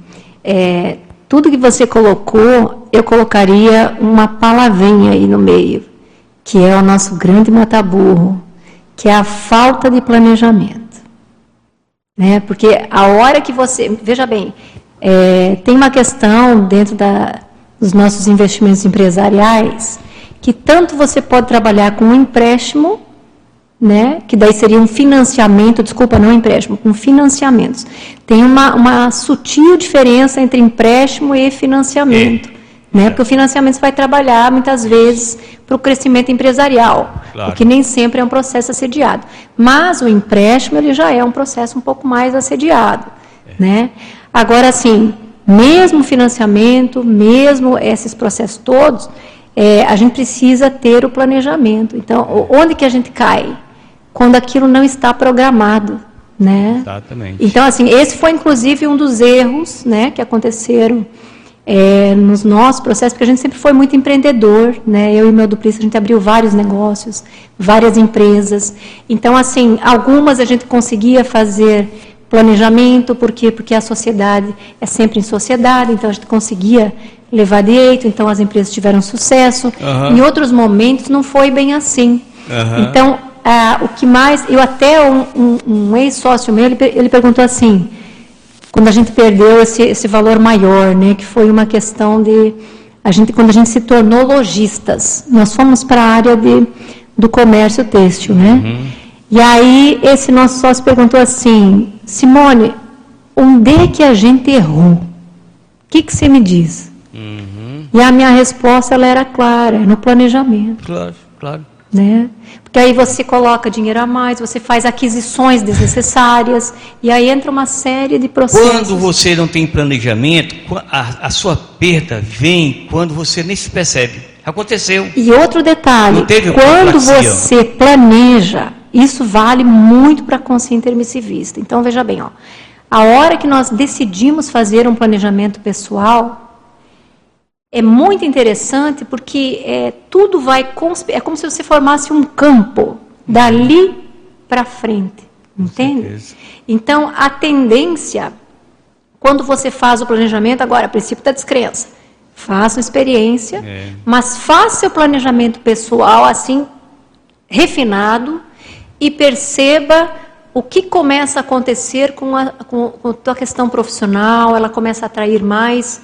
É, tudo que você colocou, eu colocaria uma palavrinha aí no meio, que é o nosso grande mataburro, que é a falta de planejamento. Né? Porque a hora que você. Veja bem, é, tem uma questão dentro da, dos nossos investimentos empresariais que tanto você pode trabalhar com um empréstimo, né, que daí seria um financiamento, desculpa, não empréstimo, com financiamentos. Tem uma, uma sutil diferença entre empréstimo e financiamento. É. Né, porque o financiamento vai trabalhar muitas vezes para o crescimento empresarial, claro. o que nem sempre é um processo assediado. Mas o empréstimo ele já é um processo um pouco mais assediado. É. Né? Agora, assim, mesmo financiamento, mesmo esses processos todos, é, a gente precisa ter o planejamento. Então, onde que a gente cai? Quando aquilo não está programado. Né? Exatamente. Então, assim, esse foi inclusive um dos erros né, que aconteceram é, nos nossos processos, porque a gente sempre foi muito empreendedor, né? Eu e meu duplista, a gente abriu vários negócios, várias empresas. Então, assim, algumas a gente conseguia fazer planejamento, por quê? Porque a sociedade é sempre em sociedade, então a gente conseguia levar direito, então as empresas tiveram sucesso. Uhum. Em outros momentos não foi bem assim. Uhum. Então, ah, o que mais. Eu até, um, um, um ex-sócio meu, ele, ele perguntou assim, quando a gente perdeu esse, esse valor maior, né, que foi uma questão de. A gente, quando a gente se tornou lojistas, nós fomos para a área de, do comércio têxtil, né? Uhum. E aí esse nosso sócio perguntou assim, Simone, onde é que a gente errou? O que, que você me diz? Uhum. E a minha resposta ela era clara, no planejamento. Claro, claro. Né? Porque aí você coloca dinheiro a mais, você faz aquisições desnecessárias, e aí entra uma série de processos. Quando você não tem planejamento, a, a sua perda vem quando você nem se percebe. Aconteceu. E outro detalhe, quando você planeja, isso vale muito para a consciência intermissivista. Então, veja bem, ó, a hora que nós decidimos fazer um planejamento pessoal, é muito interessante porque é, tudo vai. É como se você formasse um campo dali para frente. Entende? Então, a tendência, quando você faz o planejamento, agora, princípio da descrença, faça uma experiência, É. mas faça o planejamento pessoal assim, refinado, e perceba o que começa a acontecer com a, com, com a tua questão profissional, ela começa a atrair mais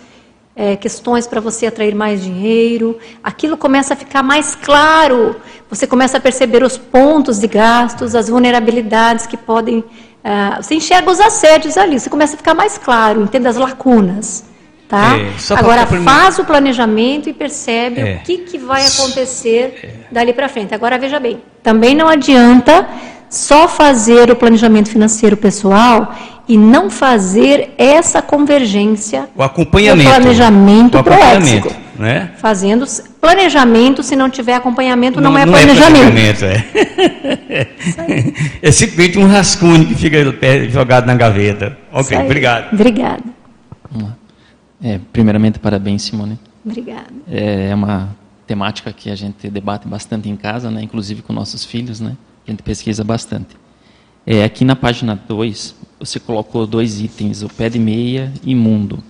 é, questões para você atrair mais dinheiro, aquilo começa a ficar mais claro, você começa a perceber os pontos de gastos, as vulnerabilidades que podem. ah, você enxerga os assédios ali, você começa a ficar mais claro, entende as lacunas. Tá? É, Agora faz o planejamento e percebe É. o que, que vai acontecer dali para frente. Agora veja bem, também não adianta só fazer o planejamento financeiro pessoal e não fazer essa convergência O acompanhamento. O planejamento o acompanhamento, proético. né? Fazendo planejamento, se não tiver acompanhamento, não, é não planejamento. É, planejamento, é. é simplesmente um rascunho que fica jogado na gaveta. Ok, Isso aí. obrigado. Obrigada. É, primeiramente, parabéns, Simone. Obrigada. É é uma temática que a gente debate bastante em casa, né? inclusive com nossos filhos, né? A gente pesquisa bastante. É, aqui na página 2, você colocou dois itens, o pé de meia e mundo.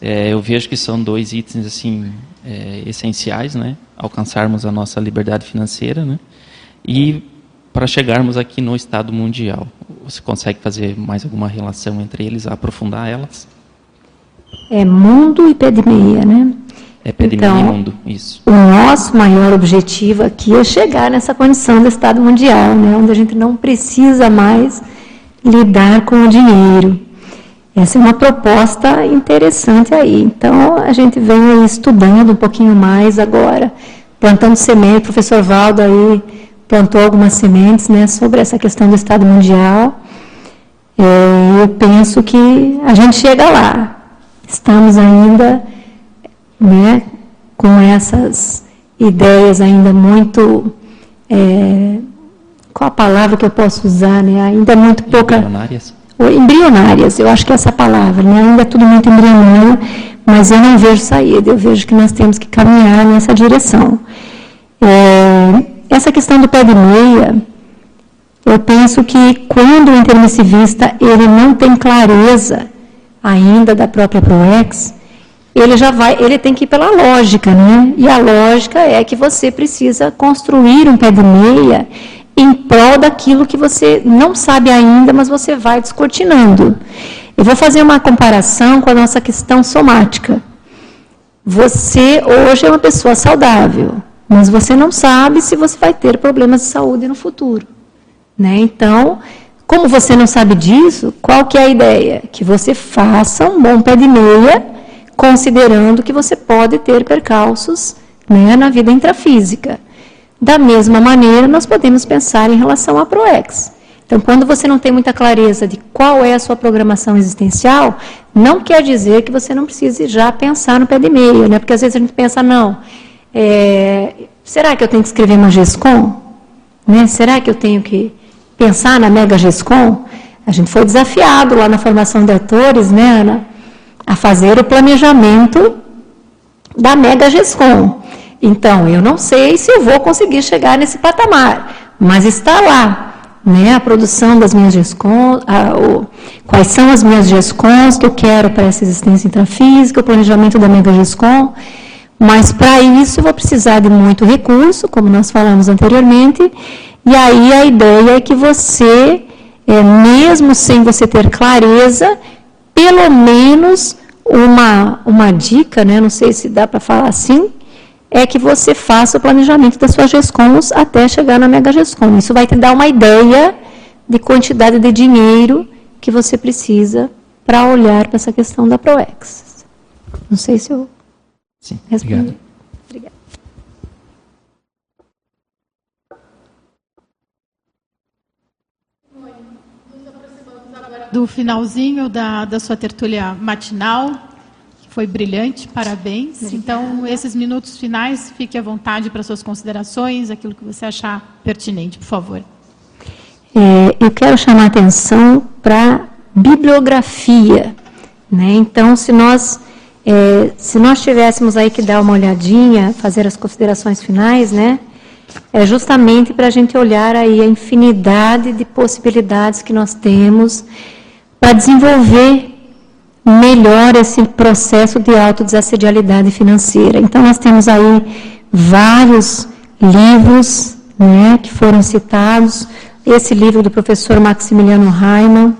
É, eu vejo que são dois itens assim é, essenciais, né? alcançarmos a nossa liberdade financeira né? e para chegarmos aqui no estado mundial. Você consegue fazer mais alguma relação entre eles, aprofundar elas? É mundo e pé de meia, né? É de Então, mundo, isso. O nosso maior objetivo aqui é chegar nessa condição do Estado Mundial, né, onde a gente não precisa mais lidar com o dinheiro. Essa é uma proposta interessante aí. Então, a gente vem estudando um pouquinho mais agora, plantando semente. O professor Valdo aí plantou algumas sementes né, sobre essa questão do Estado Mundial. É, eu penso que a gente chega lá. Estamos ainda né, com essas ideias ainda muito. é, qual a palavra que eu posso usar? Né, ainda muito pouca. Embrionárias? Embrionárias, eu acho que é essa palavra, né? ainda é tudo muito embrionário, mas eu não vejo saída, eu vejo que nós temos que caminhar nessa direção. É, essa questão do pé de meia, eu penso que quando o intermissivista ele não tem clareza ainda da própria ProEx, ele já vai, ele tem que ir pela lógica, né? E a lógica é que você precisa construir um pé de meia em prol daquilo que você não sabe ainda, mas você vai descortinando. Eu vou fazer uma comparação com a nossa questão somática. Você hoje é uma pessoa saudável, mas você não sabe se você vai ter problemas de saúde no futuro. Né? Então, como você não sabe disso, qual que é a ideia? Que você faça um bom pé de meia, considerando que você pode ter percalços né, na vida intrafísica. Da mesma maneira, nós podemos pensar em relação à ProEx. Então, quando você não tem muita clareza de qual é a sua programação existencial, não quer dizer que você não precise já pensar no pé de meia, né? Porque às vezes a gente pensa, não, é, será que eu tenho que escrever uma GESCOM? Né? Será que eu tenho que pensar na Mega GESCOM? A gente foi desafiado lá na formação de atores, né, Ana, a fazer o planejamento da Mega GESCOM. Então, eu não sei se eu vou conseguir chegar nesse patamar, mas está lá, né, a produção das minhas o, quais são as minhas GESCOMs que eu quero para essa existência intrafísica, o planejamento da Mega GESCOM, mas para isso eu vou precisar de muito recurso, como nós falamos anteriormente, e aí a ideia é que você, é, mesmo sem você ter clareza, pelo menos uma, uma dica, né, não sei se dá para falar assim, é que você faça o planejamento das suas GESCOMs até chegar na Mega GESCOM. Isso vai te dar uma ideia de quantidade de dinheiro que você precisa para olhar para essa questão da ProEx. Não sei se eu Sim, respondi. obrigado. Obrigada. Do finalzinho da, da sua tertúlia matinal. foi brilhante, parabéns. Obrigada. Então, esses minutos finais, fique à vontade para suas considerações, aquilo que você achar pertinente, por favor. É, eu quero chamar a atenção para bibliografia. Né? Então, se nós, é, se nós tivéssemos aí que dar uma olhadinha, fazer as considerações finais, né? é justamente para a gente olhar aí a infinidade de possibilidades que nós temos para desenvolver melhor esse processo de autodesassedialidade financeira. Então, nós temos aí vários livros né, que foram citados. Esse livro do professor Maximiliano Raimann,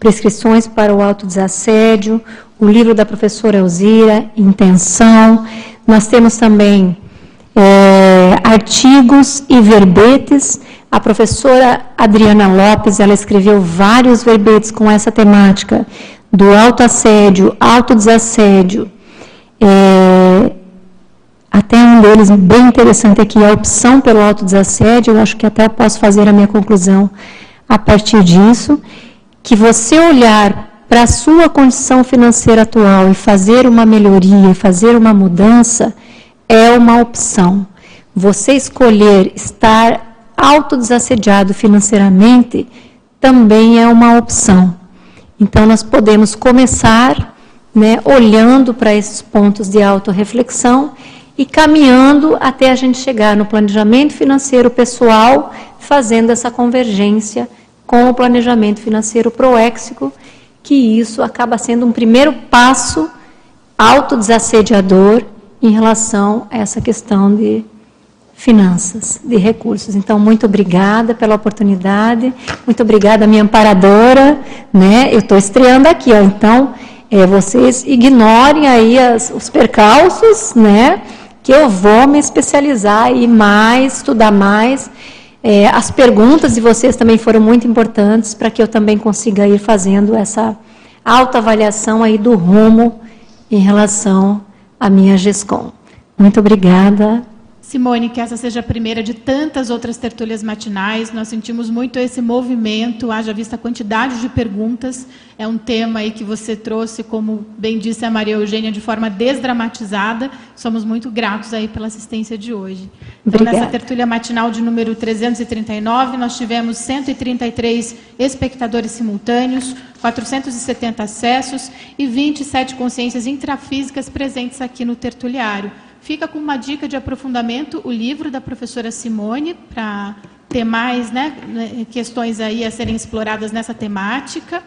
Prescrições para o Autodesassédio, o livro da professora Elzira, Intenção. Nós temos também é, artigos e verbetes. A professora Adriana Lopes, ela escreveu vários verbetes com essa temática do autoassédio, autodesassédio. É, até um deles bem interessante aqui, a opção pelo autodesassédio, eu acho que até posso fazer a minha conclusão a partir disso, que você olhar para a sua condição financeira atual e fazer uma melhoria, fazer uma mudança, é uma opção. Você escolher estar autodesassediado financeiramente também é uma opção. Então, nós podemos começar né, olhando para esses pontos de autorreflexão e caminhando até a gente chegar no planejamento financeiro pessoal, fazendo essa convergência com o planejamento financeiro proéxico, que isso acaba sendo um primeiro passo autodesassediador em relação a essa questão de finanças, de recursos. Então, muito obrigada pela oportunidade, muito obrigada, minha amparadora, né? Eu estou estreando aqui, ó, então, é, vocês ignorem aí as, os percalços, né? Que eu vou me especializar e mais, estudar mais. É, as perguntas de vocês também foram muito importantes para que eu também consiga ir fazendo essa autoavaliação aí do rumo em relação à minha GESCOM. Muito obrigada. Simone, que essa seja a primeira de tantas outras tertúlias matinais. Nós sentimos muito esse movimento, haja vista a quantidade de perguntas. É um tema aí que você trouxe, como bem disse a Maria Eugênia, de forma desdramatizada. Somos muito gratos aí pela assistência de hoje. Então, Obrigada. nessa tertúlia matinal de número 339, nós tivemos 133 espectadores simultâneos, 470 acessos e 27 consciências intrafísicas presentes aqui no tertuliário. Fica com uma dica de aprofundamento o livro da professora Simone para ter mais né, né, questões aí a serem exploradas nessa temática.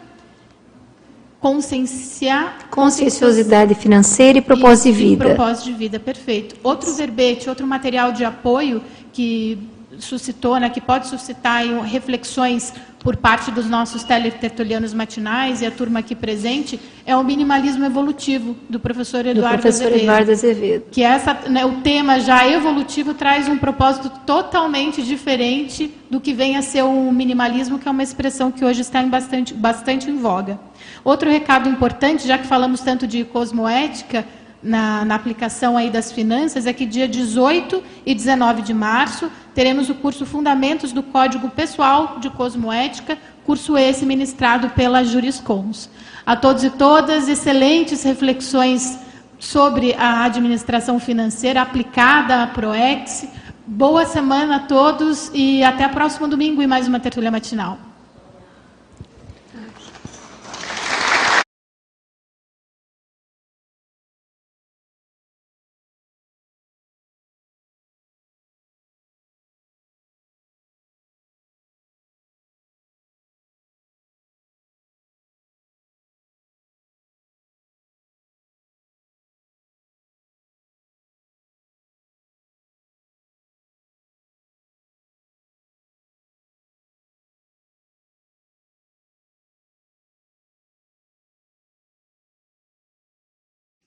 Consciencia... Conscienciosidade financeira e propósito e, de vida. E propósito de vida, perfeito. Outro verbete, outro material de apoio que suscitou, né, que pode suscitar reflexões por parte dos nossos teletertulianos matinais e a turma aqui presente, é o minimalismo evolutivo do professor Eduardo, do professor Azevedo, Eduardo Azevedo. Que essa, né, o tema já evolutivo traz um propósito totalmente diferente do que vem a ser o minimalismo, que é uma expressão que hoje está em bastante, bastante em voga. Outro recado importante, já que falamos tanto de cosmoética, na, na, aplicação aí das finanças é que dia 18 e 19 de março teremos o curso Fundamentos do Código Pessoal de Cosmoética, curso esse ministrado pela Juriscons. A todos e todas, excelentes reflexões sobre a administração financeira aplicada à ProEx. Boa semana a todos e até o próximo domingo em mais uma tertúlia matinal.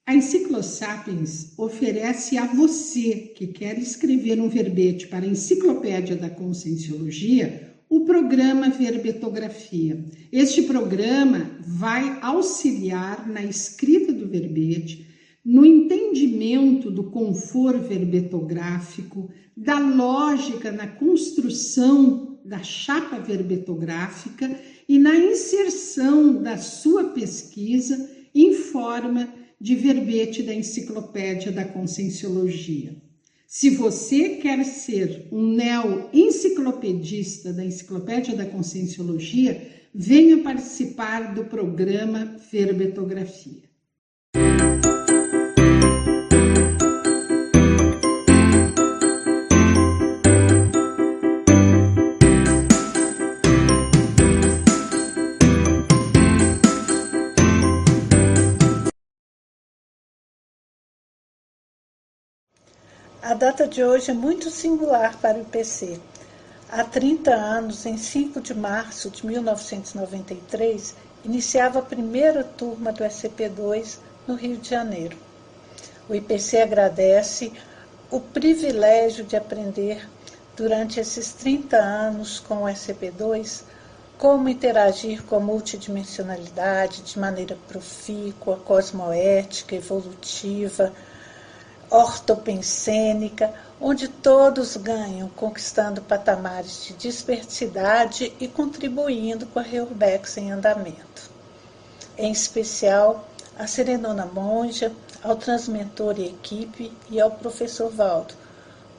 A Enciclosapiens oferece a você que quer escrever um verbete para a Enciclopédia da Conscienciologia o programa Verbetografia. Este programa vai auxiliar na escrita do verbete, no entendimento do conforto verbetográfico, da lógica na construção da chapa verbetográfica e na inserção da sua pesquisa em forma de verbete da Enciclopédia da Conscienciologia. Se você quer ser um neo-enciclopedista da Enciclopédia da Conscienciologia, venha participar do programa Verbetografia. A data de hoje é muito singular para o IPC. Há 30 anos, em 5 de março de 1993, iniciava a primeira turma do SCP-2 no Rio de Janeiro. O IPC agradece o privilégio de aprender durante esses 30 anos com o SCP-2 como interagir com a multidimensionalidade de maneira profícua, cosmoética, evolutiva, ortopensênica, onde todos ganham, conquistando patamares de dispersidade e contribuindo com a Reurbex em andamento. Em especial, a Serenona Monja, ao transmentor e equipe e ao professor Valdo,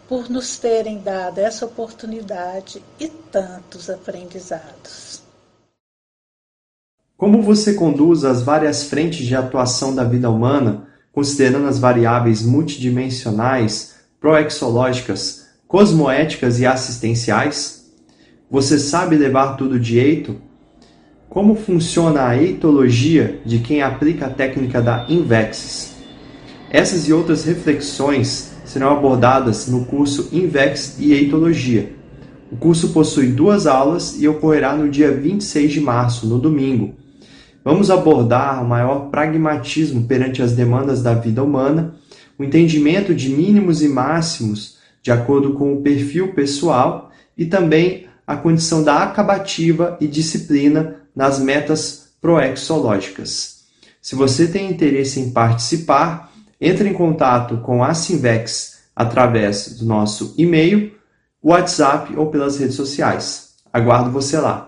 por nos terem dado essa oportunidade e tantos aprendizados. Como você conduz as várias frentes de atuação da vida humana considerando as variáveis multidimensionais, proexológicas, cosmoéticas e assistenciais? Você sabe levar tudo de eito? Como funciona a eitologia de quem aplica a técnica da Invexis? Essas e outras reflexões serão abordadas no curso Invex e Eitologia. O curso possui duas aulas e ocorrerá no dia 26 de março, no domingo, Vamos abordar o maior pragmatismo perante as demandas da vida humana, o entendimento de mínimos e máximos de acordo com o perfil pessoal e também a condição da acabativa e disciplina nas metas proexológicas. Se você tem interesse em participar, entre em contato com a Simvex através do nosso e-mail, WhatsApp ou pelas redes sociais. Aguardo você lá.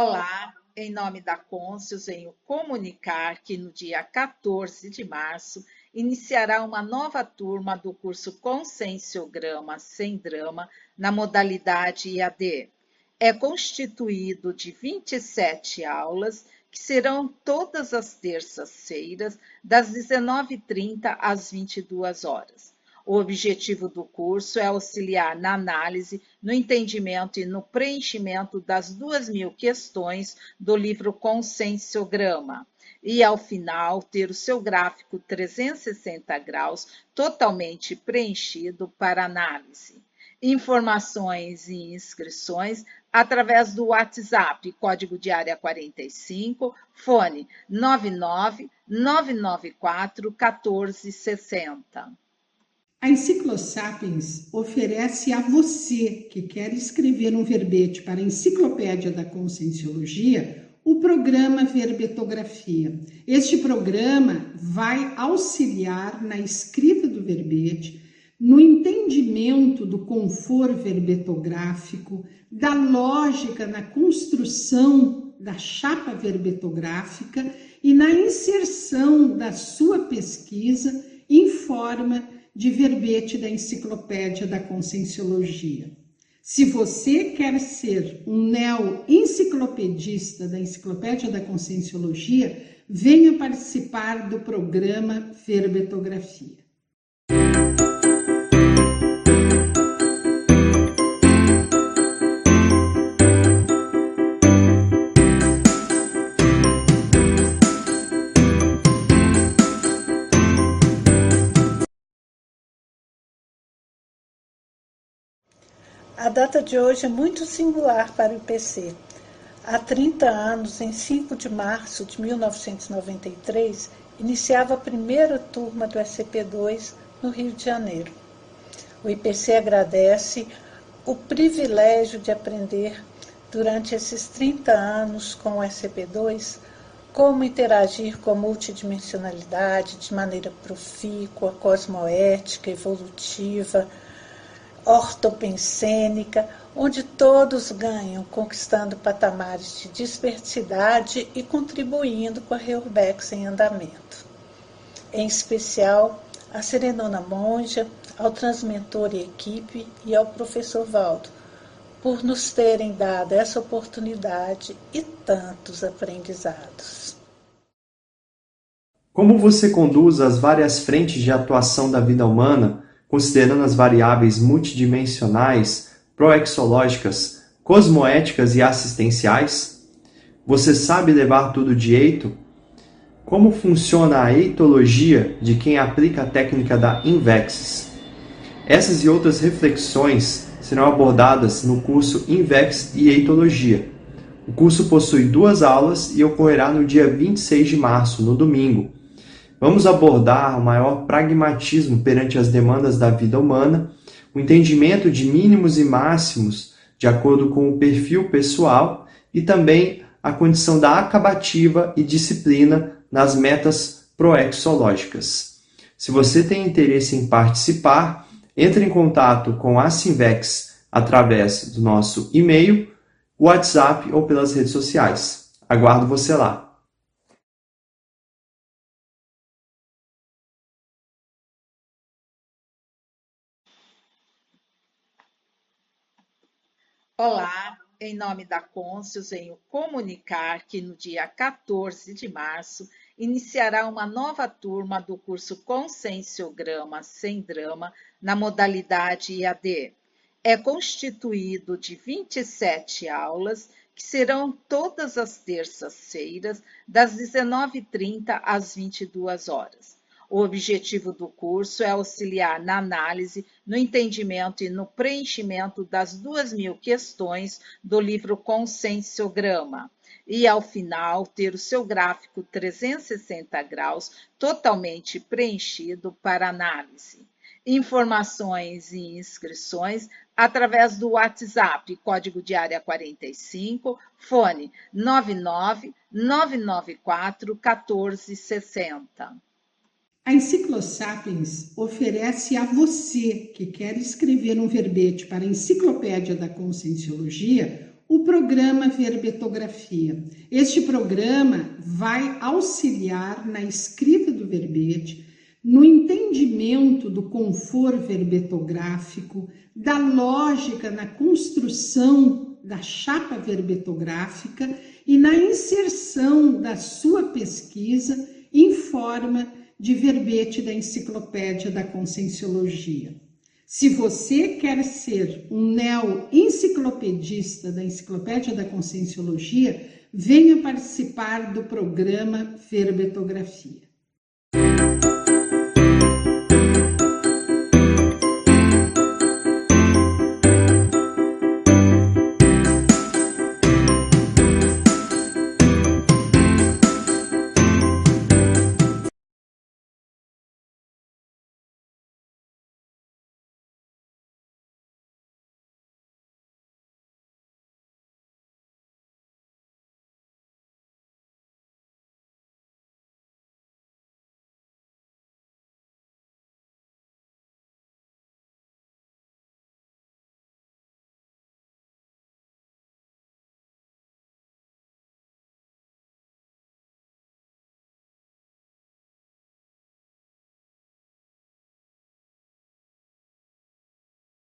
Olá, em nome da Côncios, venho comunicar que no dia 14 de março iniciará uma nova turma do curso Conscienciograma Sem Drama na modalidade IAD. É constituído de 27 aulas que serão todas as terças-feiras, das 19h30 às 22 horas. O objetivo do curso é auxiliar na análise, no entendimento e no preenchimento das duas mil questões do livro Conscienciograma e, ao final, ter o seu gráfico 360 graus totalmente preenchido para análise. Informações e inscrições através do WhatsApp, código de área 45, fone 99 994 1460. A Enciclosapiens oferece a você que quer escrever um verbete para a Enciclopédia da Conscienciologia o programa Verbetografia. Este programa vai auxiliar na escrita do verbete, no entendimento do conforto verbetográfico, da lógica na construção da chapa verbetográfica e na inserção da sua pesquisa em forma de verbete da Enciclopédia da Conscienciologia. Se você quer ser um neo-enciclopedista da Enciclopédia da Conscienciologia, venha participar do programa Verbetografia. A data de hoje é muito singular para o IPC. Há 30 anos, em 5 de março de 1993, iniciava a primeira turma do SCP-2 no Rio de Janeiro. O IPC agradece o privilégio de aprender durante esses 30 anos com o SCP-2 como interagir com a multidimensionalidade de maneira profícua, cosmoética, evolutiva, ortopensênica, onde todos ganham, conquistando patamares de dispersidade e contribuindo com a Reurbex em andamento. Em especial, a Serenona Monja, ao Transmentor e equipe e ao professor Valdo, por nos terem dado essa oportunidade e tantos aprendizados. Como você conduz as várias frentes de atuação da vida humana, considerando as variáveis multidimensionais, proexológicas, cosmoéticas e assistenciais? Você sabe levar tudo de eito? Como funciona a eitologia de quem aplica a técnica da Invexis? Essas e outras reflexões serão abordadas no curso Invex e Eitologia. O curso possui duas aulas e ocorrerá no dia 26 de março, no domingo. Vamos abordar o maior pragmatismo perante as demandas da vida humana, o entendimento de mínimos e máximos de acordo com o perfil pessoal e também a condição da acabativa e disciplina nas metas proexológicas. Se você tem interesse em participar, entre em contato com a Simvex através do nosso e-mail, WhatsApp ou pelas redes sociais. Aguardo você lá. Olá, em nome da Côncios, venho comunicar que no dia 14 de março iniciará uma nova turma do curso Conscienciograma Sem Drama na modalidade IAD. É constituído de 27 aulas que serão todas as terças-feiras, das 19h30 às 22 horas. O objetivo do curso é auxiliar na análise, no entendimento e no preenchimento das duas mil questões do livro Conscienciograma e, ao final, ter o seu gráfico 360 graus totalmente preenchido para análise. Informações e inscrições através do WhatsApp, código de área 45, fone 99 994 1460. A Enciclosapiens oferece a você que quer escrever um verbete para a Enciclopédia da Conscienciologia o programa Verbetografia. Este programa vai auxiliar na escrita do verbete, no entendimento do conforto verbetográfico, da lógica na construção da chapa verbetográfica e na inserção da sua pesquisa em forma de verbete da Enciclopédia da Conscienciologia. Se você quer ser um neo-enciclopedista da Enciclopédia da Conscienciologia, venha participar do programa Verbetografia.